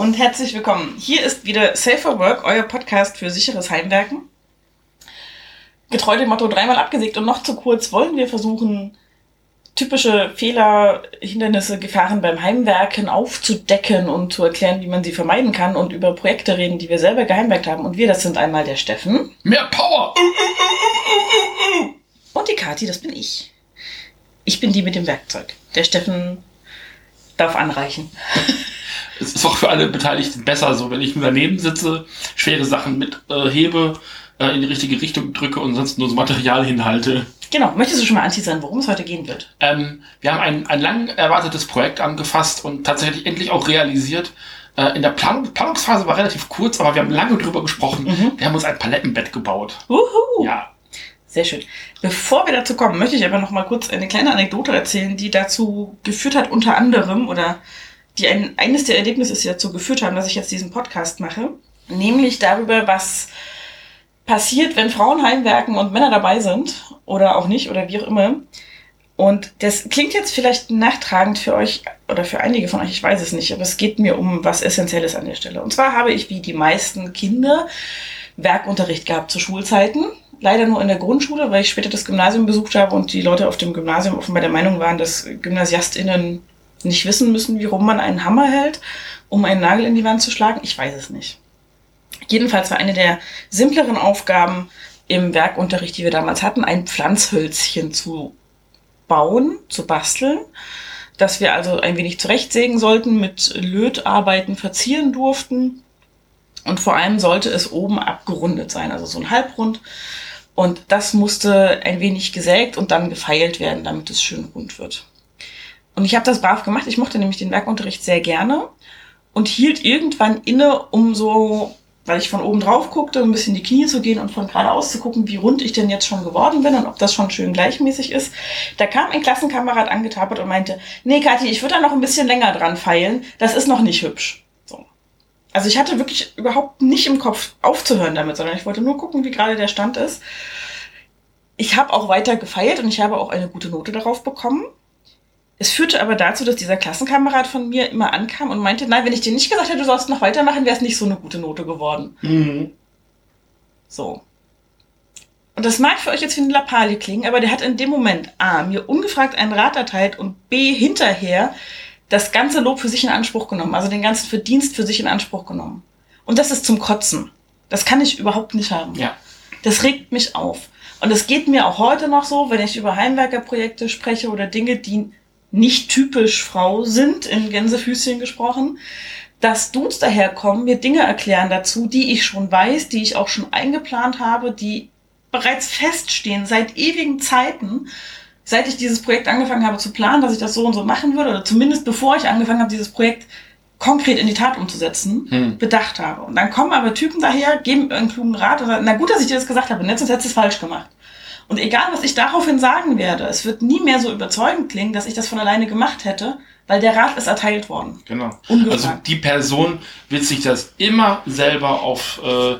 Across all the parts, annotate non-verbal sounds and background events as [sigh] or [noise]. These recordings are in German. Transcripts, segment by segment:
und herzlich willkommen. Hier ist wieder Safer Work, euer Podcast für sicheres Heimwerken. Getreu dem Motto dreimal abgesägt und noch zu kurz wollen wir versuchen, typische Fehler, Hindernisse, Gefahren beim Heimwerken aufzudecken und zu erklären, wie man sie vermeiden kann und über Projekte reden, die wir selber geheimwerkt haben. Und wir, das sind einmal der Steffen. Mehr Power! Und die Kati, das bin ich. Ich bin die mit dem Werkzeug. Der Steffen darf anreichen. [laughs] es ist auch für alle Beteiligten besser, so wenn ich nur daneben sitze, schwere Sachen mit äh, hebe, äh, in die richtige Richtung drücke und sonst nur so Material hinhalte. Genau. Möchtest du schon mal anteasern, worum es heute gehen wird? Ähm, wir haben ein, ein lang erwartetes Projekt angefasst und tatsächlich endlich auch realisiert. Äh, in der Planung, Planungsphase war relativ kurz, aber wir haben lange drüber gesprochen. Mhm. Wir haben uns ein Palettenbett gebaut. Uhu. Ja. Sehr schön. Bevor wir dazu kommen, möchte ich aber noch mal kurz eine kleine Anekdote erzählen, die dazu geführt hat, unter anderem, oder die ein, eines der Erlebnisse die dazu geführt haben, dass ich jetzt diesen Podcast mache. Nämlich darüber, was passiert, wenn Frauen heimwerken und Männer dabei sind. Oder auch nicht, oder wie auch immer. Und das klingt jetzt vielleicht nachtragend für euch oder für einige von euch, ich weiß es nicht, aber es geht mir um was Essentielles an der Stelle. Und zwar habe ich, wie die meisten Kinder, Werkunterricht gehabt zu Schulzeiten leider nur in der Grundschule, weil ich später das Gymnasium besucht habe und die Leute auf dem Gymnasium offenbar der Meinung waren, dass GymnasiastInnen nicht wissen müssen, wie rum man einen Hammer hält, um einen Nagel in die Wand zu schlagen. Ich weiß es nicht. Jedenfalls war eine der simpleren Aufgaben im Werkunterricht, die wir damals hatten, ein Pflanzhölzchen zu bauen, zu basteln, dass wir also ein wenig zurechtsägen sollten, mit Lötarbeiten verzieren durften. Und vor allem sollte es oben abgerundet sein, also so ein Halbrund. Und das musste ein wenig gesägt und dann gefeilt werden, damit es schön rund wird. Und ich habe das brav gemacht. Ich mochte nämlich den Werkunterricht sehr gerne und hielt irgendwann inne, um so, weil ich von oben drauf guckte, ein bisschen die Knie zu gehen und von geradeaus zu gucken, wie rund ich denn jetzt schon geworden bin und ob das schon schön gleichmäßig ist. Da kam ein Klassenkamerad angetapert und meinte, nee, Kathi, ich würde da noch ein bisschen länger dran feilen. Das ist noch nicht hübsch. So. Also ich hatte wirklich überhaupt nicht im Kopf aufzuhören damit, sondern ich wollte nur gucken, wie gerade der Stand ist. Ich habe auch weiter gefeilt und ich habe auch eine gute Note darauf bekommen. Es führte aber dazu, dass dieser Klassenkamerad von mir immer ankam und meinte, nein, wenn ich dir nicht gesagt hätte, du sollst noch weitermachen, wäre es nicht so eine gute Note geworden. Mhm. So. Und das mag für euch jetzt wie eine Lappalie klingen, aber der hat in dem Moment A, mir ungefragt einen Rat erteilt und B, hinterher das ganze Lob für sich in Anspruch genommen, also den ganzen Verdienst für sich in Anspruch genommen. Und das ist zum Kotzen. Das kann ich überhaupt nicht haben. Ja. Das regt mich auf. Und es geht mir auch heute noch so, wenn ich über Heimwerkerprojekte spreche oder Dinge, die nicht typisch Frau sind, in Gänsefüßchen gesprochen, dass Dudes daherkommen, mir Dinge erklären dazu, die ich schon weiß, die ich auch schon eingeplant habe, die bereits feststehen seit ewigen Zeiten seit ich dieses Projekt angefangen habe zu planen, dass ich das so und so machen würde, oder zumindest bevor ich angefangen habe, dieses Projekt konkret in die Tat umzusetzen, hm. bedacht habe. Und dann kommen aber Typen daher, geben einen klugen Rat und sagen, na gut, dass ich dir das gesagt habe, jetzt hättest du es falsch gemacht. Und egal, was ich daraufhin sagen werde, es wird nie mehr so überzeugend klingen, dass ich das von alleine gemacht hätte, weil der Rat ist erteilt worden. Genau. Ungefragt. Also die Person wird sich das immer selber auf äh,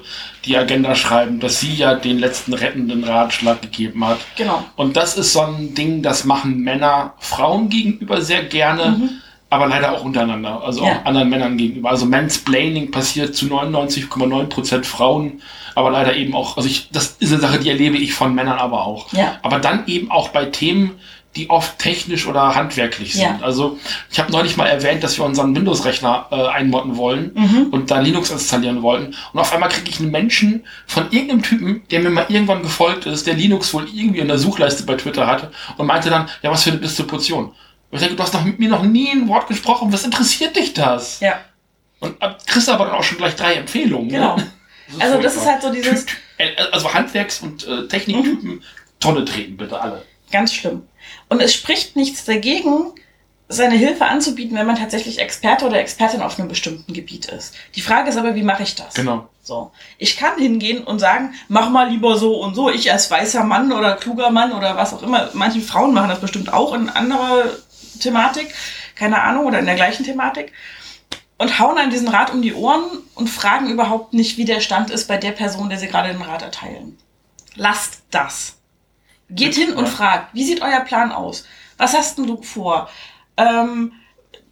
die Agenda schreiben, dass sie ja den letzten rettenden Ratschlag gegeben hat. Genau. Und das ist so ein Ding, das machen Männer Frauen gegenüber sehr gerne. Mhm aber leider auch untereinander, also ja. auch anderen Männern gegenüber. Also Mansplaining passiert zu 99,9% Frauen, aber leider eben auch, also ich, das ist eine Sache, die erlebe ich von Männern aber auch. Ja. Aber dann eben auch bei Themen, die oft technisch oder handwerklich sind. Ja. Also ich habe neulich mal erwähnt, dass wir unseren Windows-Rechner äh, einmotten wollen mhm. und da Linux installieren wollten. Und auf einmal kriege ich einen Menschen von irgendeinem Typen, der mir mal irgendwann gefolgt ist, der Linux wohl irgendwie in der Suchleiste bei Twitter hatte und meinte dann, ja, was für eine Distribution. Und ich denke, du hast noch mit mir noch nie ein Wort gesprochen. Was interessiert dich das? Ja. Und kriegst aber dann auch schon gleich drei Empfehlungen. Ne? Genau. Ne? Das also das ist halt so dieses... Äh, also Handwerks- und äh, Techniktypen, mhm. Tonne treten bitte alle. Ganz schlimm. Und es spricht nichts dagegen, seine Hilfe anzubieten, wenn man tatsächlich Experte oder Expertin auf einem bestimmten Gebiet ist. Die Frage ist aber, wie mache ich das? Genau. So. Ich kann hingehen und sagen, mach mal lieber so und so. Ich als weißer Mann oder kluger Mann oder was auch immer. Manche Frauen machen das bestimmt auch in anderer Thematik. Keine Ahnung, oder in der gleichen Thematik. Und hauen an diesen Rat um die Ohren und fragen überhaupt nicht, wie der Stand ist bei der Person, der sie gerade den Rat erteilen. Lasst das. Geht hin und fragt, wie sieht euer Plan aus? Was hast denn du vor? Ähm,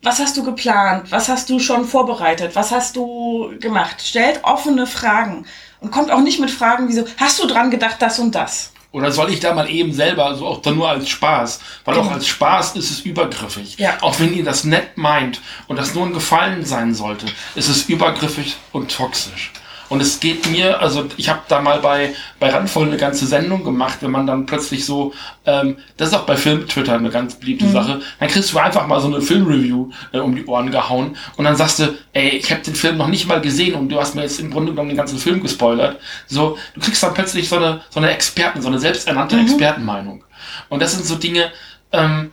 was hast du geplant? Was hast du schon vorbereitet? Was hast du gemacht? Stellt offene Fragen und kommt auch nicht mit Fragen wie so, hast du dran gedacht, das und das? Oder soll ich da mal eben selber, so auch dann nur als Spaß? Weil genau. auch als Spaß ist es übergriffig. Ja. Auch wenn ihr das nett meint und das nur ein Gefallen sein sollte, ist es übergriffig und toxisch. Und es geht mir, also ich habe da mal bei, bei Randvoll eine ganze Sendung gemacht, wenn man dann plötzlich so, ähm, das ist auch bei Film-Twitter eine ganz beliebte mhm. Sache, dann kriegst du einfach mal so eine Filmreview äh, um die Ohren gehauen und dann sagst du, ey, ich habe den Film noch nicht mal gesehen und du hast mir jetzt im Grunde genommen den ganzen Film gespoilert. So, du kriegst dann plötzlich so eine, so eine Experten, so eine selbsternannte mhm. Expertenmeinung. Und das sind so Dinge, ähm,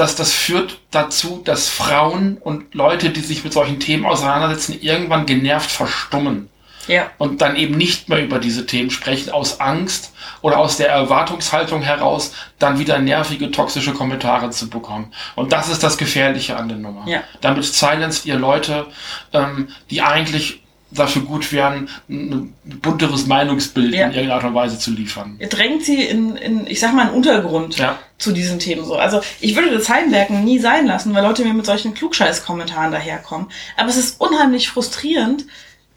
dass das führt dazu, dass Frauen und Leute, die sich mit solchen Themen auseinandersetzen, irgendwann genervt verstummen. Ja. Und dann eben nicht mehr über diese Themen sprechen, aus Angst oder aus der Erwartungshaltung heraus, dann wieder nervige, toxische Kommentare zu bekommen. Und das ist das Gefährliche an der Nummer. Ja. Damit silenzt ihr Leute, ähm, die eigentlich dafür gut wären, ein bunteres Meinungsbild ja. in irgendeiner Art und Weise zu liefern. Er drängt sie in, in ich sag mal, einen Untergrund ja. zu diesen Themen so. Also ich würde das Heimwerken nie sein lassen, weil Leute mir mit solchen Klugscheiß-Kommentaren daherkommen. Aber es ist unheimlich frustrierend,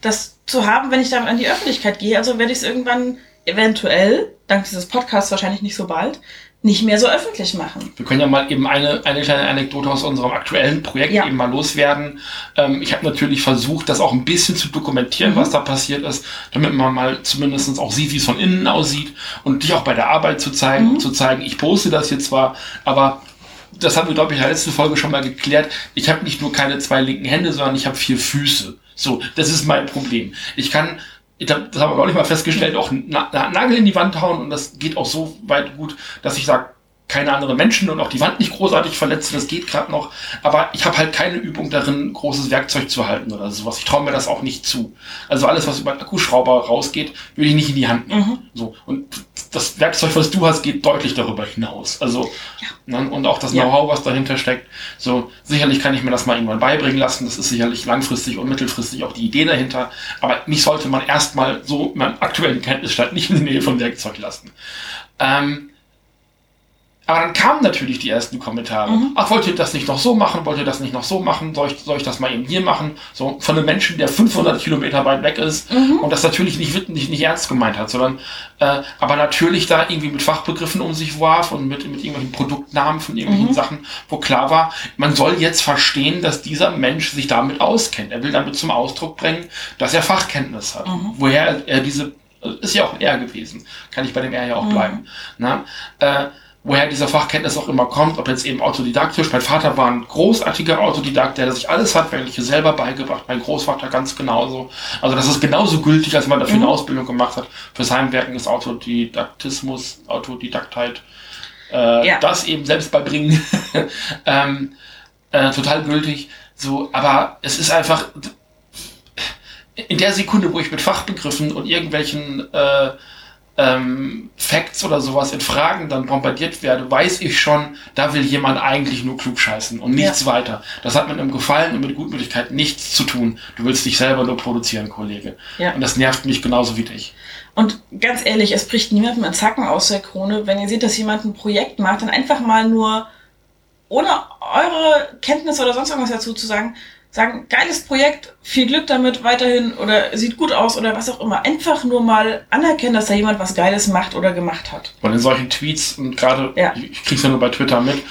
das zu haben, wenn ich damit an die Öffentlichkeit gehe. Also werde ich es irgendwann eventuell, dank dieses Podcasts wahrscheinlich nicht so bald, nicht mehr so öffentlich machen. Wir können ja mal eben eine, eine kleine Anekdote aus unserem aktuellen Projekt ja. eben mal loswerden. Ähm, ich habe natürlich versucht, das auch ein bisschen zu dokumentieren, mhm. was da passiert ist, damit man mal zumindest auch sieht, wie es von innen aussieht und dich auch bei der Arbeit zu zeigen, mhm. zu zeigen, ich poste das jetzt zwar, aber das haben wir, glaube ich, in der letzten Folge schon mal geklärt. Ich habe nicht nur keine zwei linken Hände, sondern ich habe vier Füße. So, das ist mein Problem. Ich kann ich hab, das haben wir auch nicht mal festgestellt, auch einen Nagel in die Wand hauen und das geht auch so weit gut, dass ich sage, keine anderen Menschen und auch die Wand nicht großartig verletzen, das geht gerade noch. Aber ich habe halt keine Übung darin, großes Werkzeug zu halten oder sowas. Ich traue mir das auch nicht zu. Also alles, was über einen Akkuschrauber rausgeht, will ich nicht in die Hand nehmen. Mhm. So. Und das Werkzeug, was du hast, geht deutlich darüber hinaus. Also, ja. ne, und auch das. Know-how, was dahinter steckt. So, sicherlich kann ich mir das mal irgendwann beibringen lassen. Das ist sicherlich langfristig und mittelfristig auch die Idee dahinter. Aber mich sollte man erstmal so meinem aktuellen Kenntnisstand nicht in die Nähe von Werkzeug lassen. Ähm, aber dann kamen natürlich die ersten Kommentare. Mhm. Ach, wollt ihr das nicht noch so machen? Wollt ihr das nicht noch so machen? Soll ich, soll ich das mal eben hier machen? So von einem Menschen, der 500 Kilometer weit weg ist mhm. und das natürlich nicht, nicht, nicht ernst gemeint hat, sondern äh, aber natürlich da irgendwie mit Fachbegriffen um sich warf und mit, mit irgendwelchen Produktnamen von irgendwelchen mhm. Sachen, wo klar war, man soll jetzt verstehen, dass dieser Mensch sich damit auskennt. Er will damit zum Ausdruck bringen, dass er Fachkenntnis hat. Mhm. Woher er, diese, ist ja auch er gewesen, kann ich bei dem er ja auch mhm. bleiben. Na? Äh, woher diese Fachkenntnis auch immer kommt, ob jetzt eben autodidaktisch. Mein Vater war ein großartiger Autodidakt, der sich alles hat wirklich selber beigebracht. Mein Großvater ganz genauso. Also das ist genauso gültig, als man dafür mhm. eine Ausbildung gemacht hat. Fürs Heimwerken ist Autodidaktismus, Autodidaktheit, äh, ja. das eben selbst beibringen, [laughs] ähm, äh, total gültig. So, aber es ist einfach in der Sekunde, wo ich mit Fachbegriffen und irgendwelchen äh, ähm, Facts oder sowas in Fragen dann bombardiert werde, weiß ich schon, da will jemand eigentlich nur klug scheißen und nichts ja. weiter. Das hat mit einem Gefallen und mit Gutmütigkeit nichts zu tun. Du willst dich selber nur produzieren, Kollege. Ja. Und das nervt mich genauso wie dich. Und ganz ehrlich, es bricht niemandem ein Zacken aus der Krone, wenn ihr seht, dass jemand ein Projekt macht, dann einfach mal nur ohne eure Kenntnisse oder sonst irgendwas dazu zu sagen, sagen, geiles Projekt, viel Glück damit weiterhin oder sieht gut aus oder was auch immer. Einfach nur mal anerkennen, dass da jemand was Geiles macht oder gemacht hat. Und in solchen Tweets und gerade, ja. ich krieg's ja nur bei Twitter mit,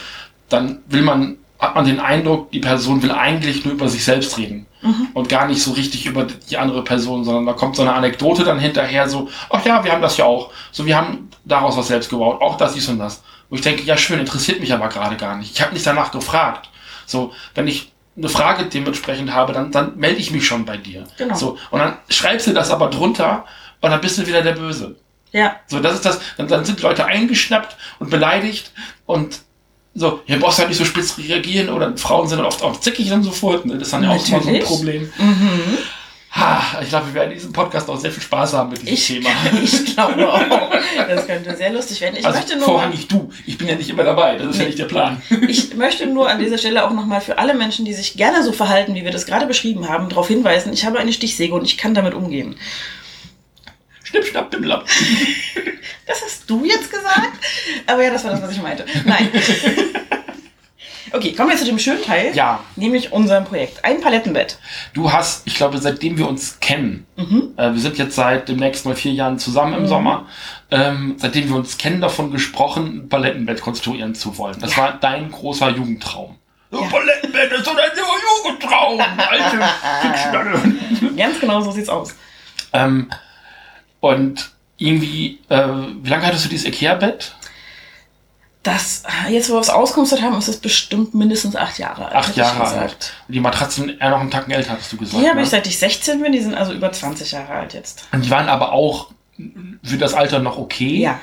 dann will man, hat man den Eindruck, die Person will eigentlich nur über sich selbst reden. Mhm. Und gar nicht so richtig über die andere Person, sondern da kommt so eine Anekdote dann hinterher, so, ach ja, wir haben das ja auch. So, wir haben daraus was selbst gebaut, auch das, dies und das. Wo ich denke, ja schön, interessiert mich aber gerade gar nicht. Ich habe nicht danach gefragt. So, wenn ich eine Frage dementsprechend habe, dann, dann melde ich mich schon bei dir. Genau. So, und dann schreibst du das aber drunter und dann bist du wieder der Böse. Ja. So, das ist das, dann, dann sind Leute eingeschnappt und beleidigt und so, hier brauchst du halt nicht so spitz reagieren oder Frauen sind dann oft auch zickig dann sofort. Ne? Das ist dann ja auch mal so ein Problem. Mhm. Ha, ich glaube, wir werden in diesem Podcast auch sehr viel Spaß haben mit diesem ich, Thema. [laughs] Ich glaube auch. Das könnte sehr lustig werden. Ich also möchte nur vorrangig du. Ich bin ja nicht immer dabei. Das ist nee. ja nicht der Plan. Ich möchte nur an dieser Stelle auch nochmal für alle Menschen, die sich gerne so verhalten, wie wir das gerade beschrieben haben, darauf hinweisen, ich habe eine Stichsäge und ich kann damit umgehen. Schnipp, schnapp, dimmlapp. [laughs] Das hast du jetzt gesagt? Aber ja, das war das, was ich meinte. Nein. [laughs] Okay, kommen wir zu dem schönen Teil. Ja. Nämlich unserem Projekt. Ein Palettenbett. Du hast, ich glaube, seitdem wir uns kennen, mhm. äh, wir sind jetzt seit demnächst mal vier Jahren zusammen im mhm. Sommer, ähm, seitdem wir uns kennen, davon gesprochen, ein Palettenbett konstruieren zu wollen. Das ja. war dein großer Jugendtraum. Ja. Palettenbett ist so dein Jugendtraum, alte [laughs] Ganz genau so sieht's aus. Ähm, und irgendwie, äh, wie lange hattest du dieses Ikea-Bett? Das, jetzt wo wir es auskonstet haben, ist es bestimmt mindestens acht Jahre alt. Acht Jahre alt. Die Matratzen eher noch einen Tacken älter, hattest du gesagt. Die habe ne? ich seit ich 16 bin, die sind also über 20 Jahre alt jetzt. Und die waren aber auch für das Alter noch okay. Ja.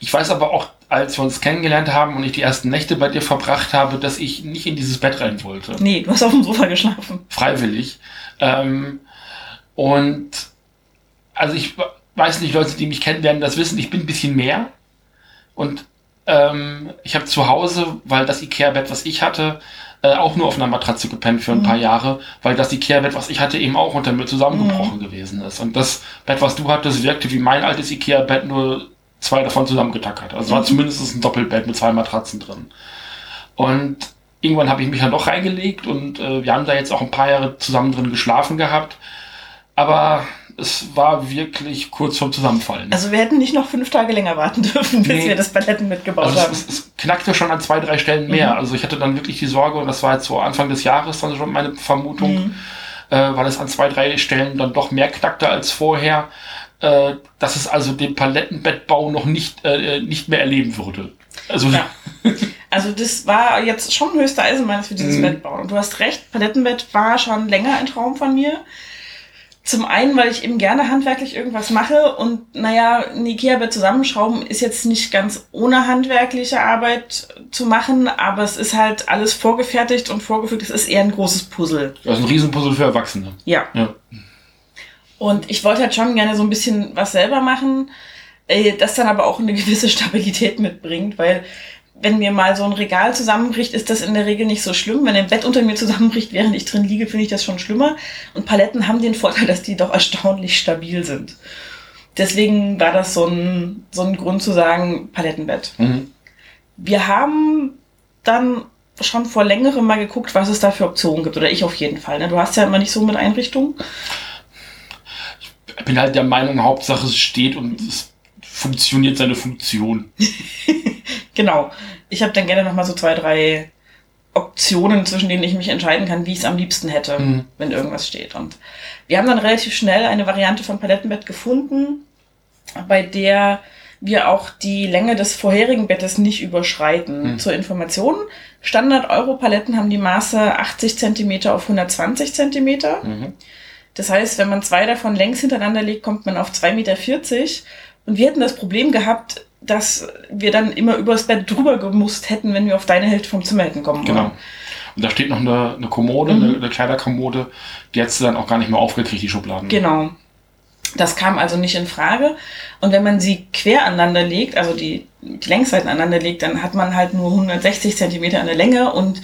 Ich weiß aber auch, als wir uns kennengelernt haben und ich die ersten Nächte bei dir verbracht habe, dass ich nicht in dieses Bett rein wollte. Nee, du hast auf dem Sofa geschlafen. Freiwillig. Ähm, und also ich weiß nicht, Leute, die mich kennen, werden das wissen, ich bin ein bisschen mehr. Und ähm, ich habe zu Hause, weil das Ikea-Bett, was ich hatte, äh, auch nur auf einer Matratze gepennt für ein mhm. paar Jahre, weil das Ikea-Bett, was ich hatte, eben auch unter mir zusammengebrochen mhm. gewesen ist. Und das Bett, was du hattest, wirkte wie mein altes Ikea-Bett, nur zwei davon zusammengetackert. Also mhm. war zumindest ein Doppelbett mit zwei Matratzen drin. Und irgendwann habe ich mich dann doch reingelegt und äh, wir haben da jetzt auch ein paar Jahre zusammen drin geschlafen gehabt. Aber es war wirklich kurz vorm Zusammenfallen. Also wir hätten nicht noch fünf Tage länger warten dürfen, bis nee. wir das Paletten mitgebaut also haben. Es, es, knackte schon an zwei, drei Stellen mehr. Mhm. Also ich hatte dann wirklich die Sorge, und das war jetzt so Anfang des Jahres dann schon meine Vermutung, mhm. äh, weil es an zwei, drei Stellen dann doch mehr knackte als vorher, äh, dass es also den Palettenbettbau noch nicht, äh, nicht mehr erleben würde. Also, ja. [laughs] also das war jetzt schon höchste Eisenbahn, dass wir dieses mhm. Bett bauen. Und du hast recht, Palettenbett war schon länger ein Traum von mir. Zum einen, weil ich eben gerne handwerklich irgendwas mache und naja, ein Ikea-Bett zusammenschrauben ist jetzt nicht ganz ohne handwerkliche Arbeit zu machen, aber es ist halt alles vorgefertigt und vorgefügt. Es ist eher ein großes Puzzle. Also ein Riesenpuzzle für Erwachsene. Ja. ja. Und ich wollte halt schon gerne so ein bisschen was selber machen, äh, das dann aber auch eine gewisse Stabilität mitbringt, weil wenn mir mal so ein Regal zusammenbricht, ist das in der Regel nicht so schlimm. Wenn ein Bett unter mir zusammenbricht, während ich drin liege, finde ich das schon schlimmer. Und Paletten haben den Vorteil, dass die doch erstaunlich stabil sind. Deswegen war das so ein, so ein Grund zu sagen, Palettenbett. Mhm. Wir haben dann schon vor längerem mal geguckt, was es da für Optionen gibt. Oder ich auf jeden Fall. Ne? Du hast ja immer nicht so mit Einrichtungen. Ich bin halt der Meinung, Hauptsache es steht und es funktioniert seine Funktion. [laughs] genau. Ich habe dann gerne noch mal so zwei, drei Optionen, zwischen denen ich mich entscheiden kann, wie ich es am liebsten hätte, mhm. wenn irgendwas steht. Und wir haben dann relativ schnell eine Variante von Palettenbett gefunden, bei der wir auch die Länge des vorherigen Bettes nicht überschreiten. Mhm. Zur Information, Standard-Euro-Paletten haben die Maße 80 cm auf 120 cm. Mhm. Das heißt, wenn man zwei davon längs hintereinander legt, kommt man auf 2,40 Meter. Und wir hätten das Problem gehabt, dass wir dann immer übers Bett drüber gemusst hätten, wenn wir auf deine Hälfte vom Zimmer hätten kommen Genau. Und da steht noch eine, eine Kommode, mhm. eine, eine Kleiderkommode, die hättest du dann auch gar nicht mehr aufgekriegt, die Schubladen. Genau. Das kam also nicht in Frage. Und wenn man sie quer aneinander legt, also die, die Längsseiten aneinander legt, dann hat man halt nur 160 Zentimeter an der Länge und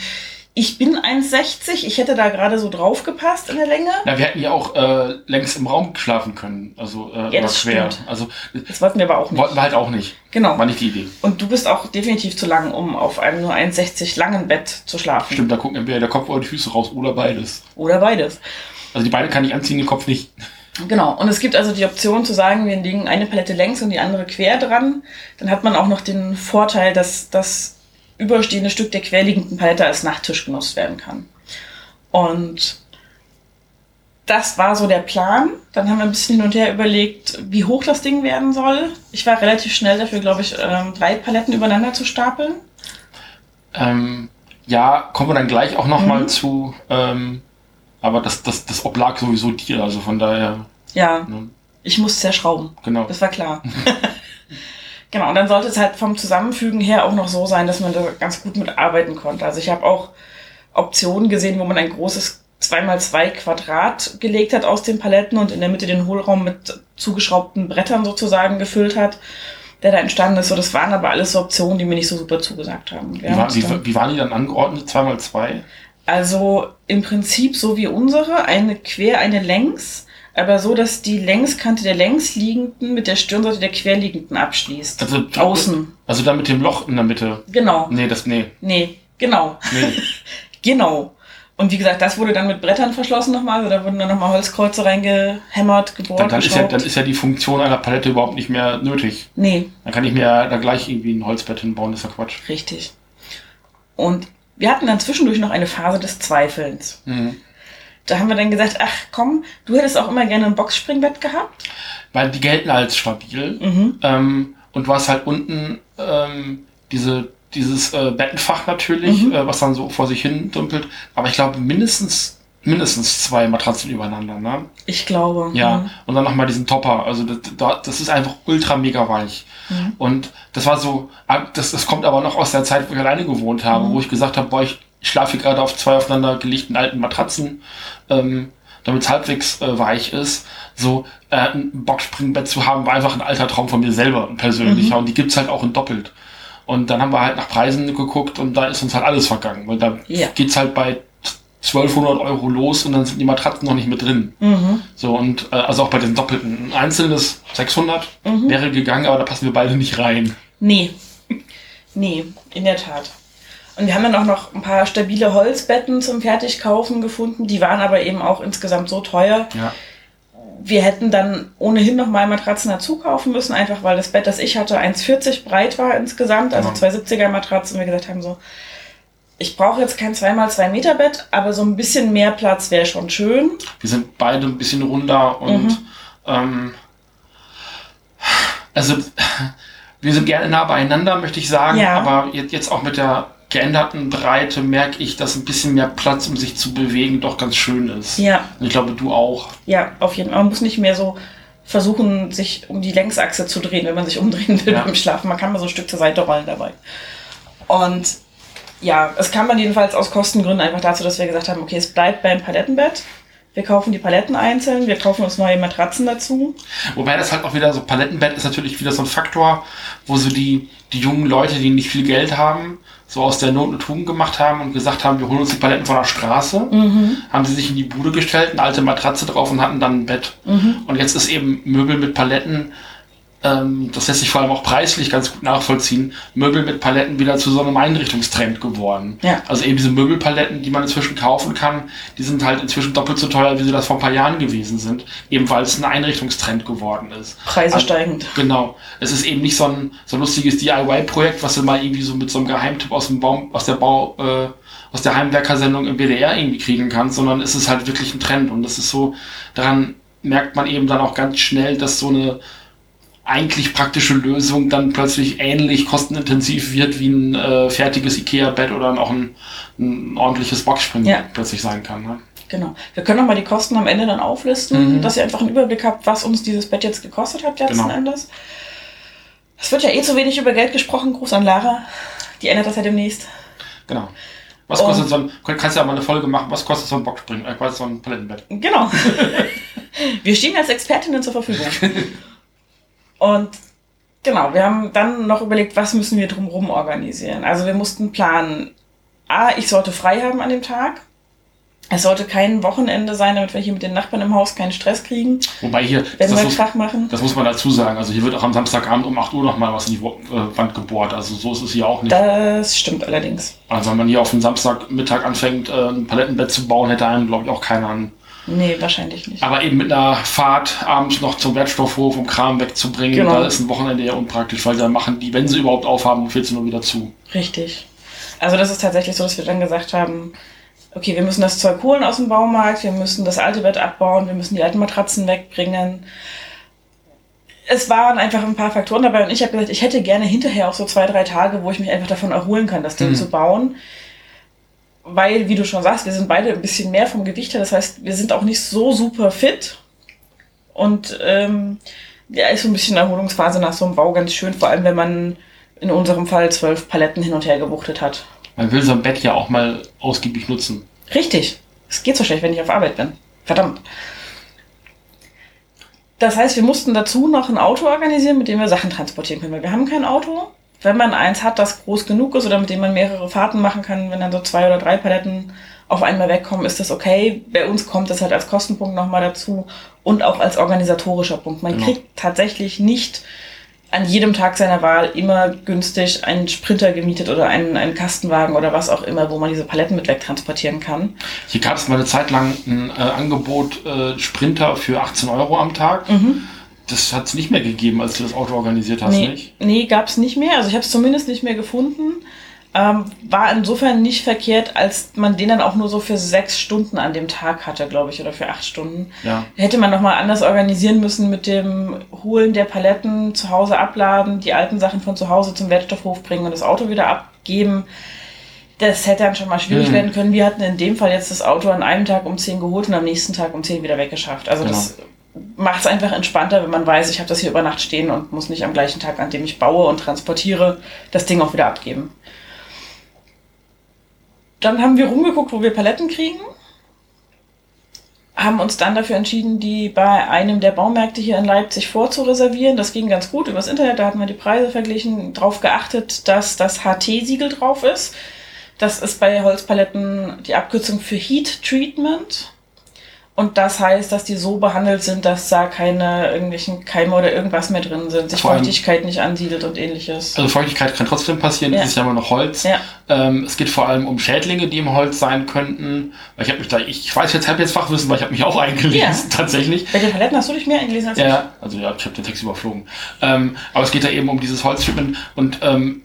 ich bin 1,60. Ich hätte da gerade so drauf gepasst in der Länge. Na, wir hätten ja auch äh, längs im Raum schlafen können. Also äh, ja, das quer. Stimmt. Also, das wollten wir aber auch nicht. Wollten wir halt auch nicht. Genau. War nicht die Idee. Und du bist auch definitiv zu lang, um auf einem nur 1,60 langen Bett zu schlafen. Stimmt, da gucken entweder der Kopf oder die Füße raus oder beides. Oder beides. Also die Beine kann ich anziehen, den Kopf nicht. Genau. Und es gibt also die Option zu sagen, wir legen eine Palette längs und die andere quer dran. Dann hat man auch noch den Vorteil, dass das überstehende Stück der querliegenden Palette als Nachttisch genutzt werden kann. Und das war so der Plan. Dann haben wir ein bisschen hin und her überlegt, wie hoch das Ding werden soll. Ich war relativ schnell dafür, glaube ich, ähm, drei Paletten übereinander zu stapeln. Ähm, ja, kommen wir dann gleich auch nochmal mhm. zu. Ähm, aber das, das, das oblag sowieso dir, also von daher. Ja, ne? ich musste zerschrauben. Genau. Das war klar. [laughs] Genau, und dann sollte es halt vom Zusammenfügen her auch noch so sein, dass man da ganz gut mitarbeiten konnte. Also ich habe auch Optionen gesehen, wo man ein großes 2x2 Quadrat gelegt hat aus den Paletten und in der Mitte den Hohlraum mit zugeschraubten Brettern sozusagen gefüllt hat, der da entstanden ist. So, das waren aber alles so Optionen, die mir nicht so super zugesagt haben. Wie, war, wie, wie waren die dann angeordnet, 2x2? Also im Prinzip so wie unsere, eine quer, eine längs aber so, dass die Längskante der längsliegenden mit der Stirnseite der querliegenden abschließt. Also außen. Also dann mit dem Loch in der Mitte. Genau. Nee, das nee. Nee. Genau. Nee. [laughs] genau. Und wie gesagt, das wurde dann mit Brettern verschlossen nochmal, also da wurden dann nochmal Holzkreuze reingehämmert, gebohrt, dann, dann ist ja, dann ist ja die Funktion einer Palette überhaupt nicht mehr nötig. Nee. Dann kann ich mir da gleich irgendwie ein Holzbett hinbauen, das ist ja Quatsch. Richtig. Und wir hatten dann zwischendurch noch eine Phase des Zweifelns. Mhm. Da haben wir dann gesagt, ach komm, du hättest auch immer gerne ein Boxspringbett gehabt. Weil die gelten als stabil. Mhm. Ähm, und du hast halt unten ähm, diese dieses äh, Bettenfach natürlich, mhm. äh, was dann so vor sich hin dümpelt. Aber ich glaube mindestens mindestens zwei Matratzen übereinander, ne? Ich glaube. Ja. Mhm. Und dann nochmal diesen Topper. Also das, das ist einfach ultra mega weich. Mhm. Und das war so, das, das kommt aber noch aus der Zeit, wo ich alleine gewohnt habe, mhm. wo ich gesagt habe, boah, ich schlafe gerade auf zwei aufeinander gelegten alten Matratzen, ähm, damit es halbwegs äh, weich ist. So äh, ein Boxspringbett zu haben, war einfach ein alter Traum von mir selber, ein persönlicher. Mhm. Und die gibt's halt auch in doppelt. Und dann haben wir halt nach Preisen geguckt und da ist uns halt alles vergangen, weil da ja. geht's halt bei 1200 Euro los und dann sind die Matratzen noch nicht mit drin. Mhm. So und äh, also auch bei den doppelten. Ein einzelnes 600 mhm. wäre gegangen, aber da passen wir beide nicht rein. Nee. Nee, in der Tat. Und wir haben dann auch noch ein paar stabile Holzbetten zum Fertigkaufen gefunden. Die waren aber eben auch insgesamt so teuer, ja wir hätten dann ohnehin noch mal Matratzen dazu kaufen müssen, einfach weil das Bett, das ich hatte, 1,40 breit war insgesamt, also zwei 70er Matratzen. Und wir gesagt haben so, ich brauche jetzt kein 2x2 Meter Bett, aber so ein bisschen mehr Platz wäre schon schön. Wir sind beide ein bisschen runder und mhm. ähm, also wir sind gerne nah beieinander, möchte ich sagen, ja. aber jetzt auch mit der geänderten Breite merke ich, dass ein bisschen mehr Platz, um sich zu bewegen, doch ganz schön ist. Ja. Und ich glaube, du auch. Ja, auf jeden Fall. Man muss nicht mehr so versuchen, sich um die Längsachse zu drehen, wenn man sich [laughs] umdrehen will ja. beim Schlafen. Man kann mal so ein Stück zur Seite rollen dabei. Und ja, es kam dann jedenfalls aus Kostengründen einfach dazu, dass wir gesagt haben, okay, es bleibt beim Palettenbett. Wir kaufen die Paletten einzeln, wir kaufen uns neue Matratzen dazu. Wobei das halt auch wieder so, Palettenbett ist natürlich wieder so ein Faktor, wo so die, die jungen Leute, die nicht viel Geld haben, so aus der Not eine Tugend gemacht haben und gesagt haben, wir holen uns die Paletten von der Straße, mhm. haben sie sich in die Bude gestellt, eine alte Matratze drauf und hatten dann ein Bett. Mhm. Und jetzt ist eben Möbel mit Paletten ähm, das lässt sich vor allem auch preislich ganz gut nachvollziehen, Möbel mit Paletten wieder zu so einem Einrichtungstrend geworden. Ja. Also eben diese Möbelpaletten, die man inzwischen kaufen kann, die sind halt inzwischen doppelt so teuer, wie sie das vor ein paar Jahren gewesen sind, eben weil es ein Einrichtungstrend geworden ist. Preise also, steigend. Genau. Es ist eben nicht so ein so ein lustiges DIY-Projekt, was du mal irgendwie so mit so einem Geheimtipp aus dem Baum, aus der Bau, äh, aus der Heimwerkersendung im BDR irgendwie kriegen kannst, sondern es ist halt wirklich ein Trend und das ist so, daran merkt man eben dann auch ganz schnell, dass so eine eigentlich praktische Lösung dann plötzlich ähnlich kostenintensiv wird wie ein äh, fertiges IKEA-Bett oder auch ein, ein ordentliches Boxspring ja. plötzlich sein kann. Ne? Genau. Wir können auch mal die Kosten am Ende dann auflisten, mhm. dass ihr einfach einen Überblick habt, was uns dieses Bett jetzt gekostet hat letzten genau. Endes. Es wird ja eh zu wenig über Geld gesprochen. Gruß an Lara. Die ändert das ja demnächst. Genau. Was Und kostet so ein, kannst du ja mal eine Folge machen, was kostet so ein Boxspring, äh, quasi so ein Palettenbett? Genau. [laughs] Wir stehen als Expertinnen zur Verfügung. [laughs] Und genau, wir haben dann noch überlegt, was müssen wir drumherum organisieren. Also wir mussten planen, A, ich sollte frei haben an dem Tag. Es sollte kein Wochenende sein, damit wir hier mit den Nachbarn im Haus keinen Stress kriegen. Wobei hier, wenn das, wir muss, Krach machen. das muss man dazu sagen. Also hier wird auch am Samstagabend um 8 Uhr nochmal was in die äh, Wand gebohrt. Also so ist es hier auch nicht. Das stimmt allerdings. Also wenn man hier auf den Samstagmittag anfängt, äh, ein Palettenbett zu bauen, hätte einem, glaube ich, auch keiner einen Nee, wahrscheinlich nicht. Aber eben mit einer Fahrt abends noch zum Wertstoffhof, um Kram wegzubringen, genau. da ist ein Wochenende ja unpraktisch, weil dann machen die, wenn sie überhaupt aufhaben, um 14 Uhr wieder zu. Richtig. Also das ist tatsächlich so, dass wir dann gesagt haben, okay, wir müssen das Zeug holen aus dem Baumarkt, wir müssen das alte Bett abbauen, wir müssen die alten Matratzen wegbringen. Es waren einfach ein paar Faktoren dabei und ich habe gesagt, ich hätte gerne hinterher auch so zwei, drei Tage, wo ich mich einfach davon erholen kann, das Ding mhm. zu bauen weil, wie du schon sagst, wir sind beide ein bisschen mehr vom Gewicht her. Das heißt, wir sind auch nicht so super fit. Und ähm, ja, ist so ein bisschen Erholungsphase nach so einem Bau ganz schön, vor allem wenn man in unserem Fall zwölf Paletten hin und her gewuchtet hat. Man will so ein Bett ja auch mal ausgiebig nutzen. Richtig. Es geht so schlecht, wenn ich auf Arbeit bin. Verdammt. Das heißt, wir mussten dazu noch ein Auto organisieren, mit dem wir Sachen transportieren können. Weil wir haben kein Auto wenn man eins hat, das groß genug ist oder mit dem man mehrere Fahrten machen kann, wenn dann so zwei oder drei Paletten auf einmal wegkommen, ist das okay. Bei uns kommt das halt als Kostenpunkt nochmal dazu und auch als organisatorischer Punkt. Man genau. kriegt tatsächlich nicht an jedem Tag seiner Wahl immer günstig einen Sprinter gemietet oder einen, einen Kastenwagen oder was auch immer, wo man diese Paletten mit wegtransportieren kann. Hier gab es mal eine Zeit lang ein äh, Angebot äh, Sprinter für 18 Euro am Tag. Mhm. Das hat es nicht mehr gegeben, als du das Auto organisiert hast, nee, nicht? Nee, gab es nicht mehr. Also ich habe es zumindest nicht mehr gefunden. Ähm, war insofern nicht verkehrt, als man den dann auch nur so für sechs Stunden an dem Tag hatte, glaube ich, oder für acht Stunden. Ja. Hätte man nochmal anders organisieren müssen mit dem Holen der Paletten, zu Hause abladen, die alten Sachen von zu Hause zum Wertstoffhof bringen und das Auto wieder abgeben. Das hätte dann schon mal schwierig mhm. werden können. Wir hatten in dem Fall jetzt das Auto an einem Tag um zehn geholt und am nächsten Tag um zehn wieder weggeschafft. Also genau. das macht es einfach entspannter, wenn man weiß, ich habe das hier über Nacht stehen und muss nicht am gleichen Tag, an dem ich baue und transportiere, das Ding auch wieder abgeben. Dann haben wir rumgeguckt, wo wir Paletten kriegen. Haben uns dann dafür entschieden, die bei einem der Baumärkte hier in Leipzig vorzureservieren. Das ging ganz gut übers Internet, da hatten wir die Preise verglichen, darauf geachtet, dass das HT-Siegel drauf ist. Das ist bei Holzpaletten die Abkürzung für Heat Treatment. Und das heißt, dass die so behandelt sind, dass da keine irgendwelchen Keime oder irgendwas mehr drin sind, sich Feuchtigkeit nicht ansiedelt und ähnliches. Also Feuchtigkeit kann trotzdem passieren, ja. das ist ja immer noch Holz. Ja. Ähm, es geht vor allem um Schädlinge, die im Holz sein könnten. Ich habe mich da, ich weiß jetzt, habe jetzt Fachwissen, weil ich habe mich auch eingelesen, ja. [laughs] tatsächlich. Den Paletten hast du dich mehr eingelesen als ja, ich? Ja, also ja, ich habe den Text überflogen. Ähm, aber es geht da eben um dieses Holztreatment und ähm,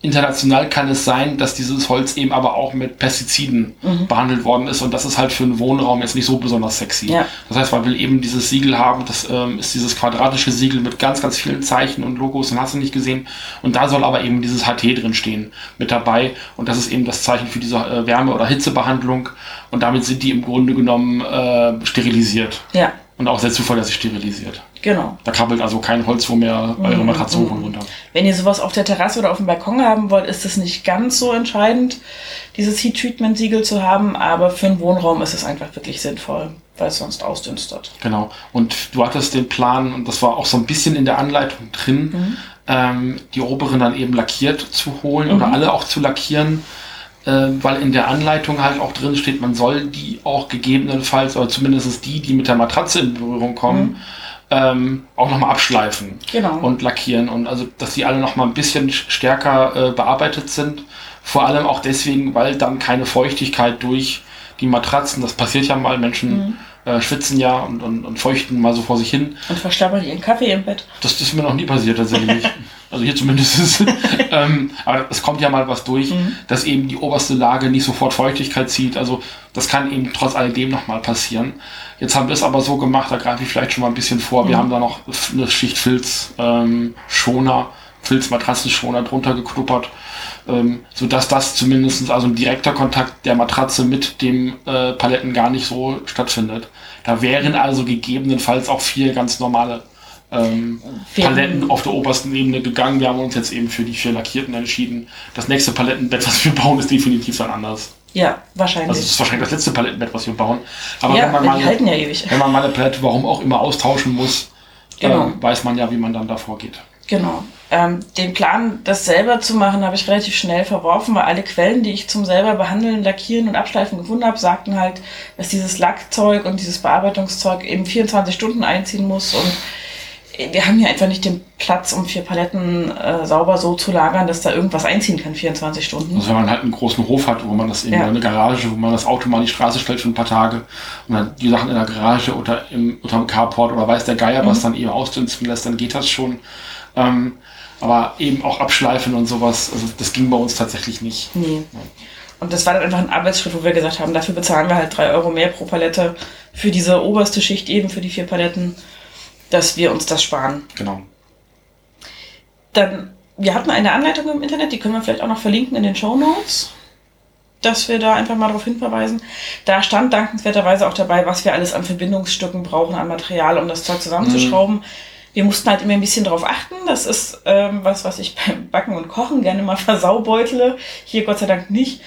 international kann es sein, dass dieses Holz eben aber auch mit Pestiziden mhm. behandelt worden ist und das ist halt für einen Wohnraum jetzt nicht so besonders sexy. Ja. Das heißt, man will eben dieses Siegel haben, das ähm, ist dieses quadratische Siegel mit ganz, ganz vielen Zeichen und Logos und hast du nicht gesehen und da soll aber eben dieses HT drin stehen mit dabei und das ist eben das Zeichen für diese äh, Wärme- oder Hitzebehandlung und damit sind die im Grunde genommen äh, sterilisiert. Ja. Und auch sehr zuverlässig sterilisiert. Genau. Da krabbelt also kein Holz, wo mehr eure Matratze hoch und runter. Wenn ihr sowas auf der Terrasse oder auf dem Balkon haben wollt, ist es nicht ganz so entscheidend, dieses Heat Treatment Siegel zu haben, aber für einen Wohnraum ist es einfach wirklich sinnvoll, weil es sonst ausdünstet. Genau. Und du hattest den Plan, und das war auch so ein bisschen in der Anleitung drin, mhm. ähm, die oberen dann eben lackiert zu holen mhm. oder alle auch zu lackieren äh, weil in der Anleitung halt auch drin steht, man soll die auch gegebenenfalls, oder zumindest die, die mit der Matratze in Berührung kommen, mhm. Ähm, auch nochmal abschleifen genau. und lackieren. Und also, dass die alle nochmal ein bisschen stärker äh, bearbeitet sind. Vor allem auch deswegen, weil dann keine Feuchtigkeit durch die Matratzen, das passiert ja mal, Menschen mhm äh, schwitzen ja und, und, und, feuchten mal so vor sich hin. Und verstabbern ihren Kaffee im Bett. Das, das ist mir noch nie passiert tatsächlich. [laughs] also hier zumindest. [laughs] ähm, aber es kommt ja mal was durch, mhm. dass eben die oberste Lage nicht sofort Feuchtigkeit zieht. Also das kann eben trotz alledem nochmal passieren. Jetzt haben wir es aber so gemacht, da greife ich vielleicht schon mal ein bisschen vor. Mhm. Wir haben da noch eine Schicht Filz ähm, Schoner, Filzmatratzenschoner drunter geknuppert ähm, so dass das zumindest also ein direkter Kontakt der Matratze mit dem äh, Paletten gar nicht so stattfindet. Da wären also gegebenenfalls auch vier ganz normale ähm, Paletten auf der obersten Ebene gegangen. Wir haben uns jetzt eben für die vier Lackierten entschieden. Das nächste Palettenbett, was wir bauen, ist definitiv dann anders. Ja, wahrscheinlich. Also es ist wahrscheinlich das letzte Palettenbett, was wir bauen. Aber ja, wenn, man mal, halten ja ewig. wenn man mal eine Palette, warum auch immer, austauschen muss, genau. ähm, weiß man ja, wie man dann da vorgeht. Genau. Ähm, den Plan, das selber zu machen, habe ich relativ schnell verworfen, weil alle Quellen, die ich zum selber behandeln, lackieren und abschleifen gefunden habe, sagten halt, dass dieses Lackzeug und dieses Bearbeitungszeug eben 24 Stunden einziehen muss und wir haben hier einfach nicht den Platz, um vier Paletten äh, sauber so zu lagern, dass da irgendwas einziehen kann, 24 Stunden. Also wenn man halt einen großen Hof hat, wo man das in ja. eine Garage, wo man das Auto mal in die Straße stellt für ein paar Tage und dann die Sachen in der Garage oder im, unter dem Carport oder weiß der Geier, mhm. was dann eben ausdünsten lässt, dann geht das schon. Ähm, aber eben auch abschleifen und sowas, also das ging bei uns tatsächlich nicht. Nee. Und das war dann einfach ein Arbeitsschritt, wo wir gesagt haben, dafür bezahlen wir halt drei Euro mehr pro Palette für diese oberste Schicht eben, für die vier Paletten, dass wir uns das sparen. Genau. Dann, wir hatten eine Anleitung im Internet, die können wir vielleicht auch noch verlinken in den Show Notes, dass wir da einfach mal darauf hinverweisen. Da stand dankenswerterweise auch dabei, was wir alles an Verbindungsstücken brauchen, an Material, um das Zeug zusammenzuschrauben. Mhm wir mussten halt immer ein bisschen drauf achten. Das ist ähm, was, was ich [laughs] beim Backen und Kochen gerne mal [laughs] versaubeutele. Hier Gott sei Dank nicht.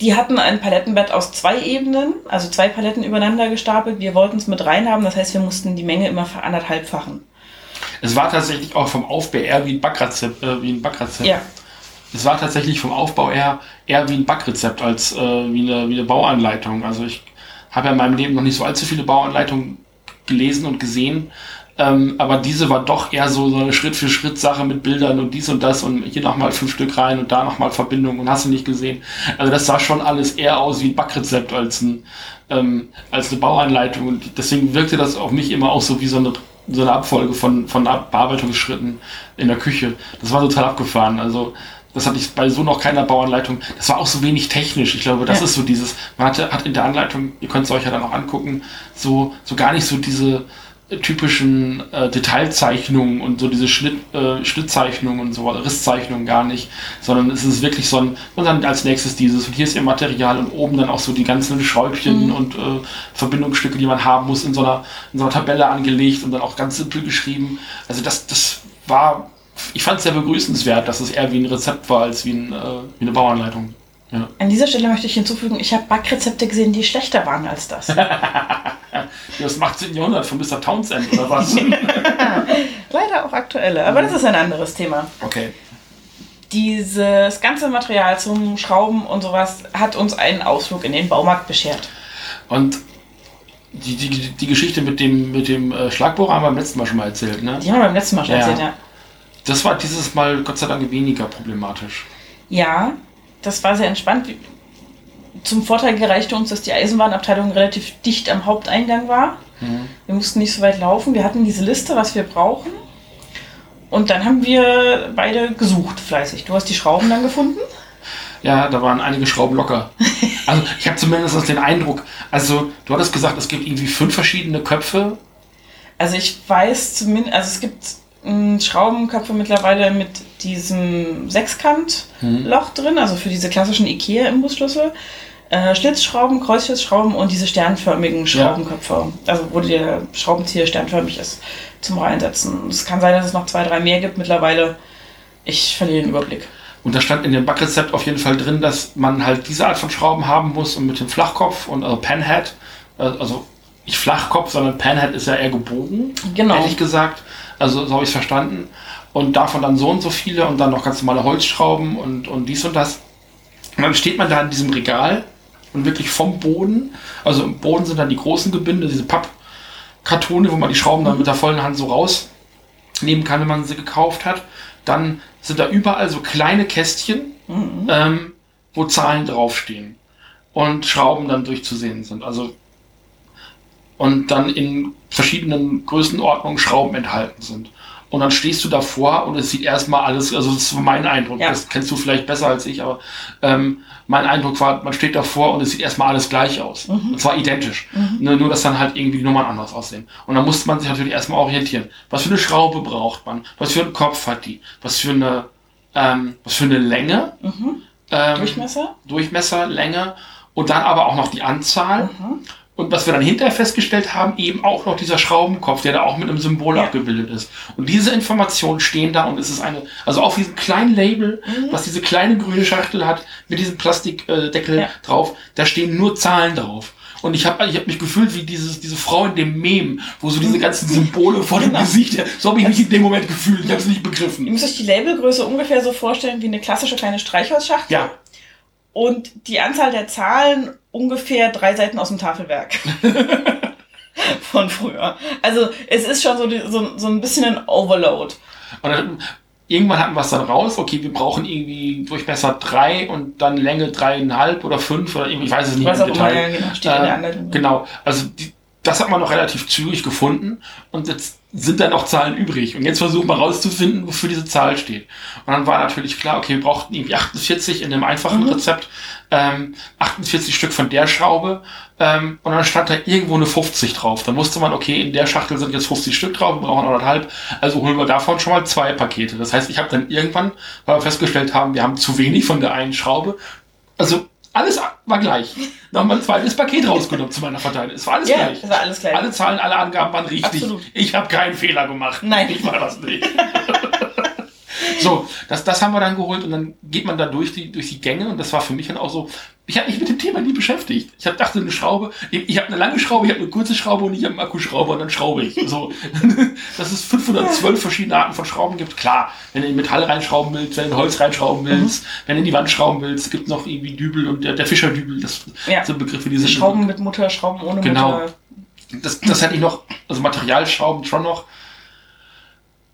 Die hatten ein Palettenbett aus zwei Ebenen, also zwei Paletten übereinander gestapelt. Wir wollten es mit rein haben, das heißt, wir mussten die Menge immer anderthalbfachen. Es war tatsächlich auch vom Aufbau eher wie ein Backrezept. Äh, wie ein Backrezept. Ja. Es war tatsächlich vom Aufbau eher, eher wie ein Backrezept als äh, wie, eine, wie eine Bauanleitung. Also ich habe ja in meinem Leben noch nicht so allzu viele Bauanleitungen gelesen und gesehen. Ähm, aber diese war doch eher so, so eine Schritt-für-Schritt-Sache mit Bildern und dies und das und hier nochmal fünf Stück rein und da nochmal Verbindung und hast du nicht gesehen. Also das sah schon alles eher aus wie ein Backrezept als, ein, ähm, als eine Bauanleitung und deswegen wirkte das auf mich immer auch so wie so eine, so eine Abfolge von, von Bearbeitungsschritten in der Küche. Das war total abgefahren. Also das hatte ich bei so noch keiner Bauanleitung. Das war auch so wenig technisch. Ich glaube, das ja. ist so dieses, man hatte, hat in der Anleitung, ihr könnt es euch ja dann auch angucken, so, so gar nicht so diese typischen äh, Detailzeichnungen und so diese Schnitt, äh, Schnittzeichnungen und so Risszeichnungen gar nicht, sondern es ist wirklich so ein, und dann als nächstes dieses und hier ist ihr Material und oben dann auch so die ganzen Schräubchen mhm. und äh, Verbindungsstücke, die man haben muss, in so, einer, in so einer Tabelle angelegt und dann auch ganz simpel geschrieben. Also das, das war ich fand es sehr begrüßenswert, dass es eher wie ein Rezept war als wie, ein, äh, wie eine Bauanleitung. Ja. An dieser Stelle möchte ich hinzufügen, ich habe Backrezepte gesehen, die schlechter waren als das. [laughs] das macht 18. Jahrhundert von Mr. Townsend oder was? [laughs] Leider auch aktuelle, aber das ist ein anderes Thema. Okay. Dieses ganze Material zum Schrauben und sowas hat uns einen Ausflug in den Baumarkt beschert. Und die, die, die Geschichte mit dem, mit dem äh, Schlagbohrer haben wir beim letzten Mal schon mal erzählt, ne? Die haben wir beim letzten Mal schon ja. erzählt, ja. Das war dieses Mal Gott sei Dank weniger problematisch. Ja, das war sehr entspannt. Zum Vorteil gereichte uns, dass die Eisenbahnabteilung relativ dicht am Haupteingang war. Mhm. Wir mussten nicht so weit laufen. Wir hatten diese Liste, was wir brauchen. Und dann haben wir beide gesucht, fleißig. Du hast die Schrauben dann gefunden? Ja, da waren einige Schrauben locker. [laughs] Also ich habe zumindest den Eindruck, also du hattest gesagt, es gibt irgendwie fünf verschiedene Köpfe. Also ich weiß zumindest, also es gibt Schraubenköpfe mittlerweile mit diesem Sechskantloch mhm. drin, also für diese klassischen IKEA-Imbusschlüssel. Äh, Schlitzschrauben, Kreuzschlitzschrauben und diese sternförmigen Schraubenköpfe, ja. also wo der Schraubenzieher sternförmig ist, zum Reinsetzen. Es kann sein, dass es noch zwei, drei mehr gibt mittlerweile. Ich verliere den Überblick. Und da stand in dem Backrezept auf jeden Fall drin, dass man halt diese Art von Schrauben haben muss und mit dem Flachkopf und also Panhead, äh, also nicht Flachkopf, sondern Panhead ist ja eher gebogen, genau. ehrlich gesagt. Also so habe ich es verstanden. Und davon dann so und so viele und dann noch ganz normale Holzschrauben und, und dies und das. Und dann steht man da in diesem Regal und wirklich vom Boden, also im Boden sind dann die großen Gebinde, diese Pappkartone, wo man die Schrauben dann mit der vollen Hand so rausnehmen kann, wenn man sie gekauft hat. Dann sind da überall so kleine Kästchen, mhm. ähm, wo Zahlen draufstehen und Schrauben dann durchzusehen sind. Also und dann in verschiedenen Größenordnungen Schrauben enthalten sind. Und dann stehst du davor und es sieht erstmal alles, also das ist mein Eindruck, ja. das kennst du vielleicht besser als ich, aber ähm, mein Eindruck war, man steht davor und es sieht erstmal alles gleich aus. Mhm. Und zwar identisch. Mhm. Nur, nur, dass dann halt irgendwie die Nummern anders aussehen. Und dann muss man sich natürlich erstmal orientieren. Was für eine Schraube braucht man? Was für einen Kopf hat die? Was für eine, ähm, was für eine Länge? Mhm. Ähm, Durchmesser? Durchmesser, Länge. Und dann aber auch noch die Anzahl. Mhm. Und was wir dann hinterher festgestellt haben, eben auch noch dieser Schraubenkopf, der da auch mit einem Symbol ja. abgebildet ist. Und diese Informationen stehen da und es ist eine, also auf diesem kleinen Label, mhm. was diese kleine grüne Schachtel hat, mit diesem Plastikdeckel ja. drauf, da stehen nur Zahlen drauf. Und ich habe ich hab mich gefühlt wie dieses, diese Frau in dem Mem, wo so diese ganzen Symbole vor genau. dem Gesicht, so habe ich mich in dem Moment gefühlt. Ich habe es nicht begriffen. Ihr müsst euch die Labelgröße ungefähr so vorstellen wie eine klassische kleine Streichholzschachtel. Ja. Und die Anzahl der Zahlen ungefähr drei Seiten aus dem Tafelwerk. [laughs] Von früher. Also es ist schon so, so, so ein bisschen ein Overload. Und dann, irgendwann hatten wir es dann raus, okay, wir brauchen irgendwie Durchmesser drei und dann Länge dreieinhalb oder fünf oder irgendwie, ich weiß es nicht. Was auch immer, ja, genau, steht äh, in der Anleitung. Genau, also die, das hat man noch relativ zügig gefunden und jetzt sind dann auch Zahlen übrig. Und jetzt versuchen wir rauszufinden, wofür diese Zahl steht. Und dann war natürlich klar, okay, wir brauchten irgendwie 48 in dem einfachen mhm. Rezept, ähm, 48 Stück von der Schraube ähm, und dann stand da irgendwo eine 50 drauf. Dann wusste man, okay, in der Schachtel sind jetzt 50 Stück drauf, wir brauchen anderthalb, also holen wir davon schon mal zwei Pakete. Das heißt, ich habe dann irgendwann, weil wir festgestellt haben, wir haben zu wenig von der einen Schraube, also alles war gleich. Nochmal ein zweites Paket rausgenommen zu meiner Verteidigung. Es war alles ja, gleich. Es war alles gleich. Alle Zahlen, alle Angaben waren richtig. Absolut. Ich habe keinen Fehler gemacht. Nein. Ich war das nicht. [laughs] so, das, das haben wir dann geholt und dann geht man da durch die, durch die Gänge und das war für mich dann auch so, ich habe mich mit dem Thema nie beschäftigt. Ich hab, dachte, eine Schraube, ich, ich habe eine lange Schraube, ich habe eine kurze Schraube und ich habe einen Akkuschrauber und dann schraube ich. So, [laughs] dass es 512 verschiedene Arten von Schrauben gibt. Klar, wenn du in Metall reinschrauben willst, wenn du in Holz reinschrauben willst, mhm. wenn du in die Wand schrauben willst, gibt noch irgendwie Dübel und der, der Fischerdübel, das ja. sind Begriffe, die sind. Schrauben mit Mutter, Schrauben ohne genau. Mutter. Das, das hätte ich noch, also Materialschrauben schon noch.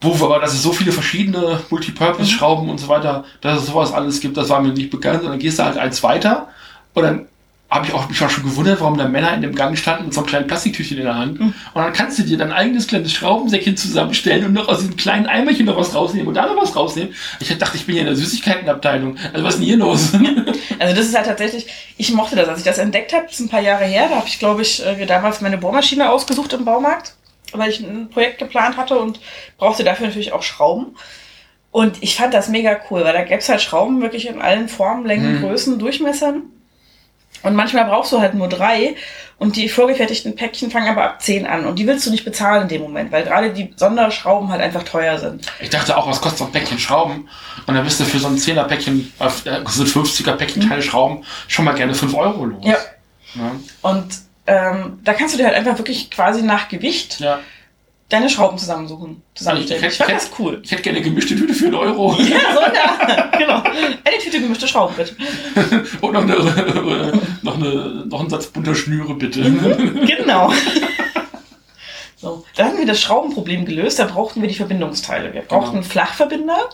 Wo aber, dass es so viele verschiedene Multipurpose-Schrauben mhm. und so weiter, dass es sowas alles gibt, das war mir nicht bekannt. Und dann gehst du halt eins weiter und dann habe ich auch mich auch schon gewundert, warum da Männer in dem Gang standen mit so einem kleinen Plastiktüchchen in der Hand. Mhm. Und dann kannst du dir dein eigenes kleines Schraubensäckchen zusammenstellen und noch aus diesem kleinen Eimerchen noch was rausnehmen und da noch was rausnehmen. Ich dachte, ich bin ja in der Süßigkeitenabteilung. Also was ist denn hier los? [laughs] Also das ist halt tatsächlich, ich mochte das. Als ich das entdeckt habe, das ist ein paar Jahre her, da habe ich, glaube ich, äh, damals meine Bohrmaschine ausgesucht im Baumarkt, weil ich ein Projekt geplant hatte und brauchte dafür natürlich auch Schrauben. Und ich fand das mega cool, weil da gäbe es halt Schrauben wirklich in allen Formen, Längen, mhm. Größen, Durchmessern. Und manchmal brauchst du halt nur drei und die vorgefertigten Päckchen fangen aber ab zehn an und die willst du nicht bezahlen in dem Moment, weil gerade die Sonderschrauben halt einfach teuer sind. Ich dachte auch, was kostet so ein Päckchen Schrauben? Und dann bist du für so ein 10er Päckchen, äh, so ein 50er Päckchen mhm. Schrauben schon mal gerne 5 Euro los. Ja. ja. Und ähm, da kannst du dir halt einfach wirklich quasi nach Gewicht ja deine Schrauben zusammensuchen, zusammenstellen. Ich, ich, ich, ich das cool. Ich hätte gerne eine gemischte Tüte für einen Euro. Ja, so ja, genau. Eine Tüte gemischte Schrauben, bitte. [laughs] Und noch, eine, noch, eine, noch einen Satz bunter Schnüre, bitte. Mhm, genau. [laughs] So, da hatten wir das Schraubenproblem gelöst. Da brauchten wir die Verbindungsteile. Wir brauchten genau. Flachverbinder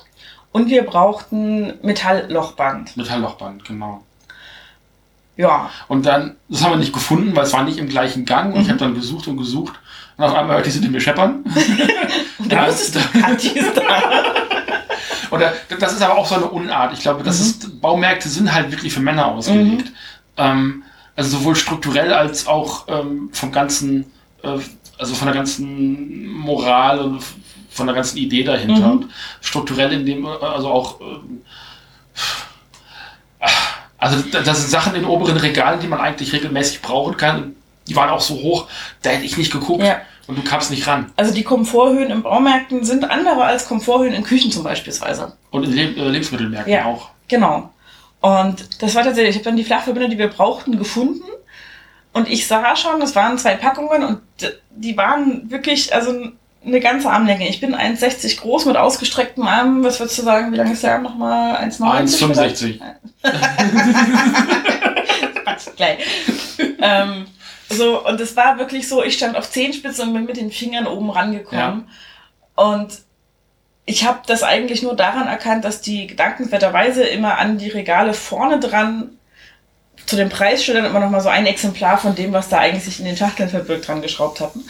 und wir brauchten Metalllochband. Metalllochband, genau. Ja. Und dann, das haben wir nicht gefunden, weil es war nicht im gleichen Gang. Und mhm. ich habe dann gesucht und gesucht. Und auf einmal hörte ich sie mir scheppern. [laughs] und da du, Kathi ist da. [laughs] Oder das ist aber auch so eine Unart. Ich glaube, das mhm. ist, Baumärkte sind halt wirklich für Männer ausgelegt. Mhm. Ähm, also sowohl strukturell als auch ähm, vom ganzen, äh, also von der ganzen Moral und von der ganzen Idee dahinter. Mhm. Und strukturell in dem, also auch ähm, also das sind Sachen in oberen Regalen, die man eigentlich regelmäßig brauchen kann die waren auch so hoch, da hätte ich nicht geguckt. Ja. Und du kamst nicht ran. Also die Komforthöhen im Baumärkten sind andere als Komforthöhen in Küchen zum Beispiel. Und in Le äh, Lebensmittelmärkten ja, auch. Genau. Und das war tatsächlich, ich habe dann die Flachverbinder, die wir brauchten, gefunden. Und ich sah schon, es waren zwei Packungen und die waren wirklich, also eine ganze Armlänge. Ich bin 1,60 groß mit ausgestrecktem Arm. Was würdest du sagen, wie lang ist der Arm nochmal? 1,90? 1,65. gleich. ähm, so, und es war wirklich so, ich stand auf Zehenspitzen und bin mit den Fingern oben rangekommen. Ja. Und ich habe das eigentlich nur daran erkannt, dass die gedankenswerterweise immer an die Regale vorne dran zu den Preisschildern immer noch mal so ein Exemplar von dem, was da eigentlich sich in den Schachteln verbirgt, dran geschraubt hatten.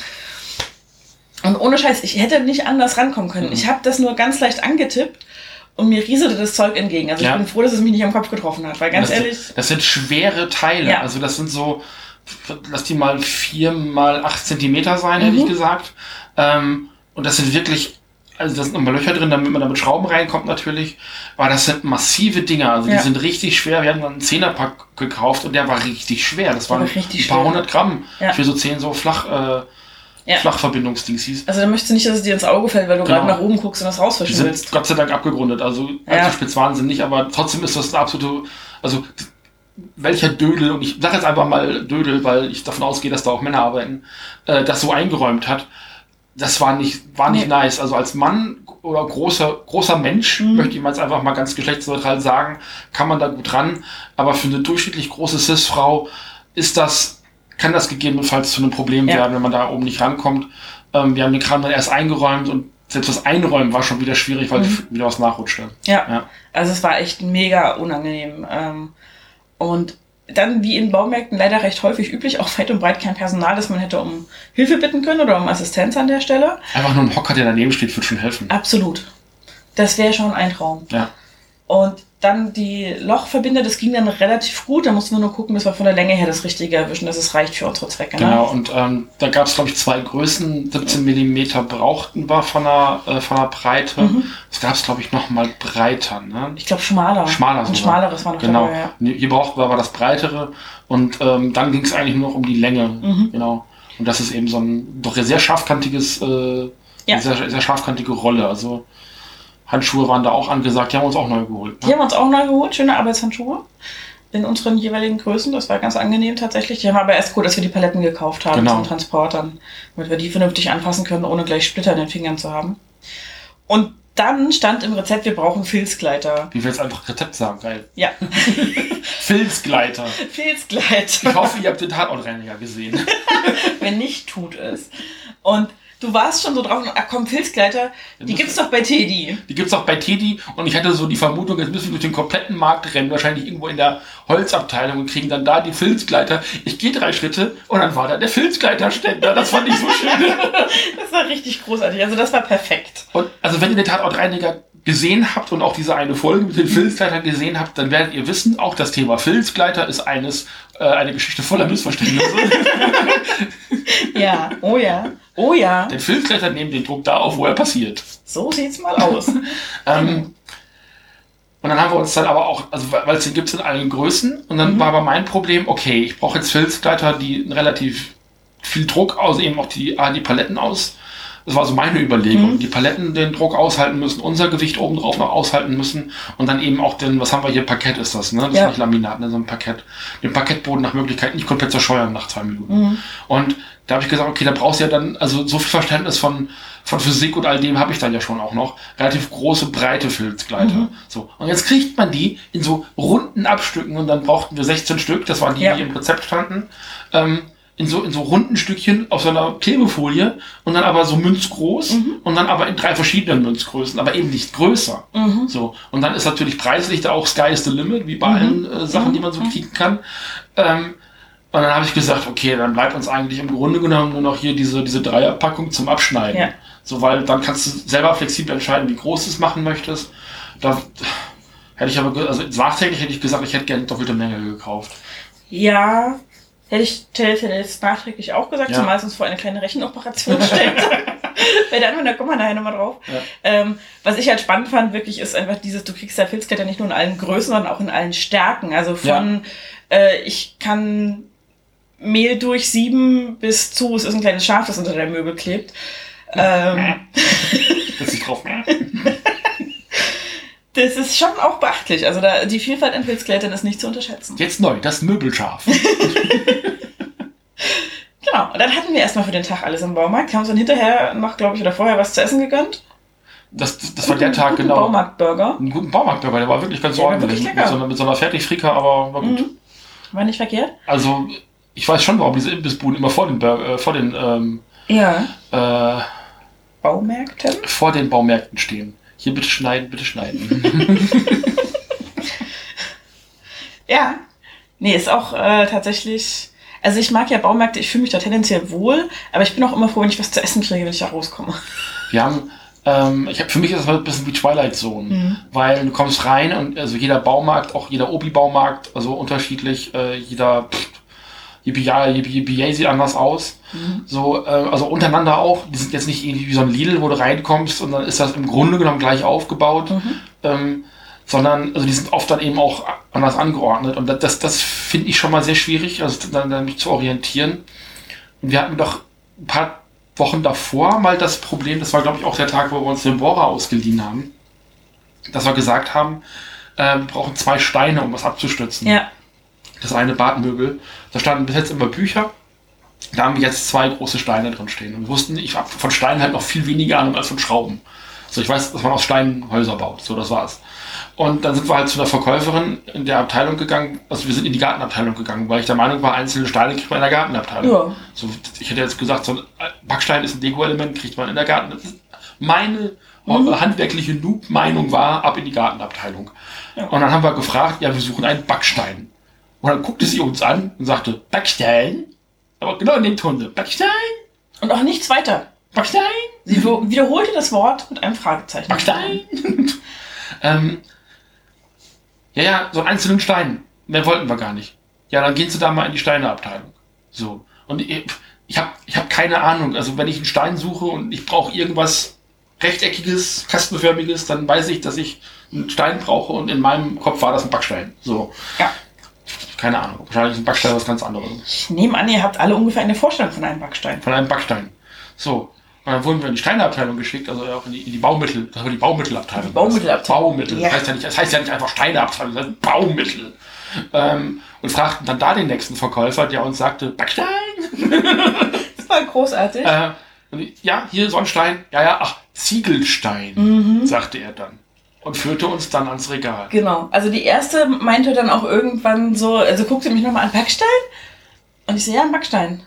Und ohne Scheiß, ich hätte nicht anders rankommen können. Mhm. Ich habe das nur ganz leicht angetippt und mir rieselte das Zeug entgegen. Also ja. ich bin froh, dass es mich nicht am Kopf getroffen hat, weil ganz das ehrlich. Sind, das sind schwere Teile. Ja. Also das sind so, lass die mal vier mal acht Zentimeter sein, mhm. hätte ich mhm. gesagt. Ähm, und das sind wirklich, also da sind nochmal Löcher drin, damit man da mit Schrauben reinkommt natürlich. Aber das sind massive Dinger, also ja. die sind richtig schwer. Wir haben dann einen Zehnerpack gekauft und der war richtig schwer. Das waren ein paar hundert Gramm für so zehn so flach. Äh, ja. Flachverbindungsdings hieß. Also da möchtest du nicht, dass es dir ins Auge fällt, weil du genau. gerade nach oben guckst und das rausfischen die sind willst. Gott sei Dank abgegründet, also ja. spitz wahnsinnig, aber trotzdem ist das eine absolute, also welcher Dödel, und ich sage jetzt einfach mal Dödel, weil ich davon ausgehe, dass da auch Männer arbeiten, äh, das so eingeräumt hat. Das war nicht, war nicht nee. nice. Also als Mann oder großer, großer Mensch, mhm. möchte ich mal jetzt einfach mal ganz geschlechtsneutral sagen, kann man da gut ran. Aber für eine durchschnittlich große Cis-Frau ist das, kann das gegebenenfalls zu einem Problem ja. werden, wenn man da oben nicht rankommt. Ähm, wir haben den Kram dann erst eingeräumt und selbst das Einräumen war schon wieder schwierig, weil mhm. wieder was nachrutschte. Ja. ja. Also es war echt mega unangenehm. Ähm, und dann, wie in Baumärkten leider recht häufig üblich, auch weit und breit kein Personal, das man hätte um Hilfe bitten können oder um Assistenz an der Stelle. Einfach nur ein Hocker, der daneben steht, wird schon helfen. Absolut. Das wäre schon ein Traum. Ja. Und dann die Lochverbinder, das ging dann relativ gut. Da mussten wir nur gucken, dass wir von der Länge her das Richtige erwischen, dass es reicht für unsere Zwecke. Ne? Genau, und ähm, da gab es, glaube ich, zwei Größen. 17 mm brauchten wir von der, äh, von der Breite. Mhm. Es gab es, glaube ich, noch mal breiter. Ne? Ich glaube, schmaler. Schmaler Ein schmaleres war noch genau. dabei, ja. Hier brauchten wir aber das breitere. Und ähm, dann ging es eigentlich nur noch um die Länge. Mhm. Genau. Und das ist eben so ein doch sehr scharfkantiges, äh, ja. sehr, sehr scharfkantige Rolle. Also Handschuhe waren da auch angesagt, die haben wir uns auch neu geholt. Ne? Die haben wir uns auch neu geholt, schöne Arbeitshandschuhe. In unseren jeweiligen Größen, das war ganz angenehm tatsächlich. Die haben aber erst gut, dass wir die Paletten gekauft haben genau. zum Transportern, damit wir die vernünftig anfassen können, ohne gleich Splitter in den Fingern zu haben. Und dann stand im Rezept, wir brauchen Filzgleiter. Wie willst du einfach Rezept sagen? Geil. Ja. [laughs] Filzgleiter. Filzgleiter. Ich hoffe, ihr habt den Tatortreiniger gesehen. [laughs] Wenn nicht, tut es. Und du warst schon so drauf, ach komm, Filzkleider, die gibt's doch bei Teddy. Die gibt's auch bei Teddy und ich hatte so die Vermutung, jetzt müssen wir durch den kompletten Markt rennen, wahrscheinlich irgendwo in der Holzabteilung und kriegen dann da die Filzkleider. Ich gehe drei Schritte und dann war da der Filzkleiderständer. Das fand ich so schön. [laughs] das war richtig großartig. Also das war perfekt. Und also wenn ihr den Tatortreiniger gesehen habt und auch diese eine Folge mit den Filzgleitern gesehen habt, dann werdet ihr wissen, auch das Thema Filzgleiter ist eines äh, eine Geschichte voller Missverständnisse. [laughs] ja, oh ja, oh ja. Den Filzgleiter nehmen den Druck da auf, wo er passiert. So sieht's mal aus. [laughs] ähm, und dann haben wir uns dann aber auch, also weil es den gibt in allen Größen, und dann mhm. war aber mein Problem, okay, ich brauche jetzt Filzgleiter, die relativ viel Druck aus, eben auch die, die Paletten aus das war so meine Überlegung. Mhm. Die Paletten den Druck aushalten müssen, unser Gewicht obendrauf noch aushalten müssen und dann eben auch den, was haben wir hier, Parkett ist das, ne? Das ja. ist nicht Laminat, ne, so ein Parkett. Den Parkettboden nach Möglichkeit nicht komplett zerscheuern nach zwei Minuten. Mhm. Und da habe ich gesagt, okay, da brauchst du ja dann, also so viel Verständnis von, von Physik und all dem habe ich dann ja schon auch noch. Relativ große, breite Filzgleiter. Mhm. So. Und jetzt kriegt man die in so runden Abstücken und dann brauchten wir 16 Stück, das waren die, ja. die im Rezept standen. Ähm, in so, in so runden Stückchen auf so einer Klebefolie und dann aber so münzgroß mhm. und dann aber in drei verschiedenen Münzgrößen, aber eben nicht größer. Mhm. So. Und dann ist natürlich preislich da auch Sky is the limit, wie bei mhm. allen äh, Sachen, die man so mhm. kriegen kann. Ähm, und dann habe ich gesagt, okay, dann bleibt uns eigentlich im Grunde genommen nur noch hier diese, diese Dreierpackung zum Abschneiden. Ja. So, weil dann kannst du selber flexibel entscheiden, wie groß du es machen möchtest. Da hätte ich aber, also nachträglich hätte ich gesagt, ich hätte gerne doppelte Menge gekauft. Ja, Hätte ich jetzt nachträglich auch gesagt, ja. zumal es uns vor eine kleine Rechenoperation stellt. [laughs] Bei der Anwender kommen wir nachher nochmal drauf. Ja. Ähm, was ich halt spannend fand, wirklich, ist einfach dieses, du kriegst ja Filzkette nicht nur in allen Größen, sondern auch in allen Stärken. Also von, ja. äh, ich kann Mehl durchsieben bis zu, es ist ein kleines Schaf, das unter der Möbel klebt. Ähm, [laughs] das ist drauf. [laughs] Das ist schon auch beachtlich. Also da, die Vielfalt an Pilzklettern ist nicht zu unterschätzen. Jetzt neu, das Möbelschaf. [laughs] genau. Und dann hatten wir erstmal für den Tag alles im Baumarkt. Haben uns dann hinterher noch, glaube ich, oder vorher was zu essen gegönnt. Das, das, das war der Tag, genau. Baumarktburger. Einen guten Baumarktburger, der war wirklich ganz ja, ordentlich. Wirklich mit, so einer, mit so einer Fertigfrika, aber war gut. Mhm. War nicht verkehrt? Also, ich weiß schon, warum diese Imbissbuden immer vor den, Burger, äh, vor den ähm, ja. äh, Baumärkten? Vor den Baumärkten stehen. Hier bitte schneiden, bitte schneiden. [laughs] ja. Nee, ist auch äh, tatsächlich. Also ich mag ja Baumärkte, ich fühle mich da tendenziell wohl, aber ich bin auch immer froh, wenn ich was zu essen kriege, wenn ich da rauskomme. Wir haben, ähm, ich hab, für mich ist das ein bisschen wie Twilight Zone, mhm. weil du kommst rein und also jeder Baumarkt, auch jeder Obi-Baumarkt, also unterschiedlich, äh, jeder pff, Yippie, Yippie, Yippie, sieht anders aus. Mhm. So, äh, also untereinander auch. Die sind jetzt nicht irgendwie wie so ein Lidl, wo du reinkommst und dann ist das im Grunde genommen gleich aufgebaut. Mhm. Ähm, sondern, also die sind oft dann eben auch anders angeordnet. Und das, das, das finde ich schon mal sehr schwierig, also dann, dann mich zu orientieren. Und wir hatten doch ein paar Wochen davor mal das Problem, das war glaube ich auch der Tag, wo wir uns den Bohrer ausgeliehen haben, dass wir gesagt haben, äh, wir brauchen zwei Steine, um was abzustützen. Ja das eine Badmöbel. Da standen bis jetzt immer Bücher. Da haben wir jetzt zwei große Steine drin stehen. Und wir wussten, ich habe von Steinen halt noch viel weniger Ahnung als von Schrauben. So, ich weiß, dass man aus Steinen Häuser baut. So, das war's. Und dann sind wir halt zu der Verkäuferin in der Abteilung gegangen. Also wir sind in die Gartenabteilung gegangen, weil ich der Meinung war, einzelne Steine kriegt man in der Gartenabteilung. Ja. So, ich hätte jetzt gesagt, so ein Backstein ist ein Deko-Element, kriegt man in der Garten. Meine mhm. handwerkliche Noob-Meinung war, ab in die Gartenabteilung. Ja. Und dann haben wir gefragt, ja, wir suchen einen Backstein. Und dann guckte sie uns an und sagte, Backstein? Aber genau in dem Ton, Backstein? Und auch nichts weiter. Backstein? Sie wiederholte das Wort mit einem Fragezeichen. Backstein? [laughs] ähm, ja, ja, so einen einzelnen Stein. Mehr wollten wir gar nicht. Ja, dann gehen Sie da mal in die Steineabteilung. So. Und ich, ich habe ich hab keine Ahnung. Also wenn ich einen Stein suche und ich brauche irgendwas rechteckiges, kastenförmiges, dann weiß ich, dass ich einen Stein brauche und in meinem Kopf war das ein Backstein. So. Ja. Keine Ahnung. Wahrscheinlich ist ein Backstein was ganz anderes. Ich nehme an, ihr habt alle ungefähr eine Vorstellung von einem Backstein. Von einem Backstein. So. Und dann wurden wir in die Steineabteilung geschickt, also auch in die, in die Baumittel, das war die Baumittelabteilung. Die Baumittelabteilung. Baumittel. Ja. Das, heißt ja nicht, das heißt ja nicht einfach Steineabteilung, das heißt Baumittel. Ähm, und fragten dann da den nächsten Verkäufer, der uns sagte, Backstein? [laughs] das war großartig. Äh, ja, hier Sonnenstein. Ja, ja, ach, Ziegelstein, mhm. sagte er dann und führte uns dann ans Regal. Genau. Also die erste meinte dann auch irgendwann so, also guckte mich nochmal an, Backstein? Und ich so, ja, ein Backstein.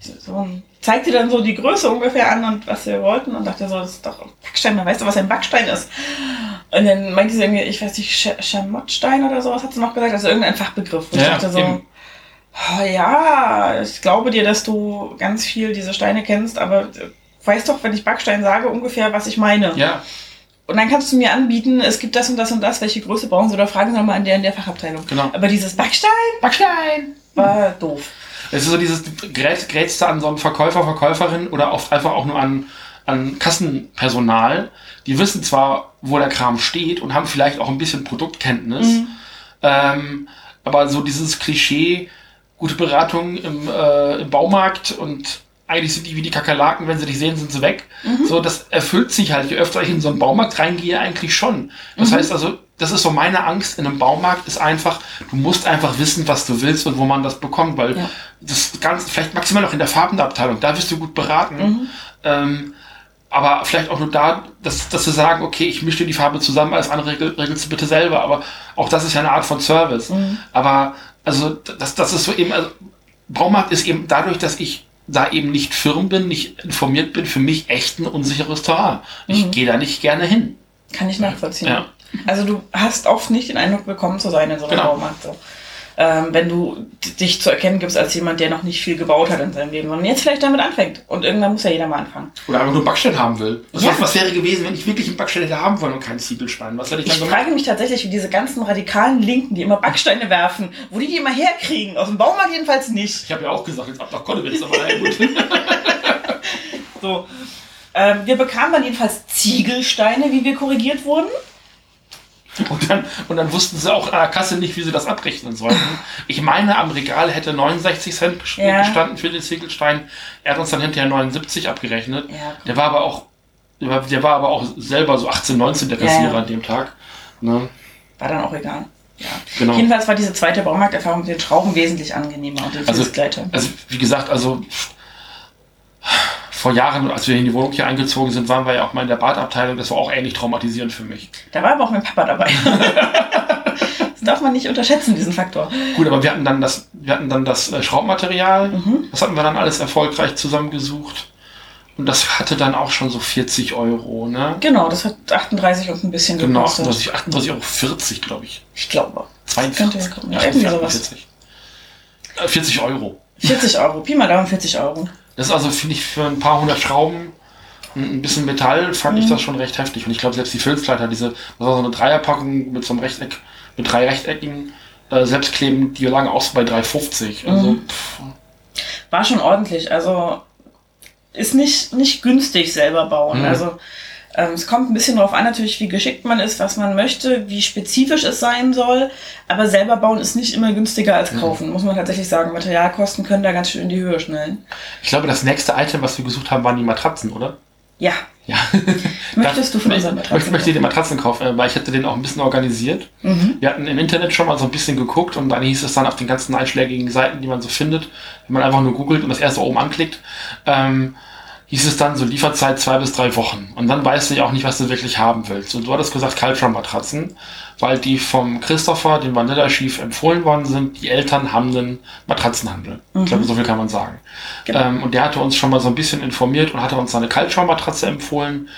so zeigte dann so die Größe ungefähr an und was wir wollten und dachte so, das ist doch ein Backstein, man weißt du, was ein Backstein ist. Und dann meinte sie irgendwie, ich weiß nicht, Sch Schamottstein oder sowas hat sie noch gesagt, also irgendein Fachbegriff. Und ja, ich dachte so, oh, ja, ich glaube dir, dass du ganz viel diese Steine kennst, aber weißt doch, wenn ich Backstein sage, ungefähr, was ich meine. Ja. Und dann kannst du mir anbieten, es gibt das und das und das, welche Größe brauchen sie oder fragen sie nochmal an der in der Fachabteilung. Genau. Aber dieses Backstein, Backstein war doof. Es ist so dieses Grätste an so einen Verkäufer, Verkäuferin oder oft einfach auch nur an, an Kassenpersonal. Die wissen zwar, wo der Kram steht und haben vielleicht auch ein bisschen Produktkenntnis, mhm. ähm, aber so dieses Klischee, gute Beratung im, äh, im Baumarkt und eigentlich sind die wie die Kakerlaken, wenn sie dich sehen, sind sie weg. Mhm. So, das erfüllt sich halt, je öfter ich in so einen Baumarkt reingehe, eigentlich schon. Das mhm. heißt also, das ist so meine Angst in einem Baumarkt, ist einfach, du musst einfach wissen, was du willst und wo man das bekommt, weil ja. das Ganze, vielleicht maximal noch in der Farbenabteilung, da wirst du gut beraten. Mhm. Ähm, aber vielleicht auch nur da, dass, dass sie sagen, okay, ich mische dir die Farbe zusammen, alles andere regel, regelst du bitte selber. Aber auch das ist ja eine Art von Service. Mhm. Aber also das, das ist so eben, also Baumarkt ist eben dadurch, dass ich da eben nicht firm bin, nicht informiert bin, für mich echt ein unsicheres Terrain. Ich mhm. gehe da nicht gerne hin. Kann ich nachvollziehen. Ja. Also du hast oft nicht den Eindruck bekommen zu sein in so einem genau. Baumarkt. So. Ähm, wenn du dich zu erkennen gibst als jemand, der noch nicht viel gebaut hat in seinem Leben und jetzt vielleicht damit anfängt. Und irgendwann muss ja jeder mal anfangen. Oder einfach nur Backstein haben will. Was, ja. was, wäre gewesen, wenn ich wirklich einen Backstein hätte haben wollen und keinen Ziegelstein? Was hätte ich dann Ich frage mich tatsächlich, wie diese ganzen radikalen Linken, die immer Backsteine werfen, wo die die immer herkriegen. Aus dem Baumarkt jedenfalls nicht. Ich habe ja auch gesagt, jetzt ab nach Kollewitz, aber ja gut. [laughs] so. Ähm, wir bekamen dann jedenfalls Ziegelsteine, wie wir korrigiert wurden. Und dann, und dann wussten sie auch an der Kasse nicht, wie sie das abrechnen sollten. Ich meine, am Regal hätte 69 Cent ja. gestanden für den Ziegelstein. Er hat uns dann hinterher 79 abgerechnet. Ja, der war aber auch, der war, der war aber auch selber so 18, 19 der Kassierer an dem Tag. Ne? War dann auch egal. Ja. Genau. Jedenfalls war diese zweite Baumarkterfahrung mit den Schrauben wesentlich angenehmer und den also, also wie gesagt, also vor Jahren, als wir in die Wohnung hier eingezogen sind, waren wir ja auch mal in der Badabteilung. Das war auch ähnlich traumatisierend für mich. Da war aber auch mein Papa dabei. [laughs] das darf man nicht unterschätzen, diesen Faktor. Gut, aber wir hatten dann das, wir hatten dann das äh, Schraubmaterial. Mhm. Das hatten wir dann alles erfolgreich zusammengesucht. Und das hatte dann auch schon so 40 Euro, ne? Genau, das hat 38 und ein bisschen genau, gekostet. Genau, 38, 38 Euro 40, glaube ich. Ich glaube. 42. Ja, irgendwie sowas. 40 Euro. 40 Euro, Pi mal Daumen 40 Euro. Das ist also, finde ich, für ein paar hundert Schrauben ein bisschen Metall fand mhm. ich das schon recht heftig. Und ich glaube, selbst die Filzleiter, diese, das war so eine Dreierpackung mit so einem Rechteck, mit drei Rechteckigen, äh, selbstkleben, die lagen auch so bei 3,50. Also, mhm. War schon ordentlich. Also, ist nicht, nicht günstig selber bauen. Mhm. Also, es kommt ein bisschen darauf an, natürlich, wie geschickt man ist, was man möchte, wie spezifisch es sein soll. Aber selber bauen ist nicht immer günstiger als mhm. kaufen, mhm. muss man tatsächlich sagen. Materialkosten können da ganz schön in die Höhe schnellen. Ich glaube, das nächste Item, was wir gesucht haben, waren die Matratzen, oder? Ja. Ja. [laughs] Möchtest du von unseren Matratzen? Ich möchte den Matratzen kaufen, äh, weil ich hätte den auch ein bisschen organisiert. Mhm. Wir hatten im Internet schon mal so ein bisschen geguckt und dann hieß es dann auf den ganzen einschlägigen Seiten, die man so findet, wenn man einfach nur googelt und das erste oben anklickt, ähm, hieß es dann so Lieferzeit zwei bis drei Wochen. Und dann weißt du ja auch nicht, was du wirklich haben willst. Und du hattest gesagt Culture-Matratzen, weil die vom Christopher, dem Vanilla Chief, empfohlen worden sind. Die Eltern haben einen Matratzenhandel. Mhm. Ich glaube, so viel kann man sagen. Genau. Ähm, und der hatte uns schon mal so ein bisschen informiert und hatte uns eine Culture-Matratze empfohlen.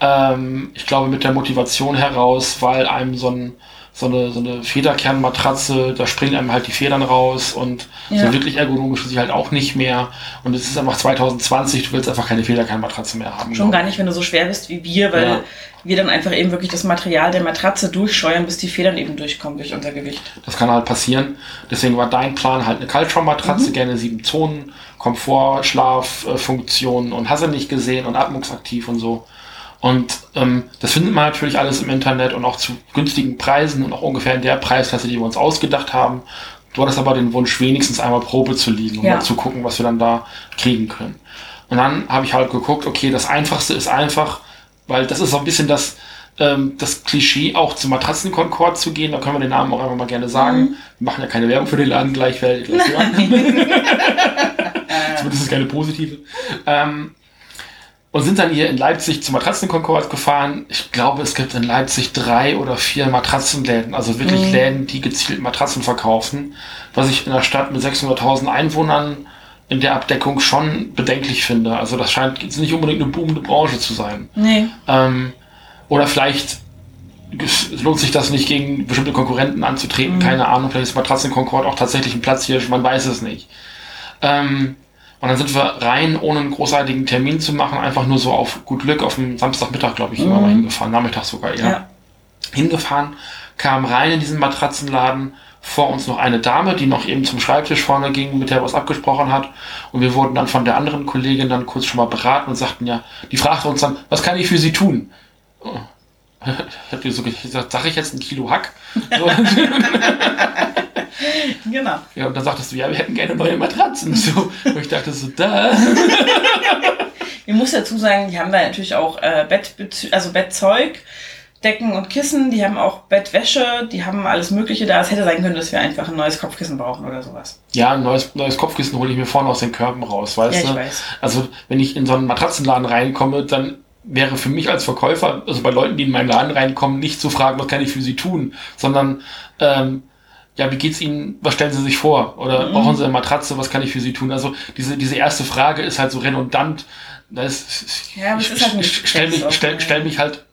Ähm, ich glaube, mit der Motivation heraus, weil einem so ein so eine, so eine Federkernmatratze, da springen einem halt die Federn raus und ja. so wirklich ergonomisch ist sie halt auch nicht mehr. Und es ist einfach 2020, du willst einfach keine Federkernmatratze mehr haben. Schon gar nicht, wenn du so schwer bist wie wir, weil ja. wir dann einfach eben wirklich das Material der Matratze durchscheuern, bis die Federn eben durchkommen durch unser Gewicht. Das kann halt passieren. Deswegen war dein Plan halt eine Kaltschaummatratze, mhm. gerne sieben Zonen, Komfort, Schlaffunktion und hast du nicht gesehen und atmungsaktiv und so. Und ähm, das findet man natürlich alles im Internet und auch zu günstigen Preisen und auch ungefähr in der Preisklasse, die wir uns ausgedacht haben. Du hattest aber den Wunsch, wenigstens einmal Probe zu liegen, um ja. mal zu gucken, was wir dann da kriegen können. Und dann habe ich halt geguckt, okay, das Einfachste ist einfach, weil das ist so ein bisschen das, ähm, das Klischee, auch zum Matratzenkonkord zu gehen. Da können wir den Namen auch einfach mal gerne sagen. Mhm. Wir machen ja keine Werbung für den Laden gleich, weil [laughs] [laughs] Zumindest keine positive. Ähm, und sind dann hier in Leipzig zum Matratzenkonkord gefahren. Ich glaube, es gibt in Leipzig drei oder vier Matratzenläden, also wirklich mhm. Läden, die gezielt Matratzen verkaufen, was ich in einer Stadt mit 600.000 Einwohnern in der Abdeckung schon bedenklich finde. Also das scheint jetzt nicht unbedingt eine boomende Branche zu sein. Nee. Ähm, oder vielleicht lohnt sich das nicht gegen bestimmte Konkurrenten anzutreten, mhm. keine Ahnung, vielleicht ist Matratzen Concord auch tatsächlich ein Platz hier, man weiß es nicht. Ähm, und dann sind wir rein, ohne einen großartigen Termin zu machen, einfach nur so auf gut Glück auf dem Samstagmittag, glaube ich, mhm. mal hingefahren, Nachmittag sogar eher. Ja. Hingefahren, kam rein in diesen Matratzenladen, vor uns noch eine Dame, die noch eben zum Schreibtisch vorne ging, mit der was abgesprochen hat. Und wir wurden dann von der anderen Kollegin dann kurz schon mal beraten und sagten ja, die fragte uns dann, was kann ich für Sie tun? Oh. [laughs] Ich habe dir so gesagt, sag ich jetzt ein Kilo Hack? So. [laughs] [laughs] [laughs] genau. Ja, und dann sagtest du, ja, wir hätten gerne neue Matratzen. So, und ich dachte so, da. [laughs] Ich muss dazu sagen, die haben da natürlich auch äh, Bett, also Bettzeug Decken und Kissen, die haben auch Bettwäsche, die haben alles Mögliche da. Es hätte sein können, dass wir einfach ein neues Kopfkissen brauchen oder sowas. Ja, ein neues, neues Kopfkissen hole ich mir vorne aus den Körben raus, weißt ja, du? Ich weiß. Also, wenn ich in so einen Matratzenladen reinkomme, dann wäre für mich als Verkäufer, also bei Leuten, die in meinen Laden reinkommen, nicht zu fragen, was kann ich für sie tun, sondern ähm, ja, wie geht's Ihnen, was stellen Sie sich vor? Oder mhm. brauchen Sie eine Matratze, was kann ich für Sie tun? Also diese, diese erste Frage ist halt so redundant. Das, ja, ist halt nicht stell, mich, stell, stell mich halt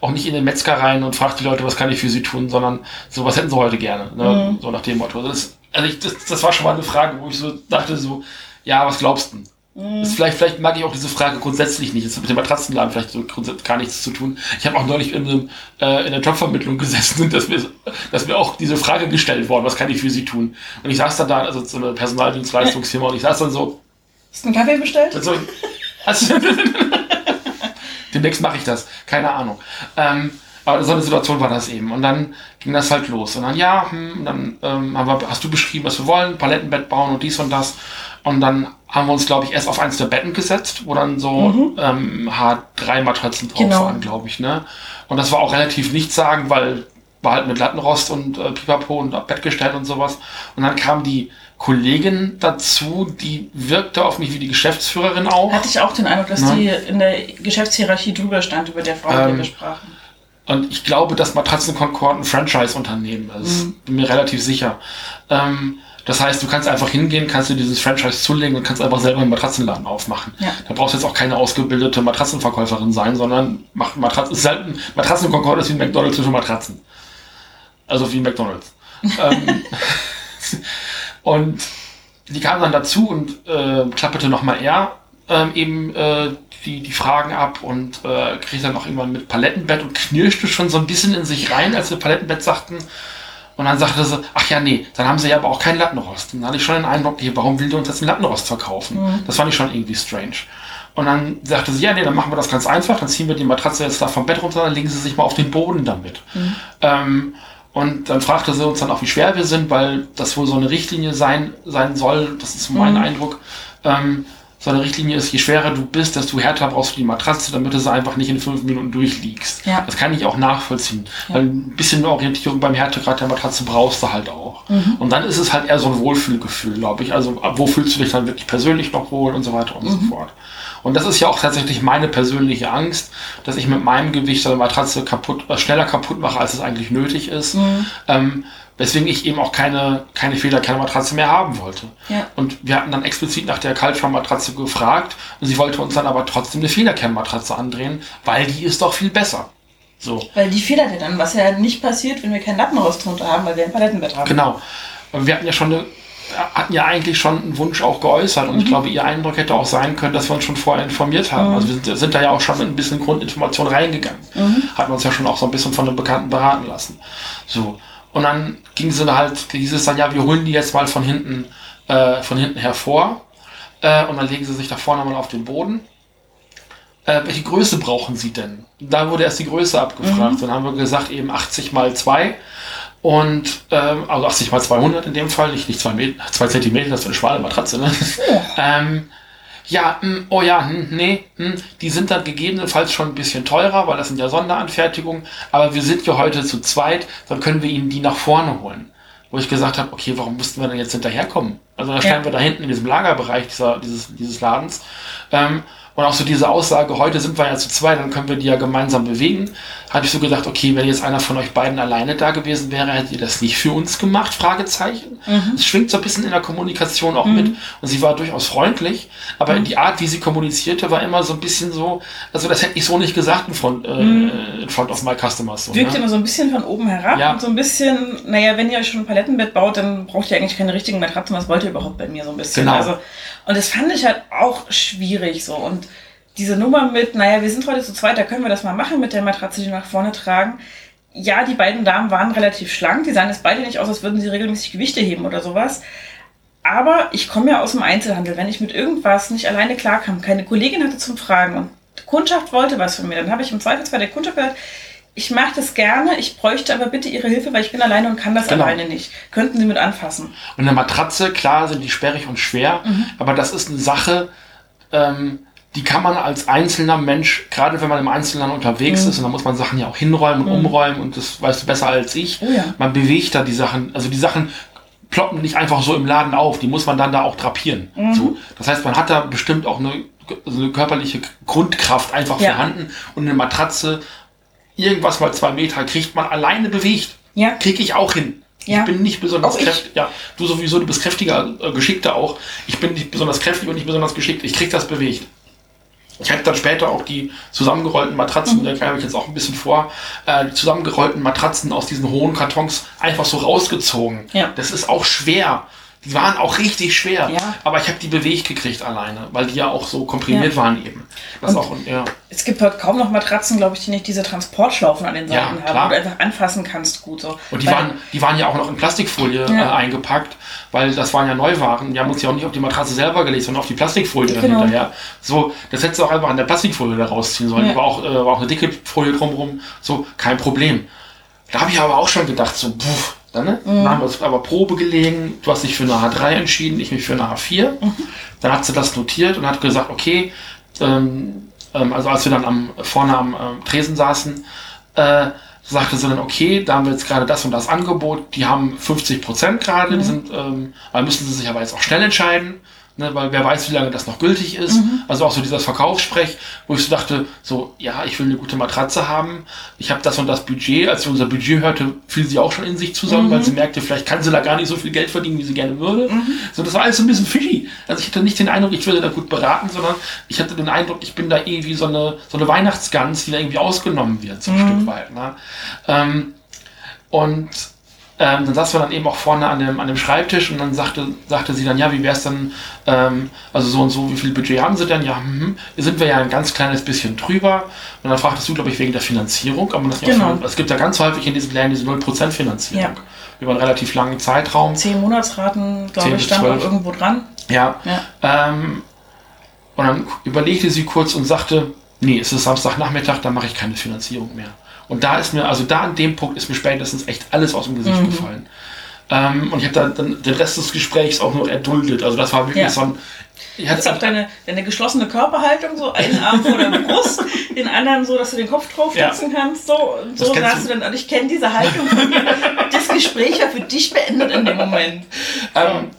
auch nicht in den Metzger rein und fragt die Leute, was kann ich für sie tun, sondern so, was hätten sie heute gerne? Ne? Mhm. So nach dem Motto. Das, also ich, das, das war schon mal eine Frage, wo ich so dachte, so, ja, was glaubst du? Mhm. vielleicht, vielleicht mag ich auch diese Frage grundsätzlich nicht. Das hat mit dem Matratzenladen vielleicht so grundsätzlich gar nichts zu tun. Ich habe auch neulich in, einem, äh, in der Jobvermittlung [laughs] gesessen und dass mir, dass mir auch diese Frage gestellt worden, was kann ich für sie tun? Und ich saß dann da, also so eine Personaldienstleistungsfirma, und ich saß dann so. Hast du einen Kaffee bestellt? Also, also [laughs] Demnächst mache ich das. Keine Ahnung. Ähm, aber so eine Situation war das eben. Und dann ging das halt los. Und dann, ja, hm, dann ähm, haben wir, hast du beschrieben, was wir wollen, Palettenbett bauen und dies und das. Und dann haben wir uns, glaube ich, erst auf eins der Betten gesetzt, wo dann so mhm. ähm, H3-Matratzen drauf genau. waren, glaube ich. Ne? Und das war auch relativ nichtssagend, weil war halt mit Lattenrost und äh, Pipapo und Bettgestell und sowas. Und dann kam die Kollegin dazu, die wirkte auf mich wie die Geschäftsführerin auch. Hatte ich auch den Eindruck, dass ja. die in der Geschäftshierarchie drüber stand über der Frau, ähm, die wir sprachen. Und ich glaube, dass Matratzen Concord ein Franchise-Unternehmen ist. Mhm. Bin mir relativ sicher. Ähm, das heißt, du kannst einfach hingehen, kannst dir dieses Franchise zulegen und kannst einfach selber einen Matratzenladen aufmachen. Ja. Da brauchst du jetzt auch keine ausgebildete Matratzenverkäuferin sein, sondern mach Matratzen, ist halt ein Matratzen Concord ist wie ein McDonalds für Matratzen. Also wie ein McDonalds. [laughs] ähm, [laughs] Und die kam dann dazu und äh, klapperte nochmal eher ähm, eben äh, die, die Fragen ab und äh, kriegte dann auch irgendwann mit Palettenbett und knirschte schon so ein bisschen in sich rein, als wir Palettenbett sagten. Und dann sagte sie, ach ja, nee, dann haben sie ja aber auch keinen Lattenrost. Und dann hatte ich schon den Eindruck, nee, warum will die uns jetzt einen Lattenrost verkaufen? Mhm. Das fand ich schon irgendwie strange. Und dann sagte sie, ja, nee, dann machen wir das ganz einfach, dann ziehen wir die Matratze jetzt da vom Bett runter, dann legen sie sich mal auf den Boden damit. Mhm. Ähm, und dann fragte sie uns dann auch, wie schwer wir sind, weil das wohl so eine Richtlinie sein, sein soll. Das ist mein mhm. Eindruck. Ähm, so eine Richtlinie ist, je schwerer du bist, desto härter brauchst du die Matratze, damit du sie einfach nicht in fünf Minuten durchliegst. Ja. Das kann ich auch nachvollziehen. Ja. Weil ein bisschen Orientierung beim Härtegrad der Matratze brauchst du halt auch. Mhm. Und dann ist es halt eher so ein Wohlfühlgefühl, glaube ich. Also wo fühlst du dich dann wirklich persönlich noch wohl und so weiter und mhm. so fort. Und das ist ja auch tatsächlich meine persönliche Angst, dass ich mit meinem Gewicht eine Matratze kaputt, äh, schneller kaputt mache, als es eigentlich nötig ist. Mhm. Ähm, weswegen ich eben auch keine, keine Federkernmatratze mehr haben wollte. Ja. Und wir hatten dann explizit nach der Kaltschwammmatratze gefragt und sie wollte uns dann aber trotzdem eine Federkernmatratze andrehen, weil die ist doch viel besser. So. Weil die federt ja dann, was ja nicht passiert, wenn wir keinen Lattenrost drunter haben, weil wir ein Palettenbett haben. Genau. Wir hatten ja schon eine hatten ja eigentlich schon einen Wunsch auch geäußert und mhm. ich glaube, ihr Eindruck hätte auch sein können, dass wir uns schon vorher informiert haben. Mhm. Also wir sind, sind, da ja auch schon mit ein bisschen Grundinformation reingegangen. Mhm. Hatten uns ja schon auch so ein bisschen von den Bekannten beraten lassen. So. Und dann ging es halt, hieß es dann, ja, wir holen die jetzt mal von hinten, äh, von hinten hervor. Äh, und dann legen sie sich da vorne mal auf den Boden. Äh, welche Größe brauchen sie denn? Da wurde erst die Größe abgefragt. Mhm. Dann haben wir gesagt, eben 80 mal 2. Und ähm, also 80 mal 200 in dem Fall, nicht, nicht 2 Meter, 2 Zentimeter, das ist eine schmale Matratze. Ne? Ähm, ja, mh, hm, oh ja, mh, hm, nee, mh, hm, die sind dann gegebenenfalls schon ein bisschen teurer, weil das sind ja Sonderanfertigungen, aber wir sind ja heute zu zweit, dann können wir ihnen die nach vorne holen. Wo ich gesagt habe, okay, warum mussten wir denn jetzt hinterherkommen? Also da stehen ja. wir da hinten in diesem Lagerbereich dieser, dieses, dieses Ladens. Ähm, Und auch so diese Aussage, heute sind wir ja zu zweit, dann können wir die ja gemeinsam bewegen. Habe ich so gedacht, okay, wenn jetzt einer von euch beiden alleine da gewesen wäre, hättet ihr das nicht für uns gemacht? Fragezeichen. Mhm. Es schwingt so ein bisschen in der Kommunikation auch mhm. mit. Und sie war durchaus freundlich, aber mhm. die Art, wie sie kommunizierte, war immer so ein bisschen so, also das hätte ich so nicht gesagt in front, äh, mhm. in front of my customers. So, Wirkt ne? immer so ein bisschen von oben herab ja. und so ein bisschen, naja, wenn ihr euch schon ein Palettenbett baut, dann braucht ihr eigentlich keine richtigen Matratzen. Was wollt ihr überhaupt bei mir so ein bisschen? Genau. Also, und das fand ich halt auch schwierig so. Und diese Nummer mit, naja, wir sind heute zu zweit, da können wir das mal machen mit der Matratze, die wir nach vorne tragen. Ja, die beiden Damen waren relativ schlank. Die sahen jetzt beide nicht aus, als würden sie regelmäßig Gewichte heben oder sowas. Aber ich komme ja aus dem Einzelhandel. Wenn ich mit irgendwas nicht alleine klarkam, keine Kollegin hatte zum Fragen und die Kundschaft wollte was von mir, dann habe ich im Zweifelsfall der Kundschaft gesagt, ich mache das gerne, ich bräuchte aber bitte Ihre Hilfe, weil ich bin alleine und kann das genau. alleine nicht. Könnten Sie mit anfassen? Und eine Matratze, klar sind die sperrig und schwer, mhm. aber das ist eine Sache, ähm, die kann man als einzelner Mensch, gerade wenn man im Einzelnen unterwegs mhm. ist, und da muss man Sachen ja auch hinräumen und mhm. umräumen, und das weißt du besser als ich, oh ja. man bewegt da die Sachen, also die Sachen ploppen nicht einfach so im Laden auf, die muss man dann da auch drapieren. Mhm. So, das heißt, man hat da bestimmt auch eine, so eine körperliche Grundkraft einfach ja. vorhanden und eine Matratze, irgendwas mal zwei Meter, kriegt man alleine bewegt. Ja. Krieg ich auch hin. Ja. Ich bin nicht besonders kräftig. Ja, du sowieso, du bist kräftiger, äh, geschickter auch. Ich bin nicht besonders kräftig und nicht besonders geschickt. Ich krieg das bewegt. Ich habe dann später auch die zusammengerollten Matratzen, mhm. da greife ich jetzt auch ein bisschen vor, äh, die zusammengerollten Matratzen aus diesen hohen Kartons einfach so rausgezogen. Ja. Das ist auch schwer. Die waren auch richtig schwer, ja. aber ich habe die bewegt gekriegt alleine, weil die ja auch so komprimiert ja. waren eben. Das auch, ja. Es gibt heute kaum noch Matratzen, glaube ich, die nicht diese Transportschlaufen an den Seiten ja, haben, wo du einfach anfassen kannst gut so. Und die waren, die waren ja auch noch in Plastikfolie äh, eingepackt, weil das waren ja Neuwaren. Die haben uns ja auch nicht auf die Matratze selber gelegt, sondern auf die Plastikfolie genau. hinterher. So, das hättest du auch einfach an der Plastikfolie da rausziehen sollen. War, auch, äh, war auch eine dicke Folie drumherum. So, kein Problem. Da habe ich aber auch schon gedacht, so, puh, dann, ne? Mhm. dann haben wir uns aber Probe gelegen. Du hast dich für eine H3 entschieden, ich mich für eine H4. Mhm. Dann hat sie das notiert und hat gesagt, okay, ähm, ähm, also als wir dann am, vorne am ähm, Tresen saßen, äh, sagte sie dann, okay, da haben wir jetzt gerade das und das Angebot, die haben 50 Prozent gerade, mhm. die sind, ähm, müssen sie sich aber jetzt auch schnell entscheiden. Ne, weil wer weiß, wie lange das noch gültig ist. Mhm. Also auch so dieser Verkaufssprech, wo ich so dachte, so, ja, ich will eine gute Matratze haben. Ich habe das und das Budget. Als sie unser Budget hörte, fiel sie auch schon in sich zusammen, mhm. weil sie merkte, vielleicht kann sie da gar nicht so viel Geld verdienen, wie sie gerne würde. Mhm. So, das war alles so ein bisschen fishy. Also ich hatte nicht den Eindruck, ich würde da gut beraten, sondern ich hatte den Eindruck, ich bin da irgendwie so eine, so eine Weihnachtsgans, die da irgendwie ausgenommen wird, so ein mhm. Stück weit. Ne? Ähm, und ähm, dann saßen wir dann eben auch vorne an dem, an dem Schreibtisch und dann sagte, sagte sie dann, ja, wie wäre es dann, ähm, also so und so, wie viel Budget haben sie denn? Ja, hm, sind wir ja ein ganz kleines bisschen drüber. Und dann fragtest du, glaube ich, wegen der Finanzierung, aber das genau. Es gibt ja ganz häufig in diesen Plänen diese 0% Finanzierung. Ja. Über einen relativ langen Zeitraum. Zehn Monatsraten, glaube ich, stand auch irgendwo dran. Ja. ja. Ähm, und dann überlegte sie kurz und sagte, nee, es ist Samstagnachmittag, da mache ich keine Finanzierung mehr. Und da ist mir, also da an dem Punkt ist mir spätestens echt alles aus dem Gesicht mhm. gefallen. Ähm, und ich habe dann, dann den Rest des Gesprächs auch noch erduldet. Also das war wirklich ja. so ein. Ich hatte auch deine, deine geschlossene Körperhaltung, so einen Arm vor der [laughs] Brust, den anderen so, dass du den Kopf drauf setzen ja. kannst. So, und so sagst du dann, und ich kenne diese Haltung von dir. Das Gespräch war für dich beendet in dem Moment. Ähm,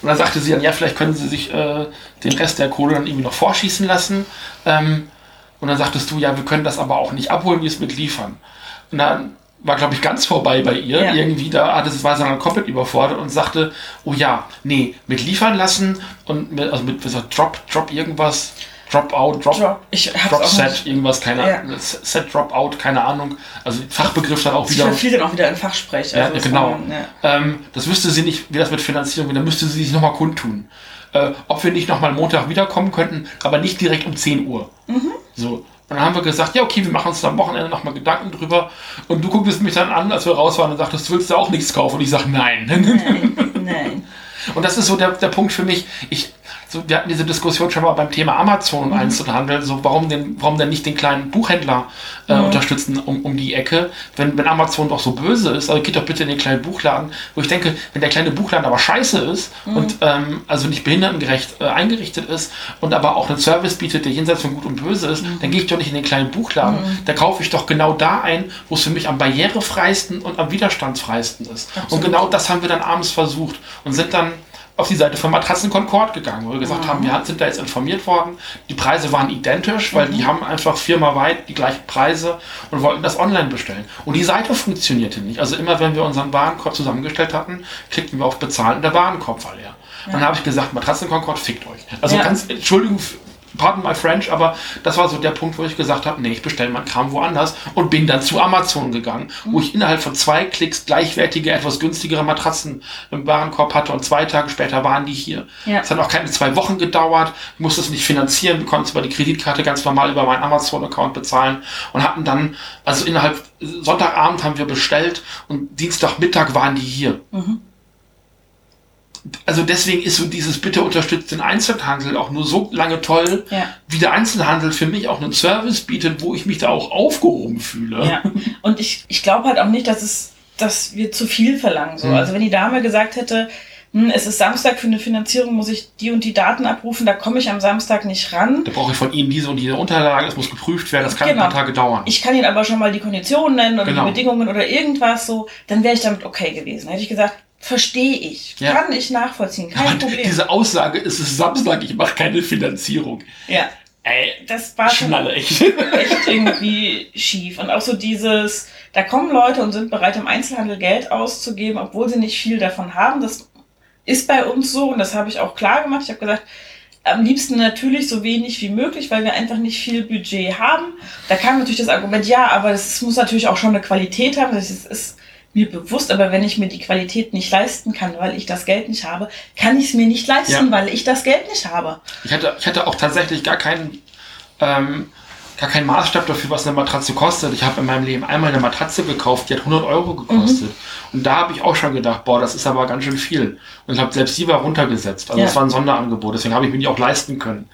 und dann sagte sie dann, ja, vielleicht können sie sich äh, den Rest der Kohle dann irgendwie noch vorschießen lassen. Ähm, und dann sagtest du, ja, wir können das aber auch nicht abholen, wir es mitliefern. Und dann war, glaube ich, ganz vorbei bei ihr. Ja. Irgendwie, da hatte es war sie dann komplett überfordert und sagte, oh ja, nee, mit liefern lassen und mit, also mit so Drop, Drop irgendwas, Drop out, Drop, Drop, ich Drop Set, irgendwas, keine Ahnung, ja. Set Drop out, keine Ahnung. Also Fachbegriff dann auch wieder. Ich viel dann auch wieder in Fachsprech. Also ja, genau. Man, ja. Ähm, das wüsste sie nicht, wie das mit Finanzierung, da müsste sie sich nochmal kundtun äh, ob wir nicht nochmal Montag wiederkommen könnten, aber nicht direkt um 10 Uhr. Mhm. So. Und dann haben wir gesagt, ja, okay, wir machen uns am Wochenende nochmal Gedanken drüber. Und du gucktest mich dann an, als wir raus waren und sagtest, du willst ja auch nichts kaufen. Und ich sage, nein. Nein, nein. [laughs] Und das ist so der, der Punkt für mich. Ich, so, wir hatten diese Diskussion schon mal beim Thema Amazon und mhm. Einzelhandel, so warum denn, warum denn nicht den kleinen Buchhändler äh, mhm. unterstützen um, um die Ecke, wenn, wenn Amazon doch so böse ist, also geht doch bitte in den kleinen Buchladen, wo ich denke, wenn der kleine Buchladen aber scheiße ist mhm. und ähm, also nicht behindertengerecht äh, eingerichtet ist und aber auch einen Service bietet, der jenseits von gut und böse ist, mhm. dann gehe ich doch nicht in den kleinen Buchladen, mhm. da kaufe ich doch genau da ein, wo es für mich am barrierefreisten und am widerstandsfreisten ist. Absolut. Und genau das haben wir dann abends versucht und sind dann auf die Seite von Matratzen Concord gegangen, wo wir gesagt mhm. haben, wir sind da jetzt informiert worden. Die Preise waren identisch, weil mhm. die haben einfach firmaweit die gleichen Preise und wollten das online bestellen. Und die Seite funktionierte nicht. Also immer wenn wir unseren Warenkorb zusammengestellt hatten, klickten wir auf Bezahlen und der Warenkorb war leer. Ja. Dann habe ich gesagt, Matratzen Concord, fickt euch. Also ja. ganz, Entschuldigung pardon my French, aber das war so der Punkt, wo ich gesagt habe, nee, ich bestelle meinen Kram woanders und bin dann zu Amazon gegangen, mhm. wo ich innerhalb von zwei Klicks gleichwertige, etwas günstigere Matratzen im Warenkorb hatte und zwei Tage später waren die hier. Ja. Es hat auch keine zwei Wochen gedauert, ich musste es nicht finanzieren, wir konnten es über die Kreditkarte ganz normal über meinen Amazon-Account bezahlen und hatten dann, also innerhalb, Sonntagabend haben wir bestellt und Dienstagmittag waren die hier. Mhm also deswegen ist so dieses bitte unterstützt den Einzelhandel auch nur so lange toll, ja. wie der Einzelhandel für mich auch einen Service bietet, wo ich mich da auch aufgehoben fühle. Ja. Und ich, ich glaube halt auch nicht, dass es, dass wir zu viel verlangen. So. Mhm. Also wenn die Dame gesagt hätte, hm, es ist Samstag für eine Finanzierung, muss ich die und die Daten abrufen, da komme ich am Samstag nicht ran. Da brauche ich von Ihnen diese und diese Unterlagen, es muss geprüft werden, das kann genau. ein paar Tage dauern. Ich kann Ihnen aber schon mal die Konditionen nennen oder genau. die Bedingungen oder irgendwas so, dann wäre ich damit okay gewesen. Hätte ich gesagt, Verstehe ich. Ja. Kann ich nachvollziehen. Kein Aber Problem. Diese Aussage, es ist Samstag, ich mache keine Finanzierung. Ja. Ey, das war schon echt. echt irgendwie schief. Und auch so dieses, da kommen Leute und sind bereit, im Einzelhandel Geld auszugeben, obwohl sie nicht viel davon haben. Das ist bei uns so und das habe ich auch klar gemacht. Ich habe gesagt, am liebsten natürlich so wenig wie möglich, weil wir einfach nicht viel Budget haben. Da kam natürlich das Argument, ja, aber es muss natürlich auch schon eine Qualität haben. Das ist, mir bewusst, aber wenn ich mir die Qualität nicht leisten kann, weil ich das Geld nicht habe, kann ich es mir nicht leisten, ja. weil ich das Geld nicht habe. Ich hatte, ich hatte auch tatsächlich gar keinen, ähm, gar keinen Maßstab dafür, was eine Matratze kostet. Ich habe in meinem Leben einmal eine Matratze gekauft, die hat 100 Euro gekostet. Mhm. Und da habe ich auch schon gedacht, boah, das ist aber ganz schön viel. Und ich habe selbst die war runtergesetzt. Also es ja. war ein Sonderangebot, deswegen habe ich mir die auch leisten können.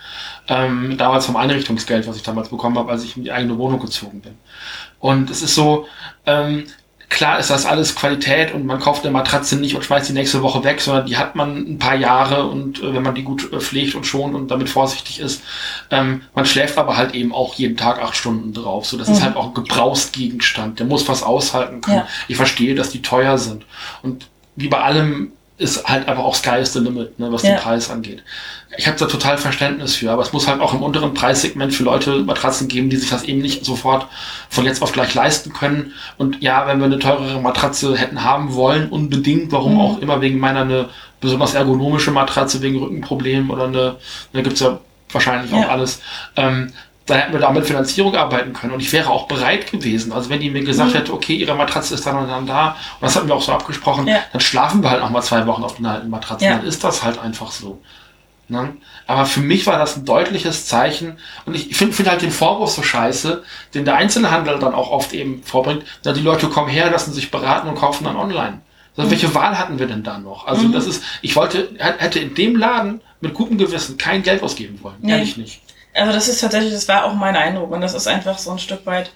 Ähm, damals vom Einrichtungsgeld, was ich damals bekommen habe, als ich in die eigene Wohnung gezogen bin. Und es ist so, ähm, klar ist das alles Qualität und man kauft eine Matratze nicht und schmeißt die nächste Woche weg, sondern die hat man ein paar Jahre und äh, wenn man die gut äh, pflegt und schont und damit vorsichtig ist, ähm, man schläft aber halt eben auch jeden Tag acht Stunden drauf. So, das mhm. ist halt auch ein Gebrauchsgegenstand. Der muss was aushalten können. Ja. Ich verstehe, dass die teuer sind. Und wie bei allem ist halt einfach auch Sky is the limit, ne, was ja. den Preis angeht. Ich habe da total Verständnis für, aber es muss halt auch im unteren Preissegment für Leute Matratzen geben, die sich das eben nicht sofort von jetzt auf gleich leisten können. Und ja, wenn wir eine teurere Matratze hätten haben wollen, unbedingt, warum mhm. auch immer, wegen meiner eine besonders ergonomische Matratze, wegen Rückenproblemen oder eine, da gibt's ja wahrscheinlich ja. auch alles, ähm, dann hätten wir da mit Finanzierung arbeiten können. Und ich wäre auch bereit gewesen. Also wenn die mir gesagt mhm. hätte, okay, ihre Matratze ist dann und dann da, und das hatten wir auch so abgesprochen, ja. dann schlafen wir halt noch mal zwei Wochen auf einer alten Matratze. Ja. Dann ist das halt einfach so. Ne? Aber für mich war das ein deutliches Zeichen. Und ich finde find halt den Vorwurf so scheiße, den der Einzelhandel dann auch oft eben vorbringt. Na, die Leute kommen her, lassen sich beraten und kaufen dann online. Also, mhm. Welche Wahl hatten wir denn da noch? Also mhm. das ist, ich wollte, hätte in dem Laden mit gutem Gewissen kein Geld ausgeben wollen. Nee. Ehrlich nicht. Also das ist tatsächlich, das war auch mein Eindruck und das ist einfach so ein Stück weit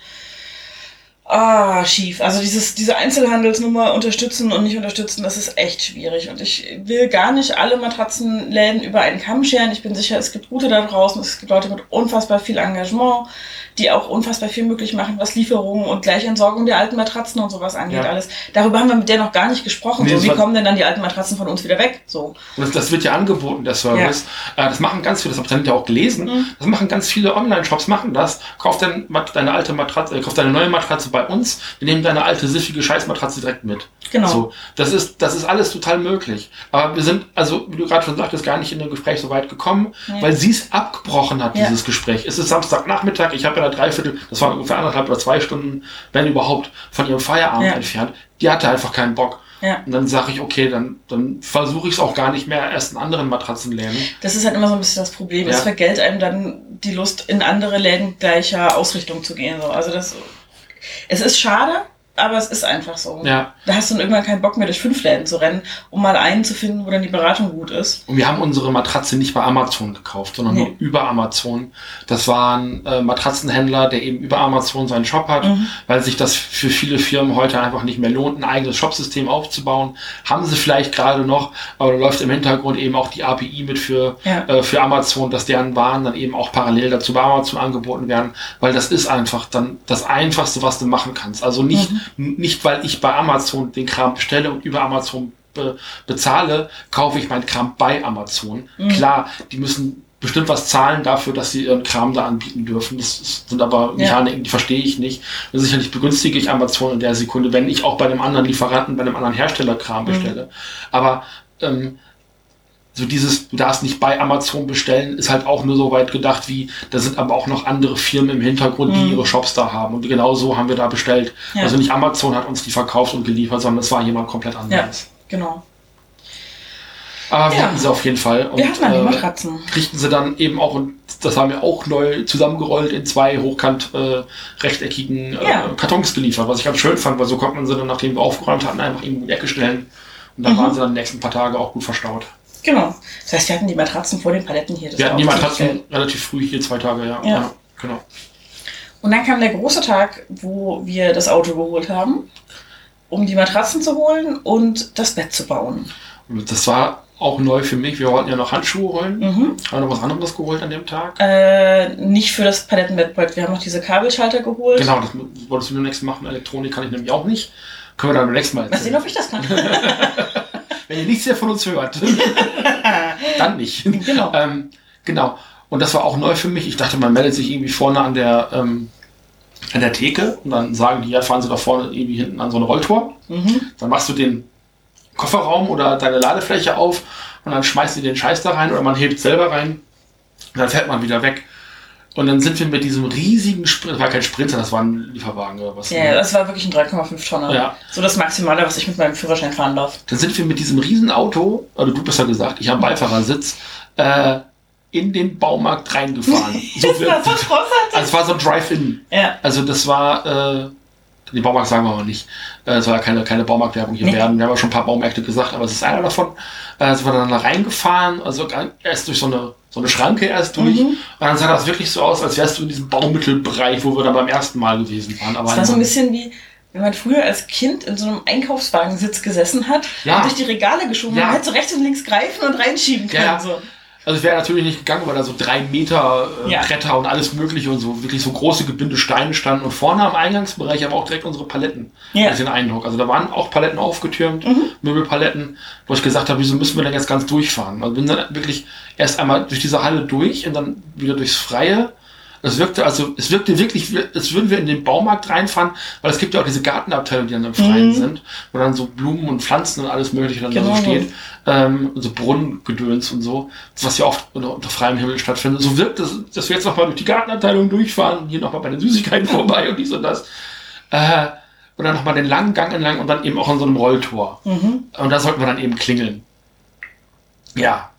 ah, schief. Also dieses, diese Einzelhandelsnummer unterstützen und nicht unterstützen, das ist echt schwierig. Und ich will gar nicht alle Matratzenläden über einen Kamm scheren. Ich bin sicher, es gibt gute da draußen, es gibt Leute mit unfassbar viel Engagement, die auch unfassbar viel möglich machen, was Lieferungen und Gleichentsorgung der alten Matratzen und sowas angeht, ja. alles. Darüber haben wir mit der noch gar nicht gesprochen. Nee, so, wie kommen denn dann die alten Matratzen von uns wieder weg? So. Das, das wird ja angeboten, der Service. Ja. Äh, das machen ganz viele, das habt ihr ja auch gelesen. Mhm. Das machen ganz viele Online-Shops, machen das. Kauf dein, deine alte Matratze, äh, kauf deine neue Matratze bei uns. Wir nehmen deine alte siffige Scheißmatratze direkt mit. Genau. So, das ist, das ist alles total möglich. Aber wir sind, also, wie du gerade schon sagtest, gar nicht in dem Gespräch so weit gekommen, nee. weil sie es abgebrochen hat, dieses Gespräch. Es ist Samstagnachmittag, ich habe ja drei Viertel, das waren ungefähr anderthalb oder zwei Stunden, wenn überhaupt, von ihrem Feierabend ja. entfernt. Die hatte einfach keinen Bock. Ja. Und dann sage ich, okay, dann, dann versuche ich es auch gar nicht mehr erst in anderen Matratzenläden. Das ist halt immer so ein bisschen das Problem. Ja. Es vergällt einem dann die Lust, in andere Läden gleicher Ausrichtung zu gehen. So. Also das, es ist schade, aber es ist einfach so. Ja. Da hast du dann irgendwann keinen Bock mehr, durch fünf Läden zu rennen, um mal einen zu finden, wo dann die Beratung gut ist. Und wir haben unsere Matratze nicht bei Amazon gekauft, sondern nee. nur über Amazon. Das war ein äh, Matratzenhändler, der eben über Amazon seinen Shop hat, mhm. weil sich das für viele Firmen heute einfach nicht mehr lohnt, ein eigenes Shopsystem aufzubauen. Haben sie vielleicht gerade noch, aber da läuft im Hintergrund eben auch die API mit für, ja. äh, für Amazon, dass deren Waren dann eben auch parallel dazu bei Amazon angeboten werden, weil das ist einfach dann das Einfachste, was du machen kannst. Also nicht mhm nicht, weil ich bei Amazon den Kram bestelle und über Amazon be bezahle, kaufe ich meinen Kram bei Amazon. Mhm. Klar, die müssen bestimmt was zahlen dafür, dass sie ihren Kram da anbieten dürfen. Das sind aber Mechaniken, ja. die verstehe ich nicht. Und sicherlich begünstige ich Amazon in der Sekunde, wenn ich auch bei einem anderen Lieferanten, bei einem anderen Hersteller Kram mhm. bestelle. Mhm. Aber ähm, so dieses, du darfst nicht bei Amazon bestellen, ist halt auch nur so weit gedacht wie, da sind aber auch noch andere Firmen im Hintergrund, die mhm. ihre Shops da haben. Und genau so haben wir da bestellt. Ja. Also nicht Amazon hat uns die verkauft und geliefert, sondern es war jemand komplett anderes. Ja, genau. Aber wir ja. hatten sie auf jeden Fall. Und, wir hatten die Matratzen. Äh, kriegten sie dann eben auch, und das haben wir auch neu zusammengerollt, in zwei hochkant äh, rechteckigen äh, ja. Kartons geliefert, was ich ganz schön fand, weil so konnte man sie dann, nachdem wir aufgeräumt hatten, einfach irgendwo in die Ecke stellen. Und dann mhm. waren sie dann die nächsten paar Tage auch gut verstaut. Genau. Das heißt, wir hatten die Matratzen vor den Paletten hier. Das wir hatten die Matratzen relativ früh hier, zwei Tage, ja. ja. ja. Genau. Und dann kam der große Tag, wo wir das Auto geholt haben, um die Matratzen zu holen und das Bett zu bauen. Das war auch neu für mich. Wir wollten ja noch Handschuhe holen. Mhm. Haben wir noch was anderes geholt an dem Tag? Äh, nicht für das Palettenbettprojekt. Wir haben noch diese Kabelschalter geholt. Genau, das wolltest du nur nächstes machen. Elektronik kann ich nämlich auch nicht. Können wir dann beim nächsten Mal erzählen. Mal sehen, ob ich das kann. [laughs] Wenn ihr nichts mehr von uns hört, [laughs] dann nicht. Genau. Ähm, genau. Und das war auch neu für mich. Ich dachte, man meldet sich irgendwie vorne an der, ähm, an der Theke und dann sagen die, ja, fahren Sie da vorne irgendwie hinten an so eine Rolltor. Mhm. Dann machst du den Kofferraum oder deine Ladefläche auf und dann schmeißt du den Scheiß da rein oder man hebt selber rein und dann fährt man wieder weg. Und dann sind wir mit diesem riesigen Sprint, das war kein Sprinter, das war ein Lieferwagen oder was. Ja, ne? das war wirklich ein 3,5 Tonner. Ja. So das Maximale, was ich mit meinem Führerschein fahren darf. Dann sind wir mit diesem riesen Auto, oder du besser gesagt, ich am Beifahrersitz, äh, in den Baumarkt reingefahren. [laughs] so das war so also es war so ein Drive-In. Ja. Also das war, äh, den Baumarkt sagen wir aber nicht. Äh, es soll ja keine, keine Baumarktwerbung hier nee. werden. Wir haben ja schon ein paar Baumärkte gesagt, aber es ist einer davon. Äh, sind wir dann da reingefahren, also erst durch so eine so eine Schranke erst durch. Mhm. Und dann sah das wirklich so aus, als wärst du in diesem Baumittelbereich, wo wir dann beim ersten Mal gewesen waren. Aber das war so ein bisschen wie, wenn man früher als Kind in so einem Einkaufswagensitz gesessen hat ja. und durch die Regale geschoben ja. hat, halt so rechts und links greifen und reinschieben kann. Ja. So. Also es wäre natürlich nicht gegangen, weil da so drei Meter äh, ja. Bretter und alles mögliche und so wirklich so große Gebinde Steine standen und vorne am Eingangsbereich aber auch direkt unsere Paletten. Ja. Das den Eindruck. Also da waren auch Paletten aufgetürmt, mhm. Möbelpaletten, wo ich gesagt habe, wieso müssen wir denn jetzt ganz durchfahren? Also bin dann wirklich erst einmal durch diese Halle durch und dann wieder durchs Freie es wirkte, also, es wirkte wirklich, als würden wir in den Baumarkt reinfahren, weil es gibt ja auch diese Gartenabteilungen, die dann im Freien mhm. sind, wo dann so Blumen und Pflanzen und alles Mögliche dann genau. da so steht, ähm, und so Brunnengedöns und so, was ja oft unter, unter freiem Himmel stattfindet. So wirkt es, dass wir jetzt nochmal durch die Gartenabteilung durchfahren, hier nochmal bei den Süßigkeiten [laughs] vorbei und dies und das. Äh, und dann nochmal den langen Gang entlang und dann eben auch an so einem Rolltor. Mhm. Und da sollten wir dann eben klingeln. Ja.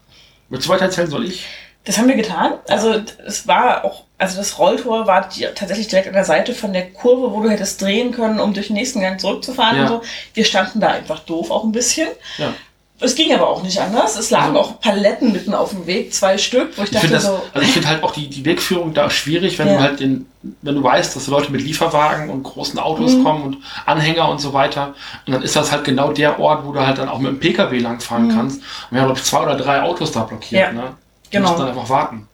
Willst du weiter erzählen, soll ich? Das haben wir getan. Also es war auch, also das Rolltor war die, tatsächlich direkt an der Seite von der Kurve, wo du hättest drehen können, um durch den nächsten Gang zurückzufahren ja. und so. Wir standen da einfach doof auch ein bisschen. Ja. Es ging aber auch nicht anders. Es lagen also, auch Paletten mitten auf dem Weg, zwei Stück, wo ich, ich dachte das, so. Also ich finde halt auch die, die Wegführung da schwierig, wenn ja. du halt den, wenn du weißt, dass Leute mit Lieferwagen und großen Autos mhm. kommen und Anhänger und so weiter. Und dann ist das halt genau der Ort, wo du halt dann auch mit dem Pkw langfahren mhm. kannst. Und wir haben, glaube ich, zwei oder drei Autos da blockiert. Ja. Ne? Genau. musst dann einfach warten.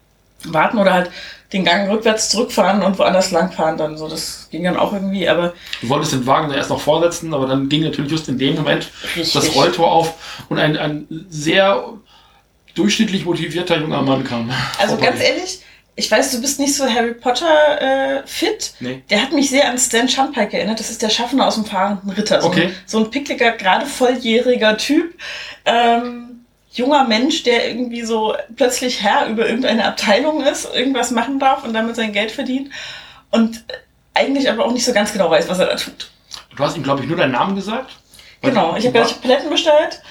Warten oder halt den Gang rückwärts zurückfahren und woanders langfahren dann so. Das ging dann auch irgendwie, aber. Du wolltest den Wagen dann erst noch vorsetzen, aber dann ging natürlich just in dem Moment Richtig. das Rolltor auf und ein, ein sehr durchschnittlich motivierter junger Mann kam. Also vorbei. ganz ehrlich, ich weiß, du bist nicht so Harry Potter äh, fit. Nee. Der hat mich sehr an Stan Shunpike erinnert. Das ist der Schaffner aus dem fahrenden Ritter. So, okay. ein, so ein pickliger, gerade volljähriger Typ. Ähm, junger Mensch, der irgendwie so plötzlich Herr über irgendeine Abteilung ist, irgendwas machen darf und damit sein Geld verdient und eigentlich aber auch nicht so ganz genau weiß, was er da tut. Du hast ihm, glaube ich, nur deinen Namen gesagt? Genau, ich habe gleich Paletten bestellt.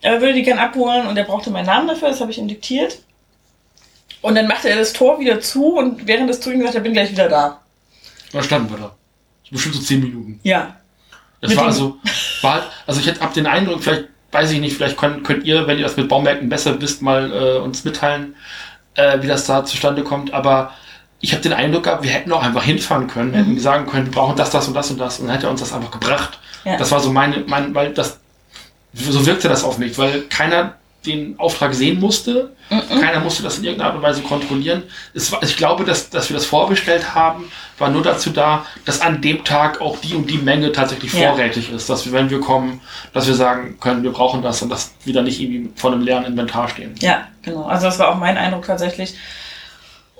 Er würde die gern abholen und er brauchte meinen Namen dafür, das habe ich ihm diktiert. Und dann machte er das Tor wieder zu und während des Tun gesagt, er bin gleich wieder da. Da standen wir da. Bestimmt so zehn Minuten. Ja. Das war also, war, also ich hätte ab den Eindruck, vielleicht weiß ich nicht, vielleicht könnt, könnt ihr, wenn ihr das mit Baumärkten besser wisst, mal äh, uns mitteilen, äh, wie das da zustande kommt. Aber ich habe den Eindruck gehabt, wir hätten auch einfach hinfahren können, mhm. hätten sagen können, wir brauchen das, das und das und das. Und dann hätte er uns das einfach gebracht. Ja. Das war so meine, mein, weil das, so wirkte das auf mich, weil keiner den Auftrag sehen musste. Mhm. Keiner musste das in irgendeiner Art und Weise kontrollieren. Es war, ich glaube, dass, dass wir das vorbestellt haben, war nur dazu da, dass an dem Tag auch die und die Menge tatsächlich ja. vorrätig ist. Dass wir, wenn wir kommen, dass wir sagen können, wir brauchen das und dass wir dann nicht irgendwie vor einem leeren Inventar stehen. Ja, genau. Also das war auch mein Eindruck tatsächlich.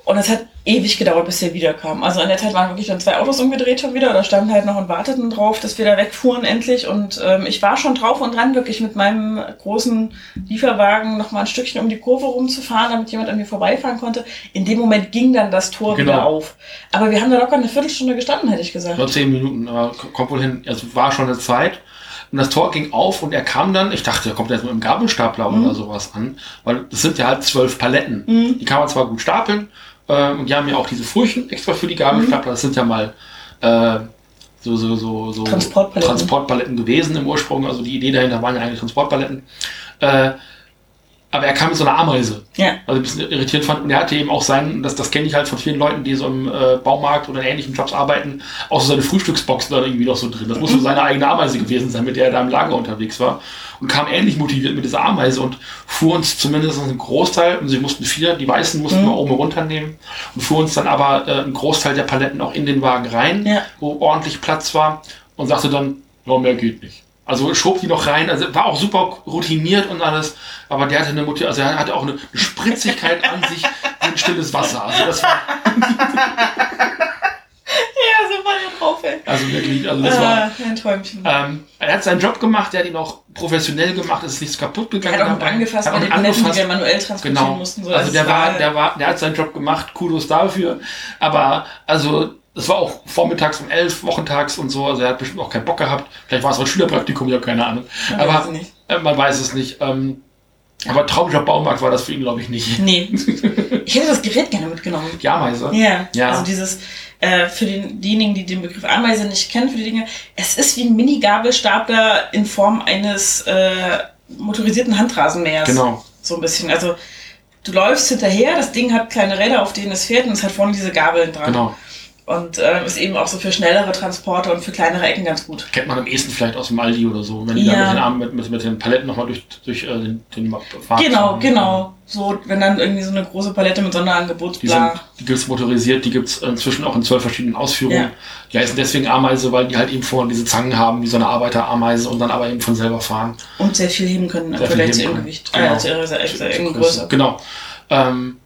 Und es hat ewig gedauert, bis er wiederkam. Also in der Zeit waren wirklich dann zwei Autos umgedreht schon wieder oder standen halt noch und warteten drauf, dass wir da wegfuhren endlich. Und ähm, ich war schon drauf und dran, wirklich mit meinem großen Lieferwagen noch mal ein Stückchen um die Kurve rumzufahren, damit jemand an mir vorbeifahren konnte. In dem Moment ging dann das Tor genau. wieder auf. Aber wir haben da locker eine Viertelstunde gestanden, hätte ich gesagt. Nur zehn Minuten, aber kommt wohl hin. Also war schon eine Zeit. Und das Tor ging auf und er kam dann, ich dachte, er kommt jetzt mit einem Gabelstapler mhm. oder sowas an, weil das sind ja halt zwölf Paletten. Mhm. Die kann man zwar gut stapeln, äh, und die haben ja auch diese Furchen extra für die Gabelstapler. Mhm. Das sind ja mal äh, so, so, so, so Transportpaletten. Transportpaletten gewesen im Ursprung. Also die Idee dahinter waren ja eigentlich Transportpaletten. Äh, aber er kam mit so einer Ameise. Ja. Also ein bisschen irritiert fand. Und er hatte eben auch seinen, das, das kenne ich halt von vielen Leuten, die so im äh, Baumarkt oder in ähnlichen Jobs arbeiten, auch so seine Frühstücksbox da irgendwie noch so drin. Das muss so seine eigene Ameise gewesen sein, mit der er da im Lager unterwegs war. Und kam ähnlich motiviert mit dieser Ameise und fuhr uns zumindest einen Großteil, und sie mussten vier, die weißen mussten mhm. wir oben runternehmen, und fuhr uns dann aber äh, einen Großteil der Paletten auch in den Wagen rein, ja. wo ordentlich Platz war, und sagte dann, no, mehr geht nicht. Also schob die noch rein, also war auch super routiniert und alles, aber der hatte eine Motiv also er hatte auch eine, Spritzigkeit an sich wie ein stilles Wasser. Also das war. [laughs] ja, so war er drauf, ey. Also wirklich, also das ah, war. Ein Träumchen. Ähm, er hat seinen Job gemacht, der hat ihn auch professionell gemacht, es ist nichts kaputt gegangen. Er hat auch dabei. angefasst, hat auch mit angefasst. die wir manuell transportieren genau. mussten. So also der war, der war, der hat seinen Job gemacht, Kudos dafür. Aber also das war auch vormittags um elf, wochentags und so. Also er hat bestimmt auch keinen Bock gehabt. Vielleicht war es auch ein Schülerpraktikum, ich habe keine Ahnung. Man aber weiß äh, man weiß es nicht. Ähm, aber Traumjob Baumarkt war das für ihn, glaube ich, nicht. Nee. [laughs] Ich hätte das Gerät gerne mitgenommen. Die Ameise? Ja. ja. Also dieses, äh, für den, diejenigen, die den Begriff Ameise nicht kennen, für die Dinge, es ist wie ein Mini-Gabelstapler in Form eines äh, motorisierten Handrasenmähers. Genau. So ein bisschen. Also du läufst hinterher, das Ding hat kleine Räder, auf denen es fährt und es hat vorne diese Gabeln dran. Genau. Und äh, ist eben auch so für schnellere Transporte und für kleinere Ecken ganz gut. Kennt man am ehesten vielleicht aus dem Aldi oder so, wenn die ja. da mit den Armen mit, mit, mit den Paletten nochmal durch, durch äh, den, den Fahrt Genau, fahren. genau. So, wenn dann irgendwie so eine große Palette mit Sonderangebot. Die, sind, die gibt es motorisiert, die gibt es inzwischen auch in zwölf verschiedenen Ausführungen. Ja. Die heißen deswegen Ameise, weil die halt eben vorne diese Zangen haben, wie so eine Arbeiterameise und dann aber eben von selber fahren. Und sehr viel heben können, sehr vielleicht zu ihrem Gewicht. Genau. Äh, zu ihrer, zu ihrer Größe. Genau. Ähm,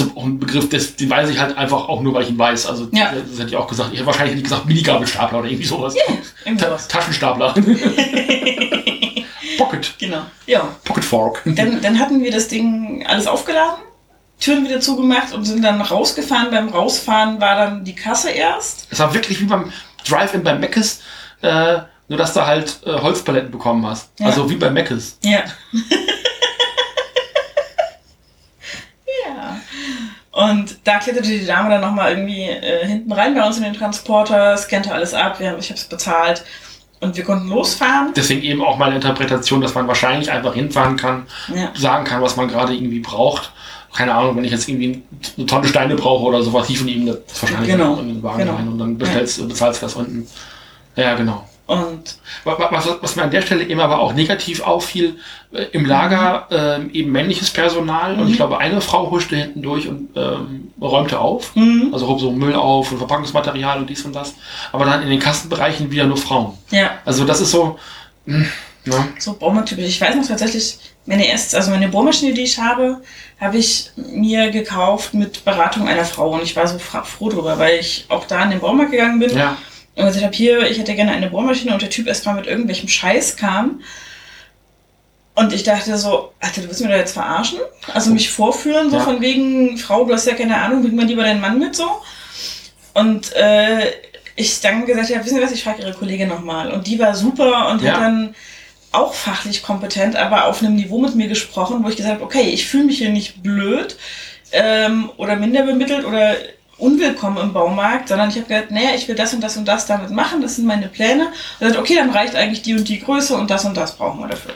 ist auch ein Begriff, das, den weiß ich halt einfach auch nur, weil ich ihn weiß. Also, ja. das hätte ich auch gesagt. Ich hätte wahrscheinlich nicht gesagt Minigabelstapler oder irgendwie sowas. Yeah, irgendwas. Ta Taschenstapler. [laughs] Pocket. Genau. Ja. Pocket Fork. Dann, dann hatten wir das Ding alles aufgeladen, Türen wieder zugemacht und sind dann rausgefahren. Beim Rausfahren war dann die Kasse erst. Es war wirklich wie beim Drive-In beim Meckes, äh, nur dass du halt äh, Holzpaletten bekommen hast. Ja. Also wie beim Meckes. Ja. [laughs] Und da kletterte die Dame dann nochmal irgendwie äh, hinten rein bei uns in den Transporter, scannte alles ab, wir haben, ich habe es bezahlt und wir konnten losfahren. Deswegen eben auch meine Interpretation, dass man wahrscheinlich einfach hinfahren kann, ja. sagen kann, was man gerade irgendwie braucht. Keine Ahnung, wenn ich jetzt irgendwie eine Tonne Steine brauche oder sowas, hieven ihm das wahrscheinlich genau. in den Wagen genau. rein und dann bestellst, ja. bezahlst du das unten. Ja, genau. Und was, was, mir an der Stelle eben aber auch negativ auffiel, äh, im Lager äh, eben männliches Personal mhm. und ich mhm. glaube, eine Frau huschte hinten durch und ähm, räumte auf, mhm. also hob so Müll auf und Verpackungsmaterial und dies und das. Aber dann in den Kassenbereichen wieder nur Frauen. Ja. Also das ist so. Mh, hm, ja. So Baumarkttypisch. Ich weiß noch tatsächlich, meine erste, also meine Bohrmaschine, die ich habe, habe ich mir gekauft mit Beratung einer Frau und ich war so froh drüber, weil ich auch da in den Baumarkt gegangen bin. Ja und gesagt habe, hier, ich hätte gerne eine Bohrmaschine und der Typ erstmal mit irgendwelchem Scheiß kam. Und ich dachte so, Alter, du willst mir da jetzt verarschen? Also mich vorführen, so ja. von wegen, Frau, du hast ja keine Ahnung, bring mal lieber deinen Mann mit so. Und äh, ich dann gesagt habe, wissen Sie was, ich frage Ihre Kollegin nochmal. Und die war super und ja. hat dann auch fachlich kompetent, aber auf einem Niveau mit mir gesprochen, wo ich gesagt habe, okay, ich fühle mich hier nicht blöd ähm, oder minder bemittelt oder unwillkommen im Baumarkt, sondern ich habe gesagt, naja, ich will das und das und das damit machen, das sind meine Pläne. Und gesagt, okay, dann reicht eigentlich die und die Größe und das und das brauchen wir dafür.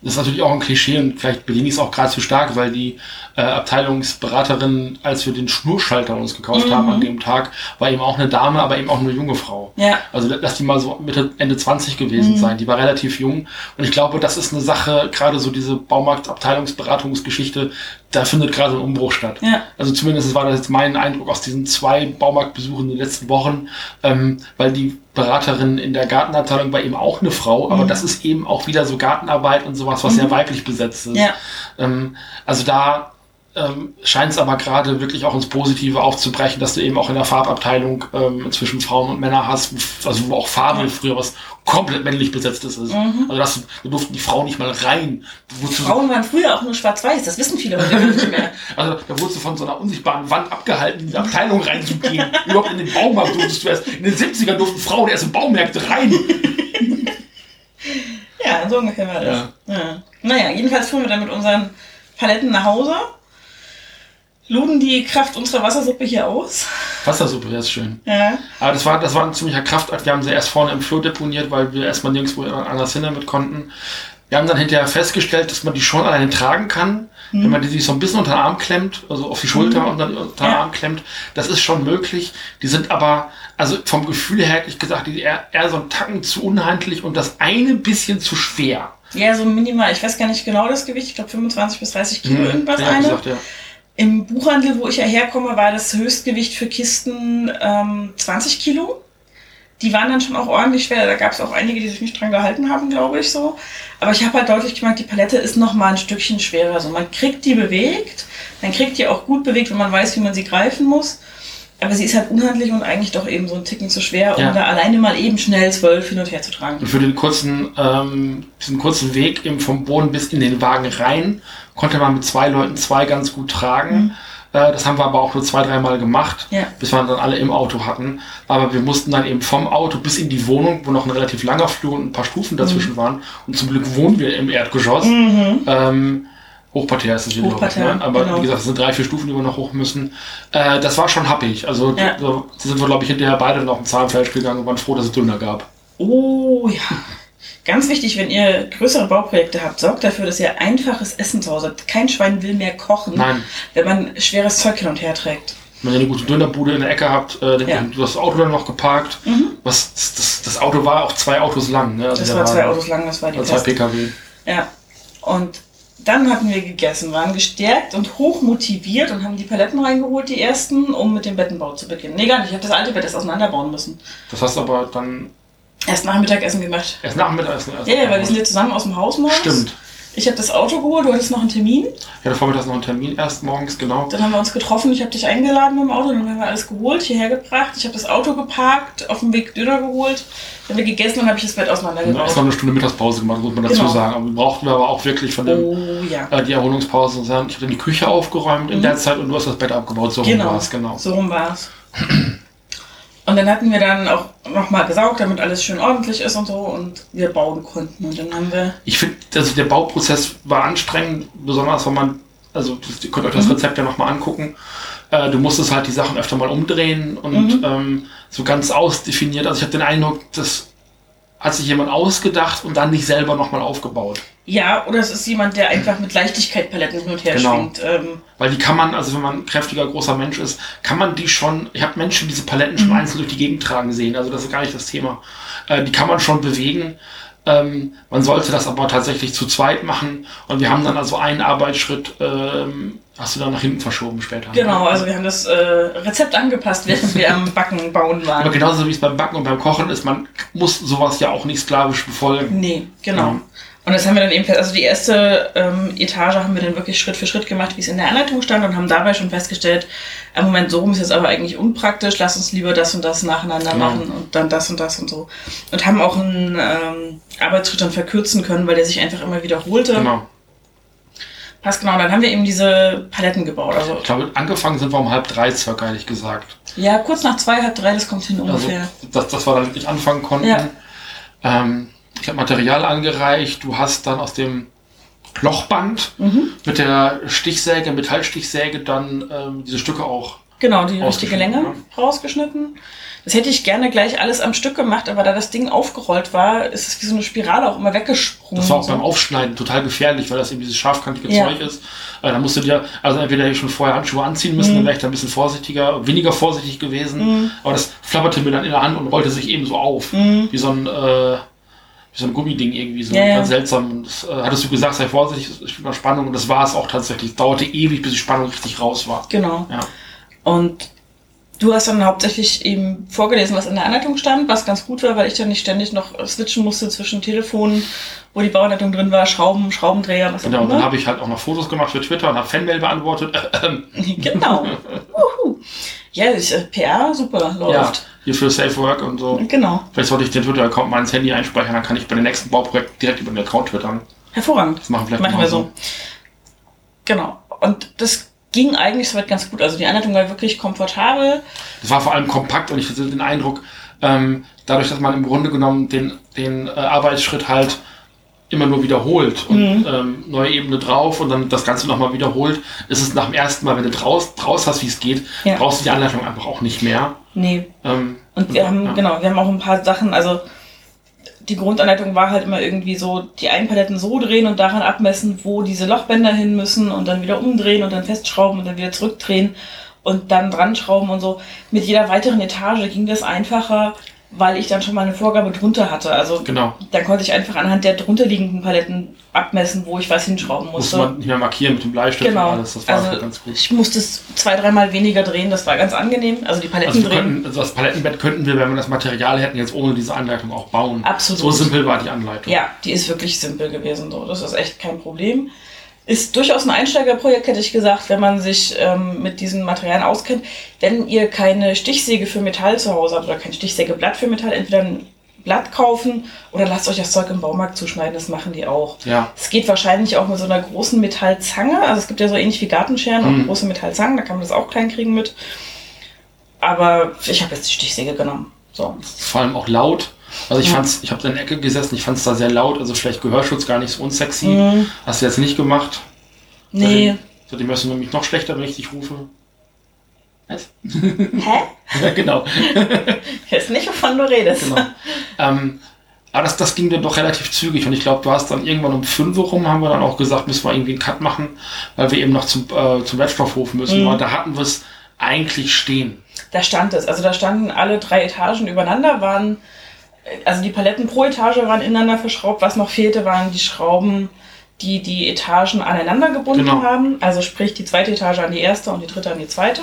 das ist natürlich auch ein Klischee und vielleicht bediene ich es auch gerade zu stark, weil die äh, Abteilungsberaterin, als wir den Schnurschalter uns gekauft mhm. haben an dem Tag, war eben auch eine Dame, aber eben auch eine junge Frau. Ja. Also lass die mal so Mitte, Ende 20 gewesen mhm. sein. Die war relativ jung. Und ich glaube, das ist eine Sache, gerade so diese Baumarktabteilungsberatungsgeschichte, da findet gerade ein Umbruch statt. Ja. Also zumindest war das jetzt mein Eindruck aus diesen zwei Baumarktbesuchen in den letzten Wochen, ähm, weil die Beraterin in der Gartenabteilung war eben auch eine Frau, aber mhm. das ist eben auch wieder so Gartenarbeit und sowas, was mhm. sehr weiblich besetzt ist. Ja. Ähm, also da ähm, scheint es aber gerade wirklich auch ins Positive aufzubrechen, dass du eben auch in der Farbabteilung ähm, zwischen Frauen und Männern hast, also wo auch Farbe früher was komplett männlich besetztes ist. Mhm. Also das, da durften die Frauen nicht mal rein. Frauen waren früher auch nur schwarz-weiß, das wissen viele heute nicht mehr. [laughs] Also da wurdest du von so einer unsichtbaren Wand abgehalten, in die Abteilung reinzugehen. [laughs] Überhaupt in den Baumarkt durftest du erst. In den 70ern durften Frauen erst in Baumärkte rein. [laughs] ja, so ungefähr war das. Ja. Ja. Naja, jedenfalls fuhren wir dann mit unseren Paletten nach Hause luden die Kraft unserer Wassersuppe hier aus. Wassersuppe, das ist schön. Ja. Aber das war, das war ein ziemlicher Kraftakt. Wir haben sie erst vorne im Flur deponiert, weil wir erstmal nirgendwo anders hin damit konnten. Wir haben dann hinterher festgestellt, dass man die schon alleine tragen kann, mhm. wenn man die sich so ein bisschen unter den Arm klemmt, also auf die Schulter mhm. und dann unter den ja. Arm klemmt. Das ist schon möglich. Die sind aber, also vom Gefühl her hätte ich gesagt, die eher, eher so ein Tacken zu unhandlich und das eine bisschen zu schwer. Ja, so minimal. Ich weiß gar nicht genau das Gewicht. Ich glaube 25 bis 30 Kilo mhm. irgendwas ja, eine. Gesagt, ja. Im Buchhandel, wo ich ja herkomme, war das Höchstgewicht für Kisten ähm, 20 Kilo. Die waren dann schon auch ordentlich schwer. Da gab es auch einige, die sich nicht dran gehalten haben, glaube ich so. Aber ich habe halt deutlich gemerkt, die Palette ist noch mal ein Stückchen schwerer. Also man kriegt die bewegt, man kriegt die auch gut bewegt, wenn man weiß, wie man sie greifen muss. Aber sie ist halt unhandlich und eigentlich doch eben so ein Ticken zu schwer, um ja. da alleine mal eben schnell zwölf hin und her zu tragen. Und für den kurzen, ähm, diesen kurzen Weg eben vom Boden bis in den Wagen rein, konnte man mit zwei Leuten zwei ganz gut tragen. Mhm. Äh, das haben wir aber auch nur zwei, dreimal gemacht, ja. bis wir dann alle im Auto hatten. Aber wir mussten dann eben vom Auto bis in die Wohnung, wo noch ein relativ langer Flur und ein paar Stufen dazwischen mhm. waren. Und zum Glück wohnen wir im Erdgeschoss. Mhm. Ähm, Hochparterre ist es ich. Ne? Aber genau. wie gesagt, es sind drei, vier Stufen, die wir noch hoch müssen. Äh, das war schon happig. Also ja. da sind wir, glaube ich, hinterher beide noch im Zahnfleisch gegangen und waren froh, dass es Döner gab. Oh ja. Ganz wichtig, wenn ihr größere Bauprojekte habt, sorgt dafür, dass ihr einfaches Essen zu Hause habt. Kein Schwein will mehr kochen, Nein. wenn man schweres Zeug hin und her trägt. Wenn ihr eine gute Dönerbude in der Ecke habt, äh, ja. du hast das Auto dann noch geparkt. Mhm. Was, das, das, Auto war auch zwei Autos lang. Ne? Also das war zwei Autos lang, das war die Zwei PKW. Ja. Und dann hatten wir gegessen, waren gestärkt und hoch motiviert und haben die Paletten reingeholt, die ersten, um mit dem Bettenbau zu beginnen. Nee, gar nicht. Ich habe das alte Bett erst auseinanderbauen müssen. Das hast du aber dann Erst Nachmittagessen gemacht. Erst Nachmittagessen? Erst ja, ja, weil wir sind ja zusammen aus dem Haus morgens. Stimmt. Ich habe das Auto geholt, du hattest noch einen Termin. Ich hatte vormittags noch einen Termin, erst morgens, genau. Dann haben wir uns getroffen, ich habe dich eingeladen mit dem Auto, dann haben wir alles geholt, hierher gebracht. Ich habe das Auto geparkt, auf dem Weg Döner geholt, dann haben wir gegessen und habe ich das Bett auseinandergebaut. Erst noch eine Stunde Mittagspause gemacht, muss man dazu genau. sagen. Aber wir brauchten aber auch wirklich von dem, oh, ja. äh, die Erholungspause. Ich habe dann die Küche aufgeräumt in mhm. der Zeit und du hast das Bett abgebaut, so genau. rum war es, genau. So rum war es. Und dann hatten wir dann auch nochmal gesaugt, damit alles schön ordentlich ist und so und wir bauen konnten. Und dann haben wir. Ich finde, also der Bauprozess war anstrengend, besonders wenn man, also ihr könnt euch das mhm. Rezept ja nochmal angucken. Äh, du musstest halt die Sachen öfter mal umdrehen und mhm. ähm, so ganz ausdefiniert. Also ich habe den Eindruck, das hat sich jemand ausgedacht und dann nicht selber nochmal aufgebaut. Ja, oder es ist jemand, der einfach mit Leichtigkeit Paletten hin und her genau. schwingt. Ähm. Weil die kann man, also wenn man ein kräftiger, großer Mensch ist, kann man die schon, ich habe Menschen diese Paletten schon mhm. einzeln durch die Gegend tragen sehen, also das ist gar nicht das Thema. Äh, die kann man schon bewegen. Ähm, man sollte das aber tatsächlich zu zweit machen und wir haben dann also einen Arbeitsschritt, ähm, hast du dann nach hinten verschoben später. Genau, also wir haben das äh, Rezept angepasst, während [laughs] wir am Backen bauen waren. Aber genauso wie es beim Backen und beim Kochen ist, man muss sowas ja auch nicht sklavisch befolgen. Nee, genau. Ja. Und das haben wir dann eben, also die erste ähm, Etage haben wir dann wirklich Schritt für Schritt gemacht, wie es in der Anleitung stand und haben dabei schon festgestellt, im Moment so rum ist jetzt aber eigentlich unpraktisch, lass uns lieber das und das nacheinander genau. machen und dann das und das und so. Und haben auch einen ähm, Arbeitsschritt dann verkürzen können, weil der sich einfach immer wiederholte. Genau. Passt genau, dann haben wir eben diese Paletten gebaut. Also, ich glaube, angefangen sind wir um halb drei circa, ehrlich gesagt. Ja, kurz nach zwei, halb drei, das kommt hin also, ungefähr. Dass, dass wir dann wirklich anfangen konnten. Ja. Ähm, ich habe Material angereicht, du hast dann aus dem Lochband mhm. mit der Stichsäge, Metallstichsäge dann ähm, diese Stücke auch. Genau, die richtige Länge ja. rausgeschnitten. Das hätte ich gerne gleich alles am Stück gemacht, aber da das Ding aufgerollt war, ist es wie so eine Spirale auch immer weggesprungen. Das war auch beim Aufschneiden total gefährlich, weil das eben dieses scharfkantige Ja. Zeug ist. Äh, da musst du dir, also entweder schon vorher Handschuhe anziehen müssen, Mhm. dann wäre ich da ein bisschen vorsichtiger, weniger vorsichtig gewesen. Aber das flapperte mir dann in der Hand und rollte sich eben so auf. Wie so ein, äh, so ein Gummiding irgendwie, so ja. ganz seltsam. Und das, äh, hattest du gesagt, sei vorsichtig, es ist über Spannung und das war es auch tatsächlich. Es dauerte ewig, bis die Spannung richtig raus war. Genau. Ja. Und du hast dann hauptsächlich eben vorgelesen, was in der Anleitung stand, was ganz gut war, weil ich dann nicht ständig noch switchen musste zwischen Telefonen, wo die Bauanleitung drin war, Schrauben, Schraubendreher, was auch Genau, und dann immer. habe ich halt auch noch Fotos gemacht für Twitter und habe Fanmail beantwortet. [laughs] genau. [laughs] Uhu. Ja, das ist, äh, PR, super, ja, läuft. hier für Safe Work und so. Genau. Vielleicht sollte ich den Twitter-Account mal ins Handy einspeichern, dann kann ich bei den nächsten Bauprojekten direkt über den Account twittern. Hervorragend. Das machen wir vielleicht Machen wir so. Genau. Und das ging eigentlich soweit ganz gut. Also die Anleitung war wirklich komfortabel. Das war vor allem kompakt und ich hatte den Eindruck, ähm, dadurch, dass man im Grunde genommen den, den äh, Arbeitsschritt halt immer nur wiederholt und ähm, neue Ebene drauf und dann das Ganze nochmal wiederholt, ist es nach dem ersten Mal, wenn du draus, draus hast, wie es geht, Ja. brauchst du die Anleitung einfach auch nicht mehr. Nee. Ähm, Und wir haben, ja. genau, wir haben auch ein paar Sachen, also die Grundanleitung war halt immer irgendwie so, die Einpaletten so drehen und daran abmessen, wo diese Lochbänder hin müssen und dann wieder umdrehen und dann festschrauben und dann wieder zurückdrehen und dann dran schrauben und so. Mit jeder weiteren Etage ging das einfacher, weil ich dann schon mal eine Vorgabe drunter hatte. Also Genau. dann konnte ich einfach anhand der drunter liegenden Paletten abmessen, wo ich was hinschrauben Musste musste. man nicht mehr markieren mit dem Bleistift Genau. und alles. Das war also halt ganz gut. ich musste es zwei, dreimal weniger drehen, das war ganz angenehm. Also die Paletten Also, drehen. könnten, also das Palettenbett könnten wir, wenn wir das Material hätten, jetzt ohne diese Anleitung auch bauen. Absolut. So simpel war die Anleitung. Ja, die ist wirklich simpel gewesen. So. Das ist echt kein Problem. Ist durchaus ein Einsteigerprojekt, hätte ich gesagt, wenn man sich ähm, mit diesen Materialien auskennt. Wenn ihr keine Stichsäge für Metall zu Hause habt oder kein Stichsägeblatt für Metall, entweder ein Blatt kaufen oder lasst euch das Zeug im Baumarkt zuschneiden, das machen die auch. Ja. Es geht wahrscheinlich auch mit so einer großen Metallzange. Also es gibt ja so ähnlich wie Gartenscheren Mhm. auch große Metallzangen, da kann man das auch klein kriegen mit. Aber ich habe jetzt die Stichsäge genommen. So. vor allem auch laut. Also ich Ja. fand's, ich habe in der Ecke gesessen, ich fand es da sehr laut, also vielleicht Gehörschutz gar nicht so unsexy. Mhm. Hast du jetzt nicht gemacht? Nee. Seitdem, seitdem hörst du nämlich noch schlechter, wenn ich dich rufe. Was? Hä? [laughs] ja, genau. [laughs] Ich weiß nicht, wovon du redest. genau. ähm, aber das, das ging dann doch relativ zügig und ich glaube, du hast dann irgendwann um 5 Uhr rum, haben wir dann auch gesagt, müssen wir irgendwie einen Cut machen, weil wir eben noch zum, äh, zum Wertstoffhof müssen. Mhm. Und da hatten wir es eigentlich stehen. Da stand es. Also da standen alle drei Etagen übereinander, waren, also die Paletten pro Etage waren ineinander verschraubt. Was noch fehlte, waren die Schrauben, die die Etagen aneinander gebunden Genau. haben. Also sprich die zweite Etage an die erste und die dritte an die zweite.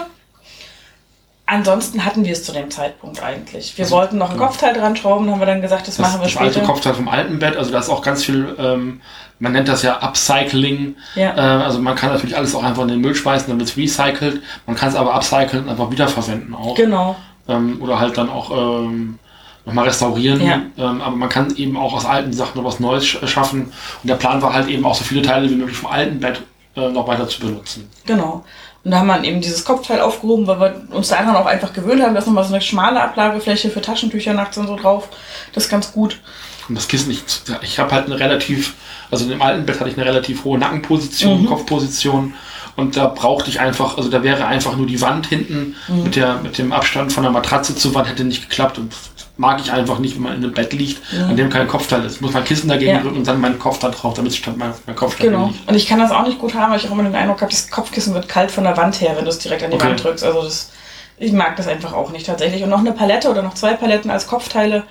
Ansonsten hatten wir es zu dem Zeitpunkt eigentlich. Wir Also, wollten noch ein genau. Kopfteil dran schrauben, haben wir dann gesagt, das, Das, machen wir das alte später. Kopfteil vom alten Bett, also da ist auch ganz viel, ähm, man nennt das ja Upcycling. Ja. Äh, also man kann natürlich alles auch einfach in den Müll schmeißen, dann wird es recycelt. Man kann es aber upcyclen und einfach wiederverwenden auch. Genau. Ähm, oder halt dann auch ähm, nochmal restaurieren. Ja. Ähm, aber man kann eben auch aus alten Sachen noch was Neues sch schaffen. Und der Plan war halt eben auch so viele Teile wie möglich vom alten Bett äh, noch weiter zu benutzen. Genau. Und da haben wir eben dieses Kopfteil aufgehoben, weil wir uns da einfach auch einfach gewöhnt haben. Da ist nochmal so eine schmale Ablagefläche für Taschentücher nachts und so drauf. Das ist ganz gut. Und das Kissen, ich, ich habe halt eine relativ, also in dem alten Bett hatte ich eine relativ hohe Nackenposition, Mhm. Kopfposition. Und da brauchte ich einfach, also da wäre einfach nur die Wand hinten Mhm. mit, der, mit dem Abstand von der Matratze zur Wand hätte nicht geklappt. Und mag ich einfach nicht, wenn man in einem Bett liegt, an dem kein Kopfteil ist. Ich muss mein Kissen dagegen Ja. drücken und dann meinen Kopf da drauf, damit stand mein, mein Kopf Genau. liegt. Und ich kann das auch nicht gut haben, weil ich auch immer den Eindruck habe, das Kopfkissen wird kalt von der Wand her, wenn du es direkt an die Okay. Wand drückst. Also das, ich mag das einfach auch nicht tatsächlich. Und noch eine Palette oder noch zwei Paletten als Kopfteile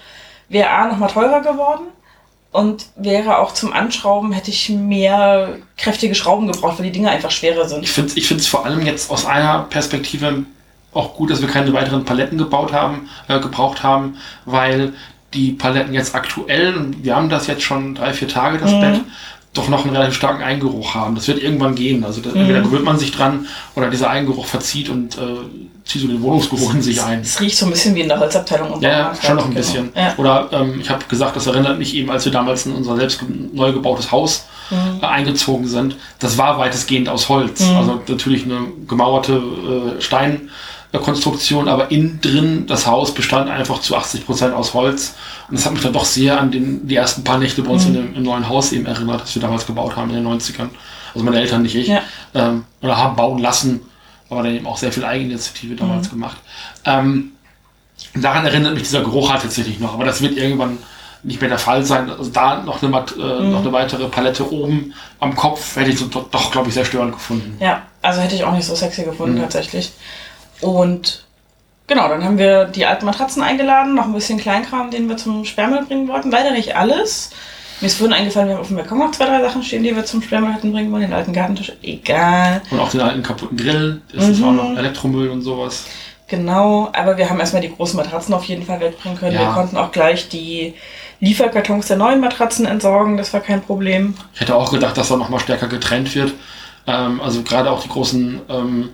wäre A nochmal teurer geworden. Und wäre auch zum Anschrauben, hätte ich mehr kräftige Schrauben gebraucht, weil die Dinge einfach schwerer sind. Ich finde es ich find's vor allem jetzt aus einer Perspektive auch gut, dass wir keine weiteren Paletten gebaut haben, äh, gebraucht haben, weil die Paletten jetzt aktuell, wir haben das jetzt schon drei, vier Tage, das Mhm. Bett, doch noch einen relativ starken Eingeruch haben. Das wird irgendwann gehen. Also das, Mhm. entweder gewöhnt man sich dran oder dieser Eingeruch verzieht und äh, zieht so den Wohnungsgeruch in sich ein. Es riecht so ein bisschen wie in der Holzabteilung. Ja, Baumarkt. schon noch ein Genau. bisschen. Ja. Oder ähm, ich habe gesagt, das erinnert mich eben, als wir damals in unser selbst neu gebautes Haus Mhm. äh, eingezogen sind. Das war weitestgehend aus Holz. Also natürlich eine gemauerte äh, Steinkonstruktion, aber innen drin das Haus bestand einfach zu 80 Prozent aus Holz. Und das hat mich dann doch sehr an den, die ersten paar Nächte bei uns Mhm. in dem, im neuen Haus eben erinnert, das wir damals gebaut haben in den 90ern. Also meine Eltern, nicht ich. Ja. Ähm, oder haben bauen lassen, aber dann eben auch sehr viel Eigeninitiative damals Mhm. gemacht. Ähm, Daran erinnert mich dieser Geruch halt tatsächlich noch, aber das wird irgendwann nicht mehr der Fall sein. Also da noch eine, äh, mhm. noch eine weitere Palette oben am Kopf hätte ich so, doch, doch glaube ich, sehr störend gefunden. Ja, also hätte ich auch nicht so sexy gefunden mhm. tatsächlich. Und genau, dann haben wir die alten Matratzen eingeladen, noch ein bisschen Kleinkram, den wir zum Sperrmüll bringen wollten. Leider nicht alles. Mir ist vorhin eingefallen, wir haben auf dem Balkon noch zwei, drei Sachen stehen, die wir zum Sperrmüll hätten bringen wollen. Den alten Gartentisch, egal. Und auch den alten kaputten Grill, das mhm. ist auch noch Elektromüll und sowas. Genau, aber wir haben erstmal die großen Matratzen auf jeden Fall wegbringen können. Ja. Wir konnten auch gleich die Lieferkartons der neuen Matratzen entsorgen, das war kein Problem. Ich hätte auch gedacht, dass da nochmal stärker getrennt wird. Ähm, also gerade auch die großen ähm,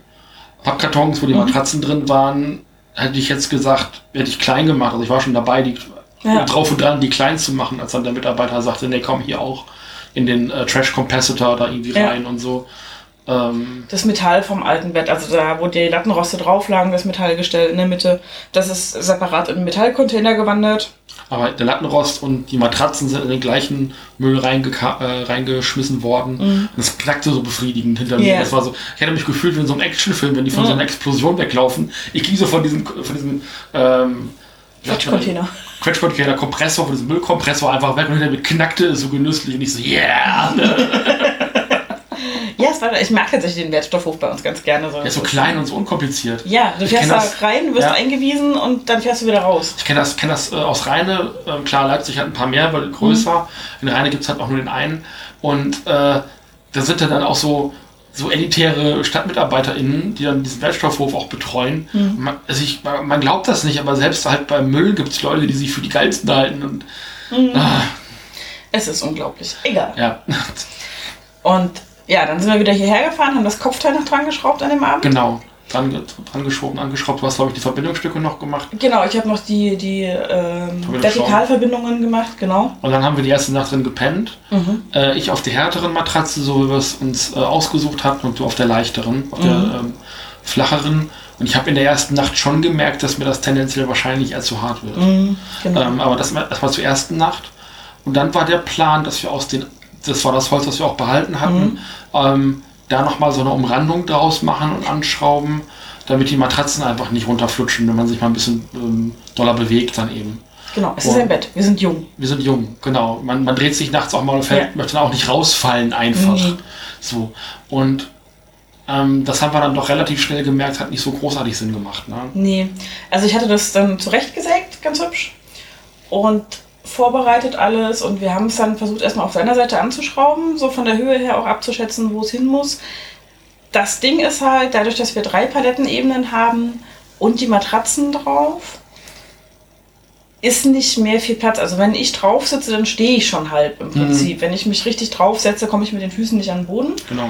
Pappkartons, wo die mhm. Matratzen drin waren, hätte ich jetzt gesagt, hätte ich klein gemacht. Also ich war schon dabei, die ja. drauf und dran, die klein zu machen, als dann der Mitarbeiter sagte, nee, komm hier auch in den äh, Trash Capacitor da irgendwie ja. rein und so. Ähm, das Metall vom alten Bett, also da, wo die Lattenroste drauf lagen, das Metallgestell in der Mitte, das ist separat in den Metallcontainer gewandert. Aber der Lattenrost und die Matratzen sind in den gleichen Müll äh, reingeschmissen worden. Mhm. Und es knackte so befriedigend hinter mir. Das war so, ich hätte mich gefühlt wie in so einem Actionfilm, wenn die von mhm. so einer Explosion weglaufen. Ich ging so von diesem, von diesem ähm, Quetschcontainer. Quetschcontainer, Kompressor, von diesem Müllkompressor einfach weg und hinter mir knackte es so genüsslich und ich so, yeah! [laughs] Ja, es war, ich mag tatsächlich den Wertstoffhof bei uns ganz gerne. So. Der ist so klein und so unkompliziert. Ja, du fährst da das, rein, wirst ja. eingewiesen und dann fährst du wieder raus. Ich kenne das, kenn das äh, aus Rheine. Ähm, klar, Leipzig hat ein paar mehr, weil größer. Mhm. In Rheine gibt es halt auch nur den einen. Und äh, da sind dann auch so, so elitäre StadtmitarbeiterInnen, die dann diesen Wertstoffhof auch betreuen. Mhm. Man, also ich, man glaubt das nicht, aber selbst halt beim Müll gibt es Leute, die sich für die geilsten halten. Und, mhm. ah. Es ist unglaublich. Egal. Ja. Und ja, dann sind wir wieder hierher gefahren, haben das Kopfteil noch dran geschraubt an dem Abend. Genau, dran, dran geschoben, angeschraubt. Du hast, glaube ich, die Verbindungsstücke noch gemacht. Genau, ich habe noch die, die ähm, Vertikalverbindungen gemacht, genau. Und dann haben wir die erste Nacht drin gepennt. Mhm. Äh, ich auf der härteren Matratze, so wie wir es uns äh, ausgesucht hatten, und du auf der leichteren, auf mhm. der ähm, flacheren. Und ich habe in der ersten Nacht schon gemerkt, dass mir das tendenziell wahrscheinlich eher zu hart wird. Mhm, genau. ähm, aber das, das war zur ersten Nacht. Und dann war der Plan, dass wir aus den das war das Holz, was wir auch behalten hatten, mhm. ähm, da nochmal so eine Umrandung draus machen und anschrauben, damit die Matratzen einfach nicht runterflutschen, wenn man sich mal ein bisschen ähm, doller bewegt dann eben. Genau, es und ist ein Bett. Wir sind jung. Wir sind jung, genau. Man, man dreht sich nachts auch mal und fällt, ja. möchte dann auch nicht rausfallen einfach. Mhm. So. Und ähm, das haben wir dann doch relativ schnell gemerkt, hat nicht so großartig Sinn gemacht. Ne? Nee. Also ich hatte das dann zurechtgesägt, ganz hübsch. Und vorbereitet alles und wir haben es dann versucht, erstmal auf seiner Seite anzuschrauben, so von der Höhe her auch abzuschätzen, wo es hin muss. Das Ding ist halt, dadurch, dass wir drei Palettenebenen haben und die Matratzen drauf, ist nicht mehr viel Platz. Also wenn ich drauf sitze, dann stehe ich schon halb im Prinzip. Mhm. Wenn ich mich richtig drauf setze, komme ich mit den Füßen nicht an den Boden. Genau.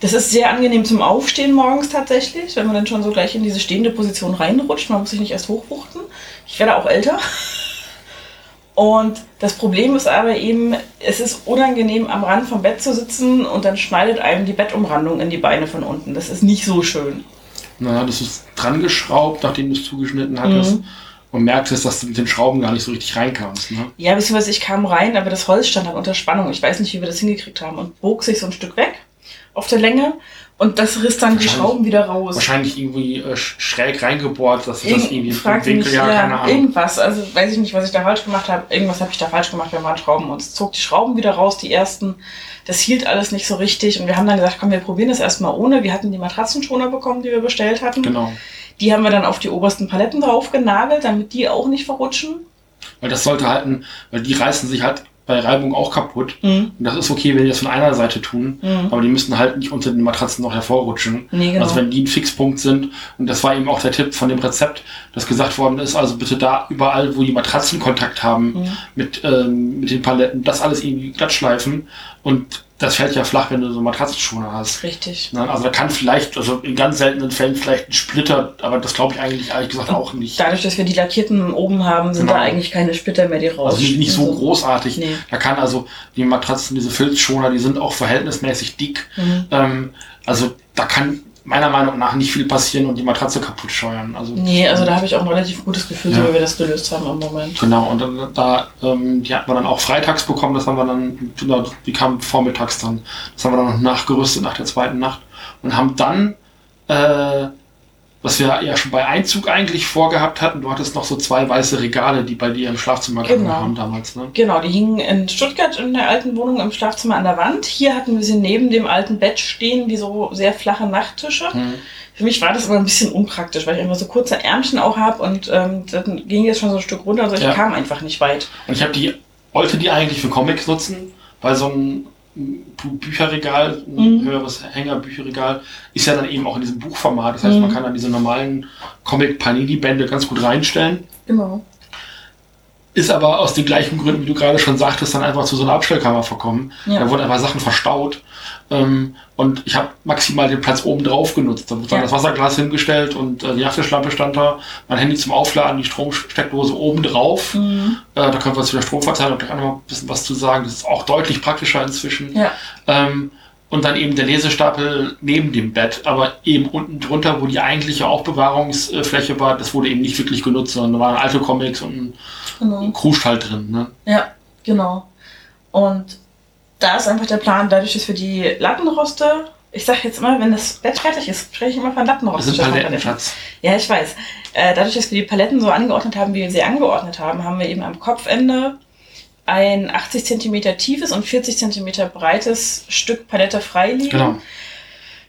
Das ist sehr angenehm zum Aufstehen morgens tatsächlich, wenn man dann schon so gleich in diese stehende Position reinrutscht. Man muss sich nicht erst hochwuchten. Ich werde auch älter. [laughs] Und das Problem ist aber eben, es ist unangenehm, am Rand vom Bett zu sitzen und dann schneidet einem die Bettumrandung in die Beine von unten. Das ist nicht so schön. Na, hattest du es dran geschraubt, nachdem du es zugeschnitten hattest. Mhm. Und merktest, dass du mit den Schrauben gar nicht so richtig reinkamst. Ne? Ja, beziehungsweise ich kam rein, aber das Holz stand halt unter Spannung. Ich weiß nicht, wie wir das hingekriegt haben. Und bog sich so ein Stück weg auf der Länge. Und das riss dann die Schrauben wieder raus. Wahrscheinlich irgendwie äh, schräg reingebohrt, dass Irgend, das irgendwie im Winkel, mich, ja, keine Ahnung. Irgendwas, also weiß ich nicht, was ich da falsch gemacht habe. Irgendwas habe ich da falsch gemacht beim Handschrauben. Und es zog die Schrauben wieder raus, die ersten. Das hielt alles nicht so richtig. Und wir haben dann gesagt, komm, wir probieren das erstmal ohne. Wir hatten die Matratzenschoner bekommen, die wir bestellt hatten. Genau. Die haben wir dann auf die obersten Paletten drauf genagelt, damit die auch nicht verrutschen. Weil das sollte halten, weil die reißen sich halt bei Reibung auch kaputt. Mhm. Und das ist okay, wenn die das von einer Seite tun, mhm. aber die müssen halt nicht unter den Matratzen noch hervorrutschen. Nee, genau. Also wenn die ein Fixpunkt sind, und das war eben auch der Tipp von dem Rezept, das gesagt worden ist, also bitte da überall, wo die Matratzen Kontakt haben mhm. mit, ähm, mit den Paletten, das alles irgendwie glatt schleifen und das fällt ja flach, wenn du so Matratzenschoner hast. Richtig. Also da kann vielleicht, also in ganz seltenen Fällen vielleicht ein Splitter, aber das glaube ich eigentlich ehrlich gesagt auch nicht. Dadurch, dass wir die lackierten oben haben, sind genau. da eigentlich keine Splitter mehr, die raus. Also nicht so großartig. Nee. Da kann also die Matratzen, diese Filzschoner, die sind auch verhältnismäßig dick. Mhm. Ähm, also da kann meiner Meinung nach nicht viel passieren und die Matratze kaputt scheuern. Also, nee, also da habe ich auch ein relativ gutes Gefühl, ja. so wie wir das gelöst haben im Moment. Genau, und dann, da, ähm, die hatten wir dann auch freitags bekommen, das haben wir dann, die kamen vormittags dann, das haben wir dann noch nachgerüstet nach der zweiten Nacht und haben dann äh, was wir ja schon bei Einzug eigentlich vorgehabt hatten. Du hattest noch so zwei weiße Regale, die bei dir im Schlafzimmer genau. haben damals. Ne? Genau, die hingen in Stuttgart in der alten Wohnung im Schlafzimmer an der Wand. Hier hatten wir sie neben dem alten Bett stehen, die so sehr flache Nachttische. Hm. Für mich war das immer ein bisschen unpraktisch, weil ich immer so kurze Ärmchen auch habe und ähm, dann ging jetzt schon so ein Stück runter, also ich ja. kam einfach nicht weit. Und ich habe die, wollte die eigentlich für Comics nutzen, weil so ein Bücherregal, ein mhm. höheres Hängerbücherregal, ist ja dann eben auch in diesem Buchformat. Das heißt, mhm. man kann dann diese normalen Comic-Panini-Bände ganz gut reinstellen. Genau. Ist aber aus den gleichen Gründen, wie du gerade schon sagtest, dann einfach zu so einer Abstellkammer verkommen. Ja. Da wurden einfach Sachen verstaut. Ähm, und ich habe maximal den Platz oben drauf genutzt. Da wurde dann ja. das Wasserglas hingestellt und äh, die Nachttischlampe stand da, mein Handy zum Aufladen, die Stromsteckdose oben drauf. Mhm. Äh, da können wir zu der Stromverteilung gleich noch ein bisschen was zu sagen. Das ist auch deutlich praktischer inzwischen. Ja. Ähm, und dann eben der Lesestapel neben dem Bett, aber eben unten drunter, wo die eigentliche Aufbewahrungsfläche war, das wurde eben nicht wirklich genutzt, sondern da waren alte Comics und ein, genau. ein Krustall drin. Ne? Ja, genau. Und da ist einfach der Plan, dadurch, dass wir die Lattenroste, ich sag jetzt immer, wenn das Bett fertig ist, spreche ich immer von Lattenroste. Das sind Paletten, Schatz. Ja, ich weiß. Äh, dadurch, dass wir die Paletten so angeordnet haben, wie wir sie angeordnet haben, haben wir eben am Kopfende ein 80 cm tiefes und 40 cm breites Stück Palette freiliegen, genau.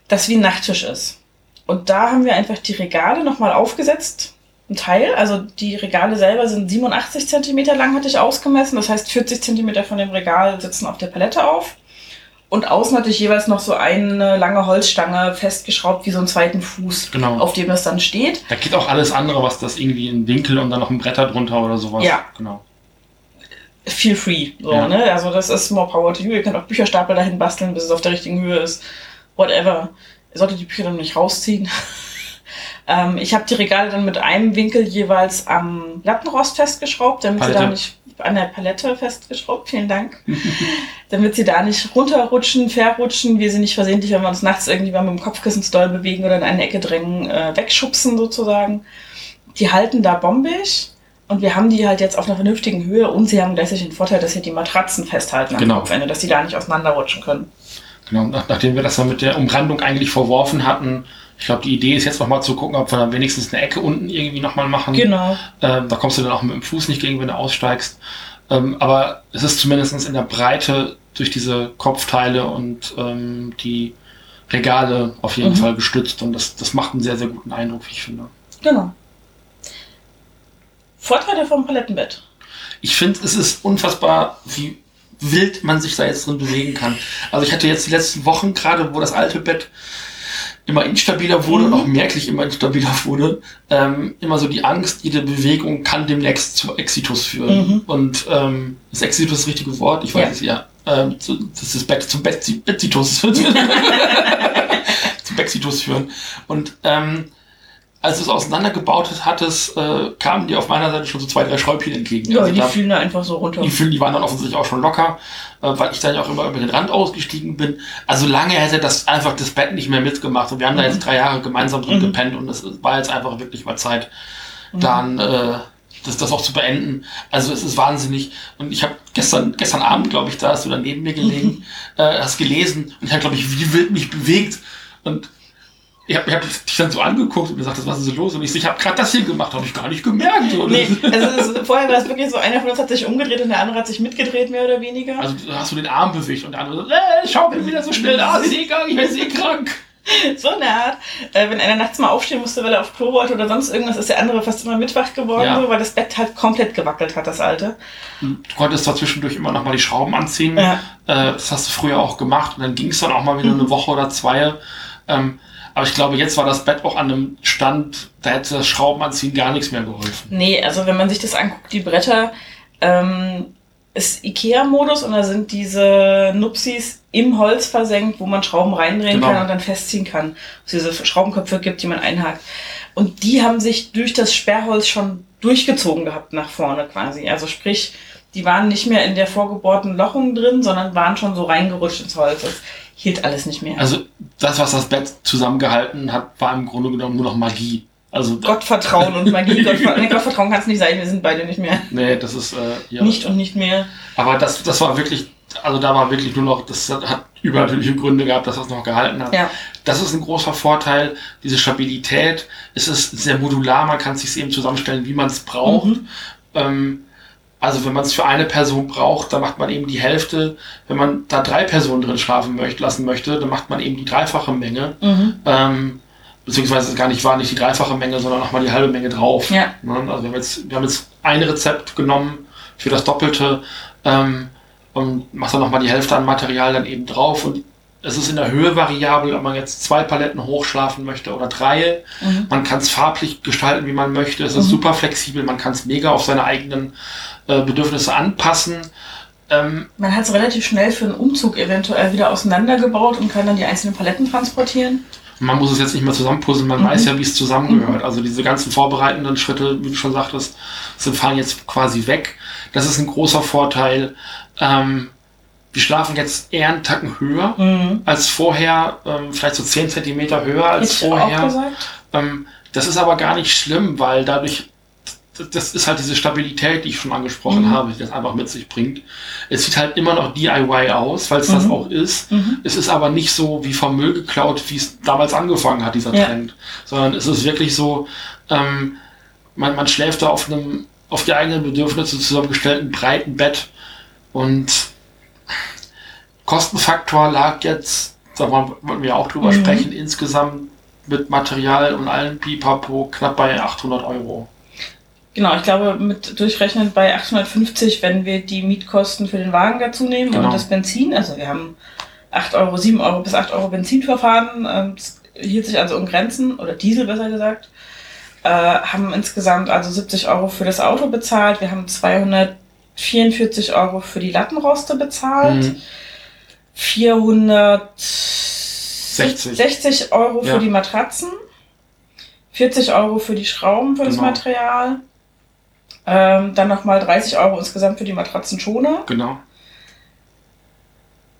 das wie ein Nachttisch ist. Und da haben wir einfach die Regale nochmal aufgesetzt ein Teil. Also die Regale selber sind 87 cm lang, hatte ich ausgemessen. Das heißt, 40 cm von dem Regal sitzen auf der Palette auf. Und außen hatte ich jeweils noch so eine lange Holzstange festgeschraubt, wie so einen zweiten Fuß, genau. auf dem es dann steht. Da geht auch alles andere, was das irgendwie in Winkel und dann noch ein Bretter drunter oder sowas. Ja. Genau. Feel free. So, ja. ne? Also das ist more power to you. Ihr könnt auch Bücherstapel dahin basteln, bis es auf der richtigen Höhe ist. Whatever. Ihr solltet die Bücher dann nicht rausziehen. [laughs] Ähm, ich habe die Regale dann mit einem Winkel jeweils am Lattenrost festgeschraubt, damit Palette. sie da nicht an der Palette festgeschraubt, vielen Dank. [laughs] damit sie da nicht runterrutschen, verrutschen, wir sie nicht versehentlich, wenn wir uns nachts irgendwie mal mit dem Kopfkissen doll bewegen oder in eine Ecke drängen, äh, wegschubsen sozusagen. Die halten da bombig. Und wir haben die halt jetzt auf einer vernünftigen Höhe und sie haben gleichzeitig den Vorteil, dass sie die Matratzen festhalten am genau. Kopfende, dass sie da nicht auseinanderrutschen können. Genau, nach, nachdem wir das dann mit der Umrandung eigentlich verworfen hatten, ich glaube, die Idee ist jetzt nochmal zu gucken, ob wir dann wenigstens eine Ecke unten irgendwie nochmal machen. Genau. Ähm, da kommst du dann auch mit dem Fuß nicht gegen, wenn du aussteigst. Ähm, aber es ist zumindest in der Breite durch diese Kopfteile und ähm, die Regale auf jeden mhm. Fall gestützt und das, das macht einen sehr, sehr guten Eindruck, wie ich finde. Genau. Vorteile vom Palettenbett. Ich finde, es ist unfassbar, wie wild man sich da jetzt drin bewegen kann. Also ich hatte jetzt die letzten Wochen, gerade wo das alte Bett immer instabiler wurde mhm. und auch merklich immer instabiler wurde, ähm, immer so die Angst, jede Bewegung kann demnächst zu Exitus führen. Mhm. Und ähm, ist Exitus das richtige Wort? Ich weiß es ja. Ähm, zu, das ist Bett, zum Bexitus. [laughs] zum Bexitus führen. Und ähm, als du es auseinandergebaut hattest, äh, kamen dir auf meiner Seite schon so zwei, drei Schräubchen entgegen. Ja, also die fielen da einfach so runter. Die, fielen, die waren dann offensichtlich auch schon locker, äh, weil ich dann ja auch immer über den Rand ausgestiegen bin. Also lange hätte das einfach das Bett nicht mehr mitgemacht. Und wir haben mhm. da jetzt drei Jahre gemeinsam drin mhm. gepennt und es war jetzt einfach wirklich mal Zeit, mhm. dann äh, das, das auch zu beenden. Also es ist wahnsinnig. Und ich habe gestern, gestern Abend, glaube ich, da hast du dann neben mir gelegen, [laughs] äh, hast gelesen und ich habe, glaube ich, wie wild mich bewegt. Und ich habe hab dich dann so angeguckt und gesagt, was ist so los? Und ich, ich habe gerade das hier gemacht, habe ich gar nicht gemerkt. Oder? Nee, also ist, vorher war es wirklich so, einer von uns hat sich umgedreht und der andere hat sich mitgedreht, mehr oder weniger. Also hast du den Arm bewegt und der andere so, äh, schau mir wieder so schnell [laughs] egal, ich bin eh krank. So eine Art. Äh, wenn einer nachts mal aufstehen musste, weil er auf Klo wollte oder sonst irgendwas, ist der andere fast immer mitwach geworden, ja. so, weil das Bett halt komplett gewackelt hat, das alte. Du konntest da zwischendurch immer noch mal die Schrauben anziehen. Ja. Äh, das hast du früher auch gemacht und dann ging es dann auch mal wieder mhm. eine Woche oder zwei. Ähm, aber ich glaube, jetzt war das Bett auch an einem Stand, da hätte das Schraubenanziehen gar nichts mehr geholfen. Nee, also wenn man sich das anguckt, die Bretter, ähm, ist Ikea-Modus und da sind diese Nupsis im Holz versenkt, wo man Schrauben reindrehen genau. kann und dann festziehen kann. Es diese Schraubenköpfe gibt, die man einhakt. Und die haben sich durch das Sperrholz schon durchgezogen gehabt nach vorne quasi. Also sprich, die waren nicht mehr in der vorgebohrten Lochung drin, sondern waren schon so reingerutscht ins Holz. Hielt alles nicht mehr. Also das, was das Bett zusammengehalten hat, war im Grunde genommen nur noch Magie. Also Gottvertrauen und Magie. [laughs] Gottver nee, Gottvertrauen kann es nicht sein, wir sind beide nicht mehr. Nee, das ist äh, ja. Nicht und nicht mehr. Aber das, das war wirklich also da war wirklich nur noch, das hat übernatürliche Gründe gehabt, dass das noch gehalten hat. Ja. Das ist ein großer Vorteil, diese Stabilität. Es ist sehr modular, man kann es sich eben zusammenstellen, wie man es braucht. Mhm. Ähm, also wenn man es für eine Person braucht, dann macht man eben die Hälfte. Wenn man da drei Personen drin schlafen möchte, lassen möchte, dann macht man eben die dreifache Menge. Mhm. Ähm, beziehungsweise gar nicht war nicht die dreifache Menge, sondern nochmal die halbe Menge drauf. Ja. Ne? Also wir haben, jetzt, wir haben jetzt ein Rezept genommen für das Doppelte ähm, und macht dann nochmal die Hälfte an Material dann eben drauf und es ist in der Höhe variabel, ob man jetzt zwei Paletten hochschlafen möchte oder drei. Mhm. Man kann es farblich gestalten, wie man möchte. Es ist Mhm. super flexibel. Man kann es mega auf seine eigenen äh, Bedürfnisse anpassen. Ähm, Man hat es relativ schnell für einen Umzug eventuell wieder auseinandergebaut und kann dann die einzelnen Paletten transportieren. man muss es jetzt nicht mehr zusammenpuzzeln, man Mhm. weiß ja, wie es zusammengehört. Also diese ganzen vorbereitenden Schritte, wie du schon sagtest, sind fallen jetzt quasi weg. Das ist ein großer Vorteil. Ähm, wir schlafen jetzt eher einen Tacken höher Mhm. als vorher, ähm, vielleicht so 10 Zentimeter höher als Hätte vorher. Ähm, das ist aber gar nicht schlimm, weil dadurch, das ist halt diese Stabilität, die ich schon angesprochen Mhm. habe, die das einfach mit sich bringt. Es sieht halt immer noch DIY aus, weil es das Mhm. auch ist. Mhm. Es ist aber nicht so wie vom Müll geklaut, wie es damals angefangen hat, dieser Ja. Trend. Sondern es ist wirklich so, ähm, man, man schläft da auf einem, auf die eigenen Bedürfnisse zusammengestellten breiten Bett und Kostenfaktor lag jetzt, da wollen wollten wir auch drüber Mhm. sprechen, insgesamt mit Material und allen Pipapo knapp bei 800 Euro. Genau, ich glaube, mit durchrechnen bei 850, wenn wir die Mietkosten für den Wagen dazu nehmen Genau. und das Benzin. Also wir haben 8 Euro, 7 Euro bis 8 Euro Benzinverfahren, ähm, das hielt sich also in Grenzen, oder Diesel besser gesagt. Äh, haben insgesamt also 70 Euro für das Auto bezahlt. Wir haben 244 Euro für die Lattenroste bezahlt. Mhm. 460 Euro Ja. für die Matratzen, 40 Euro für die Schrauben für das Genau. Material, ähm, dann nochmal 30 Euro insgesamt für die Matratzenschoner Genau.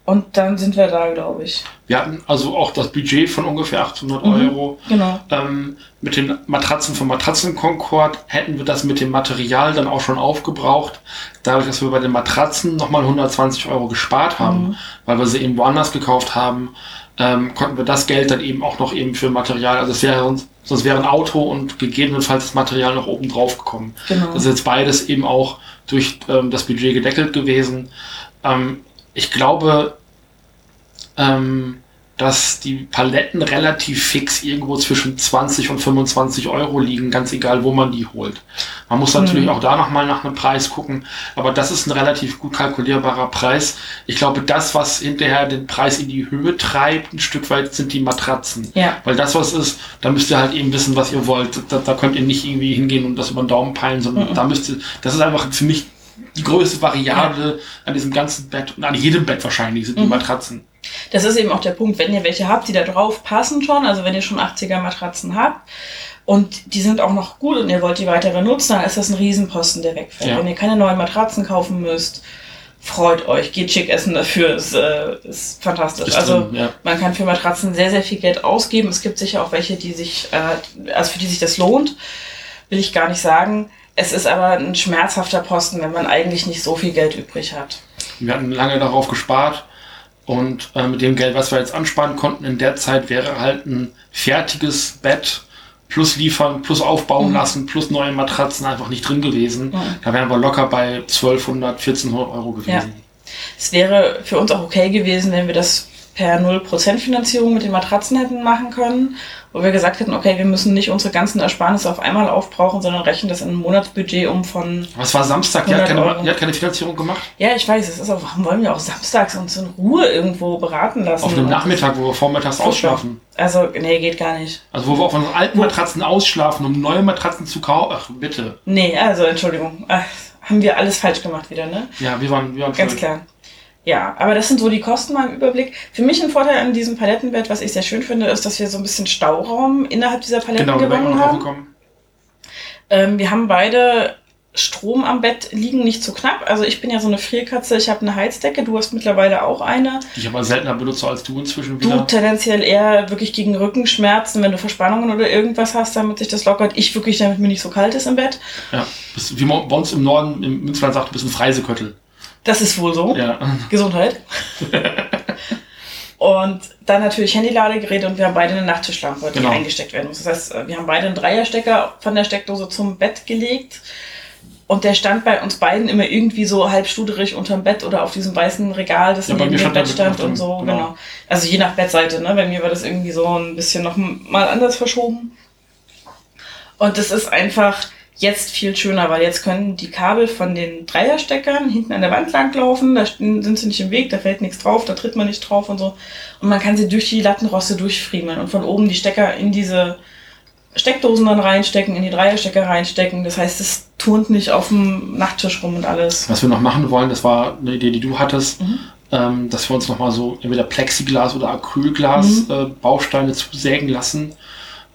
Und dann sind wir da, glaube ich. Wir hatten also auch das Budget von ungefähr 800 Mhm. Euro. Genau. Ähm, mit den Matratzen vom Matratzenkonkord hätten wir das mit dem Material dann auch schon aufgebraucht. Dadurch, dass wir bei den Matratzen nochmal 120 Euro gespart haben, Mhm. weil wir sie eben woanders gekauft haben, ähm, konnten wir das Geld dann eben auch noch eben für Material, also es wäre sonst, sonst wäre ein Auto und gegebenenfalls das Material noch oben drauf gekommen. Genau. Das ist jetzt beides eben auch durch ähm, das Budget gedeckelt gewesen. Ähm, ich glaube, ähm, dass die Paletten relativ fix irgendwo zwischen 20 und 25 Euro liegen, ganz egal, wo man die holt. Man muss natürlich Mhm. auch da nochmal nach einem Preis gucken, aber das ist ein relativ gut kalkulierbarer Preis. Ich glaube, das, was hinterher den Preis in die Höhe treibt, ein Stück weit sind die Matratzen. Ja. Weil das, was ist, da müsst ihr halt eben wissen, was ihr wollt. Da, da könnt ihr nicht irgendwie hingehen und das über den Daumen peilen, sondern Mhm. da müsst ihr, das ist einfach für mich die größte Variable an diesem ganzen Bett und an jedem Bett wahrscheinlich sind die Mhm. Matratzen. Das ist eben auch der Punkt, wenn ihr welche habt, die da drauf passen schon, also wenn ihr schon 80er Matratzen habt und die sind auch noch gut und ihr wollt die weiter benutzen, dann ist das ein Riesenposten, der wegfällt. Ja. Wenn ihr keine neuen Matratzen kaufen müsst, freut euch, geht schick essen dafür, ist, äh, ist fantastisch. Ist also drin, ja. man kann für Matratzen sehr, sehr viel Geld ausgeben. Es gibt sicher auch welche, die sich, äh, also für die sich das lohnt, will ich gar nicht sagen. Es ist aber ein schmerzhafter Posten, wenn man eigentlich nicht so viel Geld übrig hat. Wir hatten lange darauf gespart und äh, mit dem Geld, was wir jetzt ansparen konnten, in der Zeit wäre halt ein fertiges Bett plus liefern, plus aufbauen Mhm. lassen, plus neue Matratzen einfach nicht drin gewesen. Mhm. Da wären wir locker bei 1200, 1400 Euro gewesen. Es wäre für uns auch okay gewesen, wenn wir das per 0% Finanzierung mit den Matratzen hätten machen können, wo wir gesagt hätten, okay, wir müssen nicht unsere ganzen Ersparnisse auf einmal aufbrauchen, sondern rechnen das in ein Monatsbudget um von, Was war Samstag? Die hat, 100 keine, die hat keine Finanzierung gemacht? ja, ich weiß, es ist auch, warum wollen wir auch samstags uns in Ruhe irgendwo beraten lassen? Auf einem Nachmittag, wo wir vormittags ausschlafen. Also, nee, geht gar nicht. Also wo wir auf unseren alten Matratzen ausschlafen, um neue Matratzen zu kaufen. Ach, bitte. Nee, also, Entschuldigung, Ach, haben wir alles falsch gemacht wieder, ne? Ja, wir waren, wir waren Ganz voll- klar. Ja, aber das sind so die Kosten mal im Überblick. Für mich ein Vorteil an diesem Palettenbett, was ich sehr schön finde, ist, dass wir so ein bisschen Stauraum innerhalb dieser Paletten Genau, gewonnen haben. Ähm, wir haben beide Strom am Bett liegen nicht zu knapp. Also ich bin ja so eine Frierkatze, ich habe eine Heizdecke, du hast mittlerweile auch eine. Die ich aber seltener benutze als du inzwischen Du wieder. tendenziell eher wirklich gegen Rückenschmerzen, wenn du Verspannungen oder irgendwas hast, damit sich das lockert. Ich wirklich, damit mir nicht so kalt ist im Bett. Ja, wie man bei uns im Norden, im Münsterland sagt, du bist ein Freiseköttel. Das ist wohl so. Ja. Gesundheit. [laughs] und dann natürlich Handyladegeräte und wir haben beide eine Nachttischlampe, die Genau. eingesteckt werden muss. Das heißt, äh, wir haben beide einen Dreierstecker von der Steckdose zum Bett gelegt. Und der stand bei uns beiden immer irgendwie so halb studerig unterm Bett oder auf diesem weißen Regal, das Ja, neben dem Bett stand und so, genau. genau. Also je nach Bettseite, ne? Bei mir war das irgendwie so ein bisschen noch mal anders verschoben. Und das ist einfach jetzt viel schöner, weil jetzt können die Kabel von den Dreiersteckern hinten an der Wand langlaufen, da sind sie nicht im Weg, da fällt nichts drauf, da tritt man nicht drauf und so. Und man kann sie durch die Lattenroste durchfriemeln und von oben die Stecker in diese Steckdosen dann reinstecken, in die Dreierstecker reinstecken. Das heißt, es turnt nicht auf dem Nachttisch rum und alles. Was wir noch machen wollen, das war eine Idee, die du hattest, Mhm. ähm, dass wir uns nochmal so entweder Plexiglas oder Acrylglas Mhm. äh, Bausteine zusägen lassen,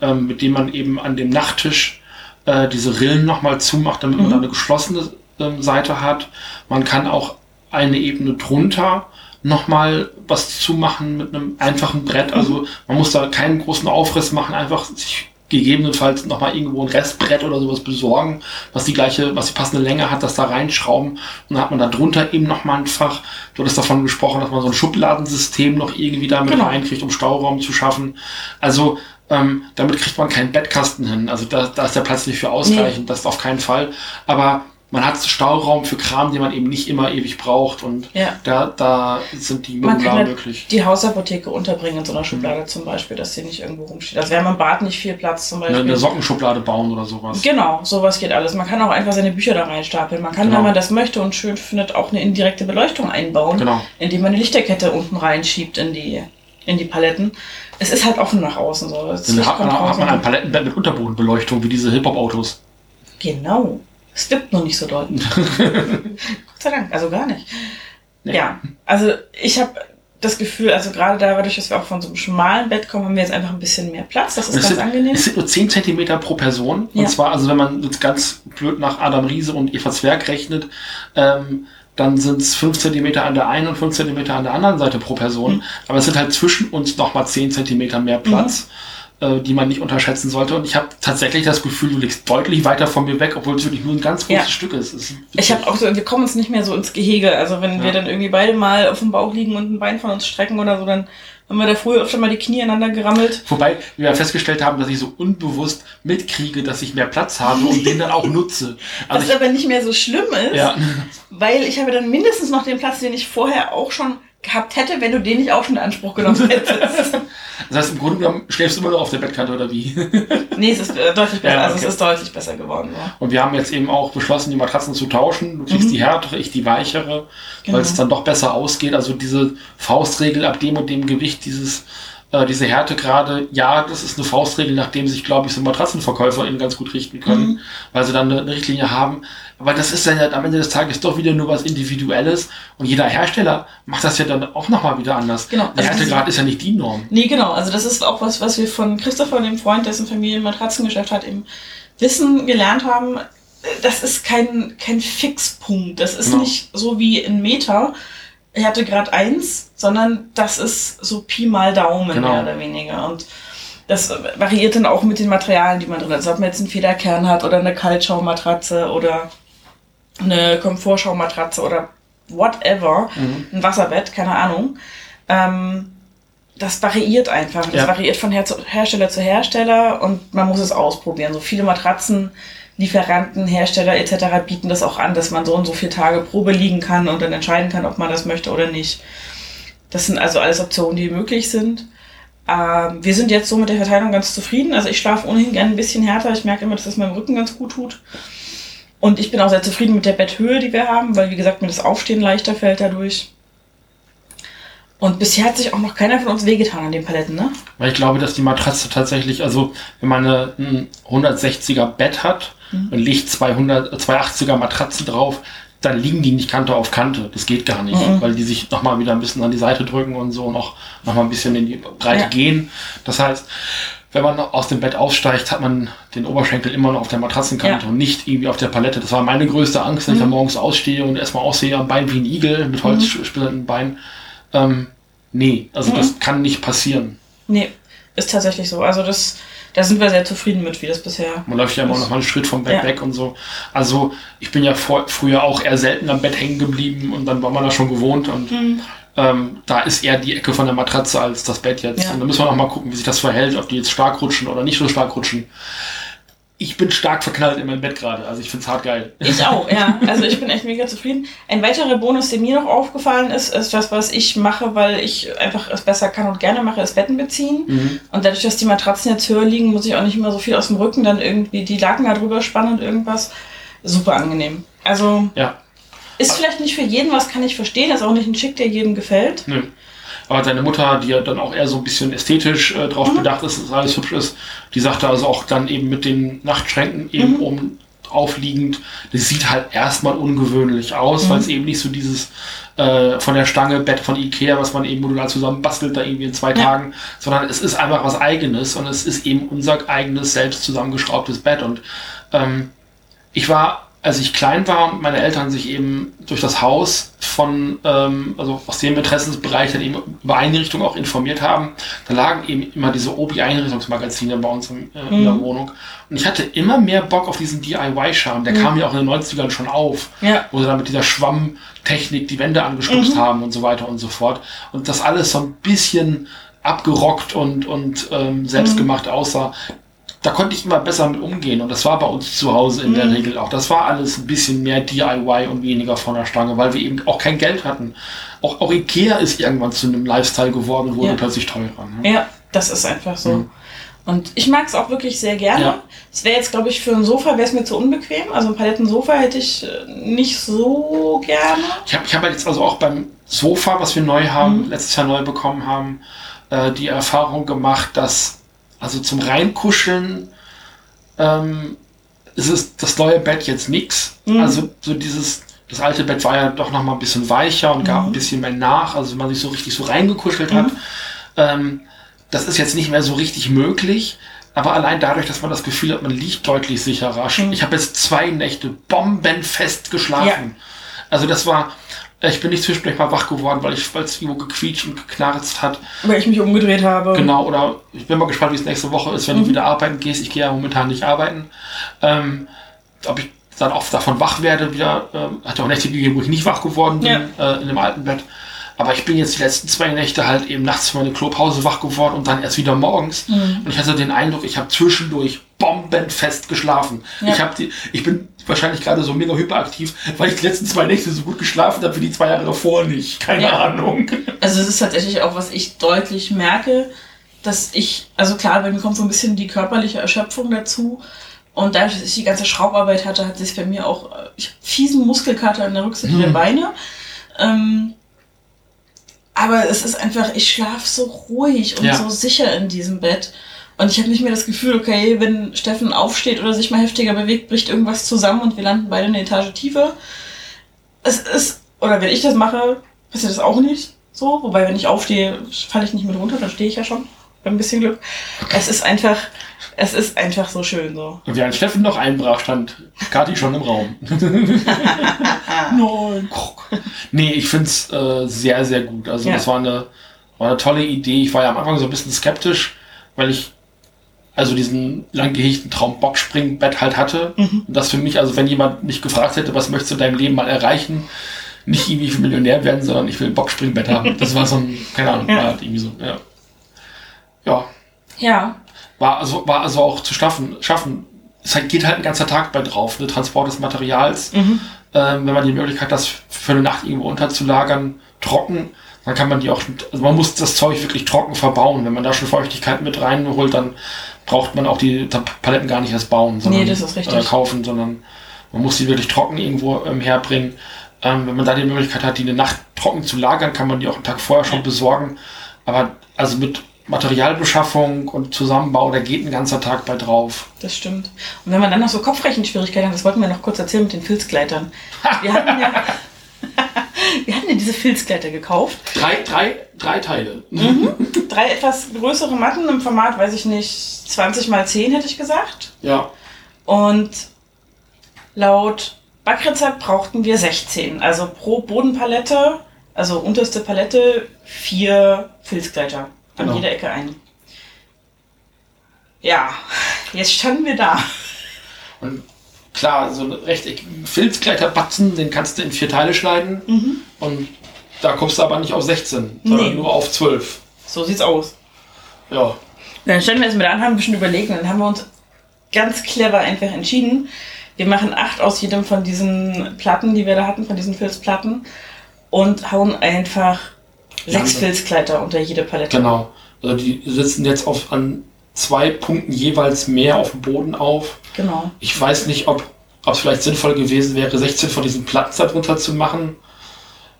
ähm, mit denen man eben an dem Nachttisch äh, diese Rillen nochmal zumacht, damit man Mhm. da eine geschlossene ähm, Seite hat. Man kann auch eine Ebene drunter nochmal was zumachen mit einem einfachen Brett. Also man muss da keinen großen Aufriss machen, einfach sich gegebenenfalls nochmal irgendwo ein Restbrett oder sowas besorgen, was die gleiche, was die passende Länge hat, das da reinschrauben. Und dann hat man da drunter eben nochmal ein Fach. Du hattest davon gesprochen, dass man so ein Schubladensystem noch irgendwie damit Genau. reinkriegt, um Stauraum zu schaffen. Also ähm, damit kriegt man keinen Bettkasten hin. Also da, da ist der Platz nicht für ausreichend, das auf keinen Fall. Aber man hat Stauraum für Kram, den man eben nicht immer ewig braucht. Und Ja. da, da sind die modular halt möglich. die Hausapotheke unterbringen in so einer Mhm. Schublade zum Beispiel, dass sie nicht irgendwo rumsteht. Also wir haben im Bad nicht viel Platz zum Eine, Beispiel. eine Sockenschublade bauen oder sowas. Genau, sowas geht alles. Man kann auch einfach seine Bücher da reinstapeln. Man kann, Genau. wenn man das möchte und schön findet, auch eine indirekte Beleuchtung einbauen, Genau. indem man eine Lichterkette unten reinschiebt in die, in die Paletten. Es ist halt offen nach außen so. Dann hat man, hat man ein Palettenbett mit Unterbodenbeleuchtung, wie diese Hip-Hop-Autos. Genau. Es gibt nur nicht so doll. [laughs] Gott sei Dank, also gar nicht. Nee. Ja, also ich habe das Gefühl, also gerade dadurch, dass wir auch von so einem schmalen Bett kommen, haben wir jetzt einfach ein bisschen mehr Platz. Das ist ganz sind, angenehm. es sind nur 10 cm pro Person. Ja. Und zwar, also wenn man jetzt ganz blöd nach Adam Riese und Eva Zwerg rechnet, ähm, dann sind es 5 cm an der einen und 5 cm an der anderen Seite pro Person. Mhm. Aber es sind halt zwischen uns nochmal 10 cm mehr Platz, äh, die man nicht unterschätzen sollte. Und ich habe tatsächlich das Gefühl, du liegst deutlich weiter von mir weg, obwohl es wirklich nur ein ganz großes Ja. Stück ist. Ist Ich habe auch so, wir kommen uns nicht mehr so ins Gehege. Also wenn wir Ja. dann irgendwie beide mal auf dem Bauch liegen und ein Bein von uns strecken oder so, dann haben wir da früher öfter mal die Knie aneinander gerammelt. Wobei wir ja festgestellt haben, dass ich so unbewusst mitkriege, dass ich mehr Platz habe und den dann auch nutze. [laughs] Was Also ich, aber nicht mehr so schlimm ist, ja, weil ich habe dann mindestens noch den Platz, den ich vorher auch schon gehabt hätte, wenn du den nicht auch schon in Anspruch genommen hättest. [laughs] das heißt, im Grunde genommen schläfst du immer noch auf der Bettkante oder wie? [laughs] nee, es ist äh, deutlich besser. Ja, Also okay. es ist deutlich besser geworden. Ja. Und wir haben jetzt eben auch beschlossen, die Matratzen zu tauschen. Du kriegst Mhm. die härtere, ich die weichere, Genau. weil es dann doch besser ausgeht. Also diese Faustregel ab dem und dem Gewicht, dieses, äh, diese Härte gerade, ja, das ist eine Faustregel, nachdem sich, glaube ich, so MatratzenverkäuferInnen ganz gut richten können, Mhm. weil sie dann eine, eine Richtlinie haben. Aber das ist dann ja am Ende des Tages doch wieder nur was Individuelles. Und jeder Hersteller macht das ja dann auch nochmal wieder anders. Genau. Der Also Härtegrad ist ja nicht die Norm. Nee, genau. Also das ist auch was, was wir von Christopher, dem Freund, dessen Familie ein Matratzengeschäft hat, im Wissen gelernt haben. Das ist kein, kein Fixpunkt. Das ist Genau. nicht so wie in Meter. Ich hatte gerade eins, sondern das ist so Pi mal Daumen, Genau. mehr oder weniger. Und das variiert dann auch mit den Materialien, die man drin hat. Also ob man jetzt einen Federkern hat oder eine Kaltschaumatratze oder eine Komfortschaumatratze oder whatever, Mhm. ein Wasserbett, keine Ahnung. Ähm, das variiert einfach. Das Ja. variiert von Her Hersteller zu Hersteller und man muss es ausprobieren. So viele Matratzen, Lieferanten, Hersteller etc. bieten das auch an, dass man so und so viele Tage Probe liegen kann und dann entscheiden kann, ob man das möchte oder nicht. Das sind also alles Optionen, die möglich sind. Ähm, wir sind jetzt so mit der Verteilung ganz zufrieden. Also ich schlafe ohnehin gerne ein bisschen härter. Ich merke immer, dass das meinem Rücken ganz gut tut. Und ich bin auch sehr zufrieden mit der Betthöhe, die wir haben, weil wie gesagt mir das Aufstehen leichter fällt dadurch. Und bisher hat sich auch noch keiner von uns wehgetan an den Paletten, ne? Weil ich glaube, dass die Matratze tatsächlich, also wenn man ein 160er Bett hat Mhm. und legt 200, 280er Matratzen drauf, dann liegen die nicht Kante auf Kante. Das geht gar nicht, Mhm. weil die sich nochmal wieder ein bisschen an die Seite drücken und so noch, noch mal ein bisschen in die Breite Ja. gehen. Das heißt, wenn man aus dem Bett aufsteigt, hat man den Oberschenkel immer noch auf der Matratzenkante Ja. und nicht irgendwie auf der Palette. Das war meine größte Angst, wenn ich Mhm. dann morgens ausstehe und erstmal aussehe am Bein wie ein Igel mit holzspitternden Beinen. Ähm, nee, also Mhm. das kann nicht passieren. Nee, ist tatsächlich so. Also das, da sind wir sehr zufrieden mit, wie das bisher. Man läuft ja immer noch mal einen Schritt vom Bett ja. weg und so. Also ich bin ja vor, früher auch eher selten am Bett hängen geblieben und dann war man da schon gewohnt und mhm. ähm, da ist eher die Ecke von der Matratze als das Bett jetzt. Ja. Und da müssen wir noch mal gucken, wie sich das verhält, ob die jetzt stark rutschen oder nicht so stark rutschen ich bin stark verknallt in meinem Bett gerade. Also ich finde es hart geil. Ich auch, ja. [laughs] Also ich bin echt mega zufrieden. Ein weiterer Bonus, der mir noch aufgefallen ist, ist das, was ich mache, weil ich einfach es besser kann und gerne mache, ist Betten beziehen. Mhm. Und dadurch, dass die Matratzen jetzt höher liegen, muss ich auch nicht immer so viel aus dem Rücken dann irgendwie die Laken da drüber spannen und irgendwas. Super angenehm. Also ja. ist vielleicht nicht für jeden was, kann ich verstehen. Ist auch nicht ein Schick, der jedem gefällt. Nö. Aber deine Mutter, die ja dann auch eher so ein bisschen ästhetisch äh, drauf mhm. bedacht ist, dass alles hübsch ist, die sagte also auch dann eben mit den Nachtschränken eben mhm. um aufliegend, das sieht halt erstmal ungewöhnlich aus, mhm. weil es eben nicht so dieses äh, von der Stange Bett von Ikea, was man eben modular zusammen bastelt, da irgendwie in zwei ja. Tagen, sondern es ist einfach was eigenes und es ist eben unser eigenes, selbst zusammengeschraubtes Bett und ähm, ich war als ich klein war und meine Eltern sich eben durch das Haus von, ähm, also aus dem Interessensbereich dann eben über Einrichtungen auch informiert haben, da lagen eben immer diese Obi-Einrichtungsmagazine bei uns in, äh, mhm. in, der mhm. Wohnung. Und ich hatte immer mehr Bock auf diesen DIY-Charme. Der mhm. kam ja auch in den 90ern schon auf, ja. wo sie dann mit dieser Schwammtechnik die Wände angestupst mhm. haben und so weiter und so fort. Und das alles so ein bisschen abgerockt und, und ähm, selbstgemacht mhm. aussah da konnte ich immer besser mit umgehen. Und das war bei uns zu Hause in mhm. der Regel auch. Das war alles ein bisschen mehr DIY und weniger von der Stange, weil wir eben auch kein Geld hatten. Auch, auch Ikea ist irgendwann zu einem Lifestyle geworden und wurde ja. plötzlich teurer. Ne? Ja, das ist einfach so. Mhm. Und ich mag es auch wirklich sehr gerne. Es ja. wäre jetzt, glaube ich, für ein Sofa wäre es mir zu unbequem. Also ein Palettensofa hätte ich äh, nicht so gerne. Ich habe ich hab jetzt also auch beim Sofa, was wir neu haben, mhm. letztes Jahr neu bekommen haben, äh, die Erfahrung gemacht, dass also zum Reinkuscheln ähm, ist es das neue Bett jetzt nix. Mhm. Also so dieses, das alte Bett war ja doch noch mal ein bisschen weicher und gab mhm. ein bisschen mehr nach, also wenn man sich so richtig so reingekuschelt mhm. hat. Ähm, das ist jetzt nicht mehr so richtig möglich. Aber allein dadurch, dass man das Gefühl hat, man liegt deutlich sicherer. Mhm. Ich habe jetzt zwei Nächte bombenfest geschlafen. Ja. Also das war, ich bin nicht zwischendurch mal wach geworden, weil ich, weil es irgendwo gequietscht und geknarzt hat. Weil ich mich umgedreht habe. Genau, oder ich bin mal gespannt, wie es nächste Woche ist, wenn mhm. du wieder arbeiten gehst. Ich gehe ja momentan nicht arbeiten. Ähm, ob ich dann auch davon wach werde wieder. Ähm, hat auch Nächte gegeben, wo ich nicht wach geworden bin, ja. äh, in dem alten Bett. Aber ich bin jetzt die letzten zwei Nächte halt eben nachts für meine Klopause wach geworden und dann erst wieder morgens. Mhm. Und ich hatte den Eindruck, ich habe zwischendurch bombenfest geschlafen. Ja. Ich, hab die, ich bin wahrscheinlich gerade so mega hyperaktiv, weil ich die letzten zwei Nächte so gut geschlafen habe wie die zwei Jahre davor nicht. Keine ja. Ahnung. Also es ist tatsächlich auch, was ich deutlich merke, dass ich, also klar, bei mir kommt so ein bisschen die körperliche Erschöpfung dazu. Und dadurch, dass ich die ganze Schraubarbeit hatte, hat sich bei mir auch, ich habe fiesen Muskelkater in der Rückseite hm. der Beine. Ähm, aber es ist einfach, ich schlafe so ruhig und ja. so sicher in diesem Bett. Und ich habe nicht mehr das Gefühl, okay, wenn Steffen aufsteht oder sich mal heftiger bewegt, bricht irgendwas zusammen und wir landen beide eine Etage tiefer. Es ist, oder wenn ich das mache, passiert das auch nicht so. Wobei, wenn ich aufstehe, falle ich nicht mit runter, dann stehe ich ja schon. Ein bisschen Glück. Es ist einfach, es ist einfach so schön so. Und wie ein Steffen noch einbrach, stand Kati schon im Raum. [laughs] Nein. nee, ich find's äh, sehr, sehr gut. Also ja. das war eine, war eine tolle Idee. Ich war ja am Anfang so ein bisschen skeptisch, weil ich also diesen lang gehegten Traum Boxspringbett halt hatte. Mhm. Und das für mich, also wenn jemand mich gefragt hätte, was möchtest du in deinem Leben mal erreichen, nicht irgendwie für Millionär werden, sondern ich will ein Boxspringbett haben. Das war so ein, keine Ahnung, ja. war halt irgendwie so, ja. Ja. Ja. War also, war also auch zu schaffen, schaffen. Es geht halt ein ganzer Tag bei drauf, ne? Transport des Materials. Mhm. Ähm, wenn man die Möglichkeit hat, das für eine Nacht irgendwo unterzulagern, trocken, dann kann man die auch, also man muss das Zeug wirklich trocken verbauen. Wenn man da schon Feuchtigkeit mit reinholt, dann braucht man auch die Paletten gar nicht erst bauen, sondern nee, äh, kaufen, sondern man muss die wirklich trocken irgendwo ähm, herbringen. Ähm, wenn man da die Möglichkeit hat, die eine Nacht trocken zu lagern, kann man die auch einen Tag vorher schon besorgen. Aber also mit Materialbeschaffung und Zusammenbau, da geht ein ganzer Tag bei drauf. Das stimmt. Und wenn man dann noch so Kopfrechenschwierigkeiten hat, das wollten wir noch kurz erzählen mit den Filzgleitern. Wir hatten ja, [laughs] wir hatten ja diese Filzgleiter gekauft. Drei, drei, drei Teile. Mhm. [laughs] Drei etwas größere Matten im Format, weiß ich nicht, 20 mal 10 hätte ich gesagt. Ja. Und laut Backrezept brauchten wir 16. Also pro Bodenpalette, also unterste Palette, vier Filzgleiter. An genau. jeder Ecke ein. Ja, jetzt standen wir da. Und klar, so ein rechteckigen Filzkleiderbatzen, den kannst du in vier Teile schneiden. Mhm. Und da kommst du aber nicht auf 16, sondern nee. nur auf 12. So sieht's aus. Ja. Dann stellen wir es mit an, haben ein bisschen überlegt und dann haben wir uns ganz clever einfach entschieden. Wir machen acht aus jedem von diesen Platten, die wir da hatten, von diesen Filzplatten und hauen einfach sechs Filzkleider unter jede Palette. Genau. Also die sitzen jetzt auf, an zwei Punkten jeweils mehr auf dem Boden auf. Genau. Ich weiß nicht, ob es vielleicht sinnvoll gewesen wäre, 16 von diesen Platten darunter zu machen.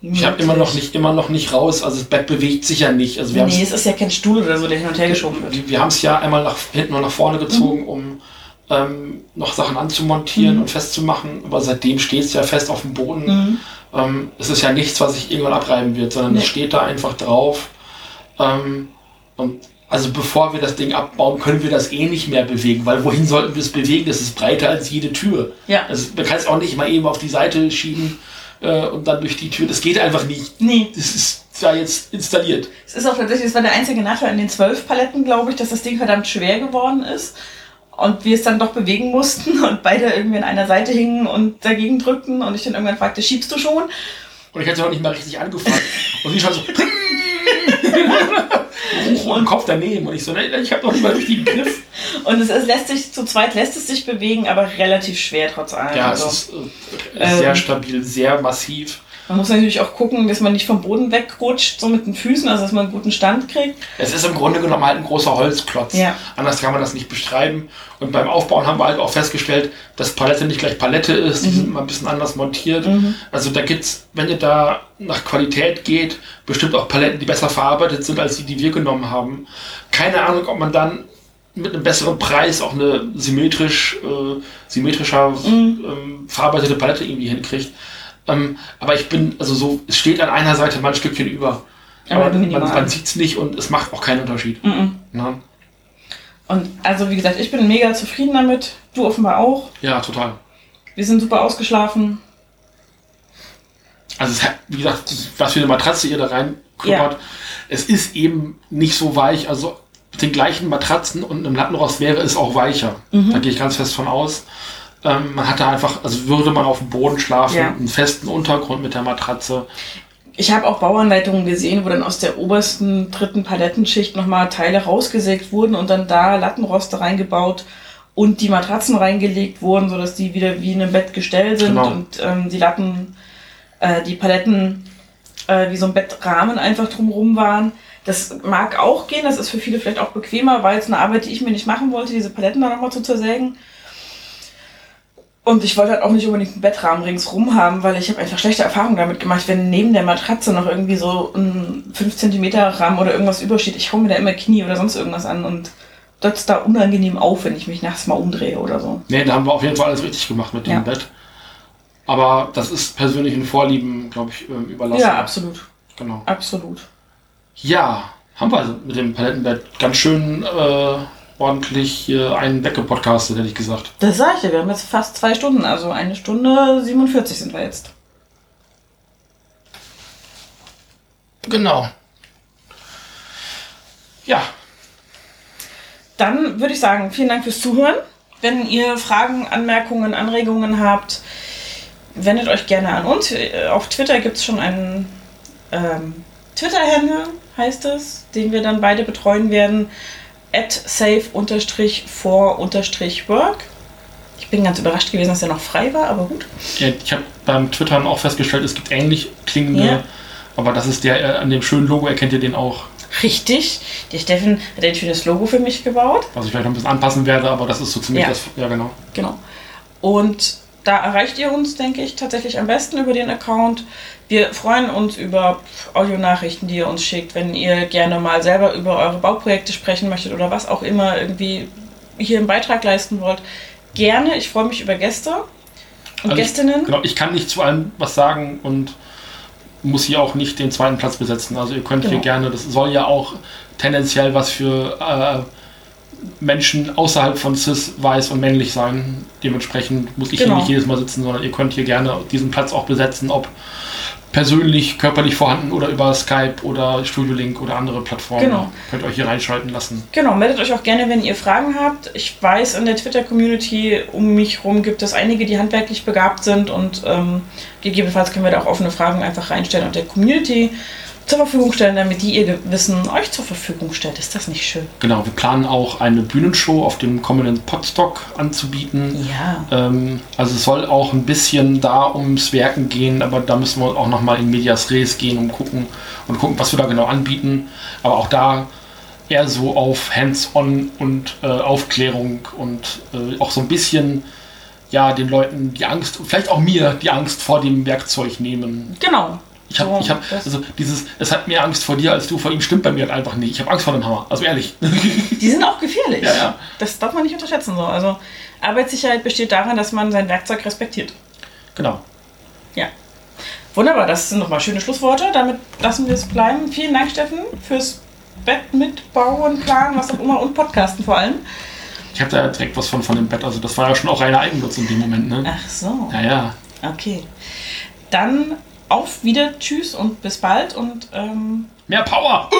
Ich habe immer noch nicht immer noch nicht raus, also das Bett bewegt sich ja nicht. Also wir nee, es ist ja kein Stuhl oder so, der hin und her geschoben wird. Wir, wir haben es ja einmal nach hinten und nach vorne gezogen, mhm. um ähm, noch Sachen anzumontieren mhm. und festzumachen, aber seitdem steht es ja fest auf dem Boden. Mhm. Ähm, es ist ja nichts, was sich irgendwann abreiben wird, sondern nee. es steht da einfach drauf. Ähm, und also bevor wir das Ding abbauen, können wir das eh nicht mehr bewegen, weil wohin sollten wir es bewegen? Das ist breiter als jede Tür. Ja. Also man kann es auch nicht mal eben auf die Seite schieben äh, und dann durch die Tür. Das geht einfach nicht. Nee. Das ist ja jetzt installiert. Es ist auch tatsächlich, es war der einzige Nachteil an den zwölf Paletten, glaube ich, dass das Ding verdammt schwer geworden ist und wir es dann doch bewegen mussten [laughs] und beide irgendwie an einer Seite hingen und dagegen drückten und ich dann irgendwann fragte, schiebst du schon? Und ich hatte noch nicht mal richtig angefangen. [laughs] Und sie schon so, [laughs] und Kopf daneben. Und ich so, ich habe noch nicht mal richtigen Griff. Und es, es, lässt sich, zu zweit lässt es sich bewegen, aber relativ schwer trotz allem. Ja, also, es ist äh, sehr ähm, stabil, sehr massiv. Man muss natürlich auch gucken, dass man nicht vom Boden wegrutscht, so mit den Füßen, also dass man einen guten Stand kriegt. Es ist im Grunde genommen halt ein großer Holzklotz. Ja. Anders kann man das nicht beschreiben. Und beim Aufbauen haben wir halt auch festgestellt, dass Palette nicht gleich Palette ist. Die mhm. sind mal ein bisschen anders montiert. Mhm. Also da gibt's, wenn ihr da nach Qualität geht, bestimmt auch Paletten, die besser verarbeitet sind als die, die wir genommen haben. Keine Ahnung, ob man dann mit einem besseren Preis auch eine symmetrisch, äh, symmetrischer mhm. ähm, verarbeitete Palette irgendwie hinkriegt. Ähm, aber ich bin, also so, es steht an einer Seite mal ein Stückchen über. Aber, aber man, man sieht es nicht und es macht auch keinen Unterschied. Mhm. Und also wie gesagt, ich bin mega zufrieden damit. Du offenbar auch. Ja, total. Wir sind super ausgeschlafen. Also es hat, wie gesagt, was für eine Matratze ihr da reinkümmert. Ja. Es ist eben nicht so weich. Also mit den gleichen Matratzen und einem Lattenrost wäre es auch weicher. Mhm. Da gehe ich ganz fest von aus. Ähm, man hatte einfach, also würde man auf dem Boden schlafen, ja. einen festen Untergrund mit der Matratze. Ich habe auch Bauanleitungen gesehen, wo dann aus der obersten dritten Palettenschicht nochmal Teile rausgesägt wurden und dann da Lattenroste reingebaut und die Matratzen reingelegt wurden, sodass die wieder wie in einem Bett gestellt sind genau. und ähm, die Latten, äh, die Paletten äh, wie so ein Bettrahmen einfach drumherum waren. Das mag auch gehen, das ist für viele vielleicht auch bequemer, weil es eine Arbeit, die ich mir nicht machen wollte, diese Paletten da nochmal zu zersägen. Und ich wollte halt auch nicht unbedingt einen Bettrahmen ringsrum haben, weil ich habe einfach schlechte Erfahrungen damit gemacht, wenn neben der Matratze noch irgendwie so ein 5 cm Rahmen oder irgendwas übersteht. Ich hau mir da immer Knie oder sonst irgendwas an und das da unangenehm auf, wenn ich mich nachts mal umdrehe oder so. Nee, da haben wir auf jeden Fall alles richtig gemacht mit dem ja. Bett. Aber das ist persönlichen Vorlieben, glaube ich, ähm, überlassen. Ja, absolut. Genau. Absolut. Ja, haben wir also mit dem Palettenbett ganz schön äh, ordentlich hier einen weggepodcastet, hätte ich gesagt. Das sag ich dir, wir haben jetzt fast zwei Stunden, also eine Stunde 47 sind wir jetzt. Genau. Ja. Dann würde ich sagen, vielen Dank fürs Zuhören. Wenn ihr Fragen, Anmerkungen, Anregungen habt, wendet euch gerne an uns. Auf Twitter gibt es schon einen ähm, Twitter-Handle, heißt es, den wir dann beide betreuen werden at safe-for-work. Ich bin ganz überrascht gewesen, dass er noch frei war, aber gut. Ja, ich habe beim Twittern auch festgestellt, es gibt ähnlich klingende, ja. aber das ist der, äh, an dem schönen Logo erkennt ihr den auch. Richtig. Der Steffen hat ein schönes Logo für mich gebaut. Was ich vielleicht noch ein bisschen anpassen werde, aber das ist so ziemlich ja. das. Ja, genau. Genau. Und da erreicht ihr uns, denke ich, tatsächlich am besten über den Account. Wir freuen uns über Audionachrichten, die ihr uns schickt, wenn ihr gerne mal selber über eure Bauprojekte sprechen möchtet oder was auch immer irgendwie hier einen Beitrag leisten wollt. Gerne, ich freue mich über Gäste und also Gästinnen. Ich, genau, ich kann nicht zu allem was sagen und muss hier auch nicht den zweiten Platz besetzen. Also ihr könnt genau. hier gerne, das soll ja auch tendenziell was für äh, Menschen außerhalb von cis, weiß und männlich sein. Dementsprechend muss ich genau. hier nicht jedes Mal sitzen, sondern ihr könnt hier gerne diesen Platz auch besetzen, ob persönlich, körperlich vorhanden oder über Skype oder Studio Link oder andere Plattformen. Genau. Könnt ihr euch hier reinschalten lassen. Genau, meldet euch auch gerne, wenn ihr Fragen habt. Ich weiß, in der Twitter-Community um mich herum gibt es einige, die handwerklich begabt sind und ähm, gegebenenfalls können wir da auch offene Fragen einfach reinstellen und der Community zur Verfügung stellen, damit die ihr Wissen euch zur Verfügung stellt. Ist das nicht schön? Genau, wir planen auch eine Bühnenshow auf dem kommenden Podstock anzubieten. Ja. Ähm, also es soll auch ein bisschen da ums Werken gehen, aber da müssen wir auch nochmal in Medias Res gehen und gucken und gucken, was wir da genau anbieten. Aber auch da eher so auf Hands-on und äh, Aufklärung und äh, auch so ein bisschen ja den Leuten die Angst, vielleicht auch mir die Angst vor dem Werkzeug nehmen. Genau. Ich habe, So, ich habe, also dieses, es hat mehr Angst vor dir als du vor ihm, stimmt bei mir halt einfach nicht. Ich habe Angst vor dem Hammer, also ehrlich. Die sind auch gefährlich. Ja, ja. Das darf man nicht unterschätzen. So. Also Arbeitssicherheit besteht darin, dass man sein Werkzeug respektiert. genau. Ja. Wunderbar, das sind nochmal schöne Schlussworte. Damit lassen wir es bleiben. Vielen Dank, Steffen, fürs Bett mitbauen, planen, was auch immer und Podcasten vor allem. Ich habe da direkt was von, von dem Bett, also das war ja schon auch reiner Eigennutz in dem Moment, ne? Ach so. Ja, ja. Okay. Dann auf wieder, tschüss und bis bald und ähm, Mehr Power! [laughs]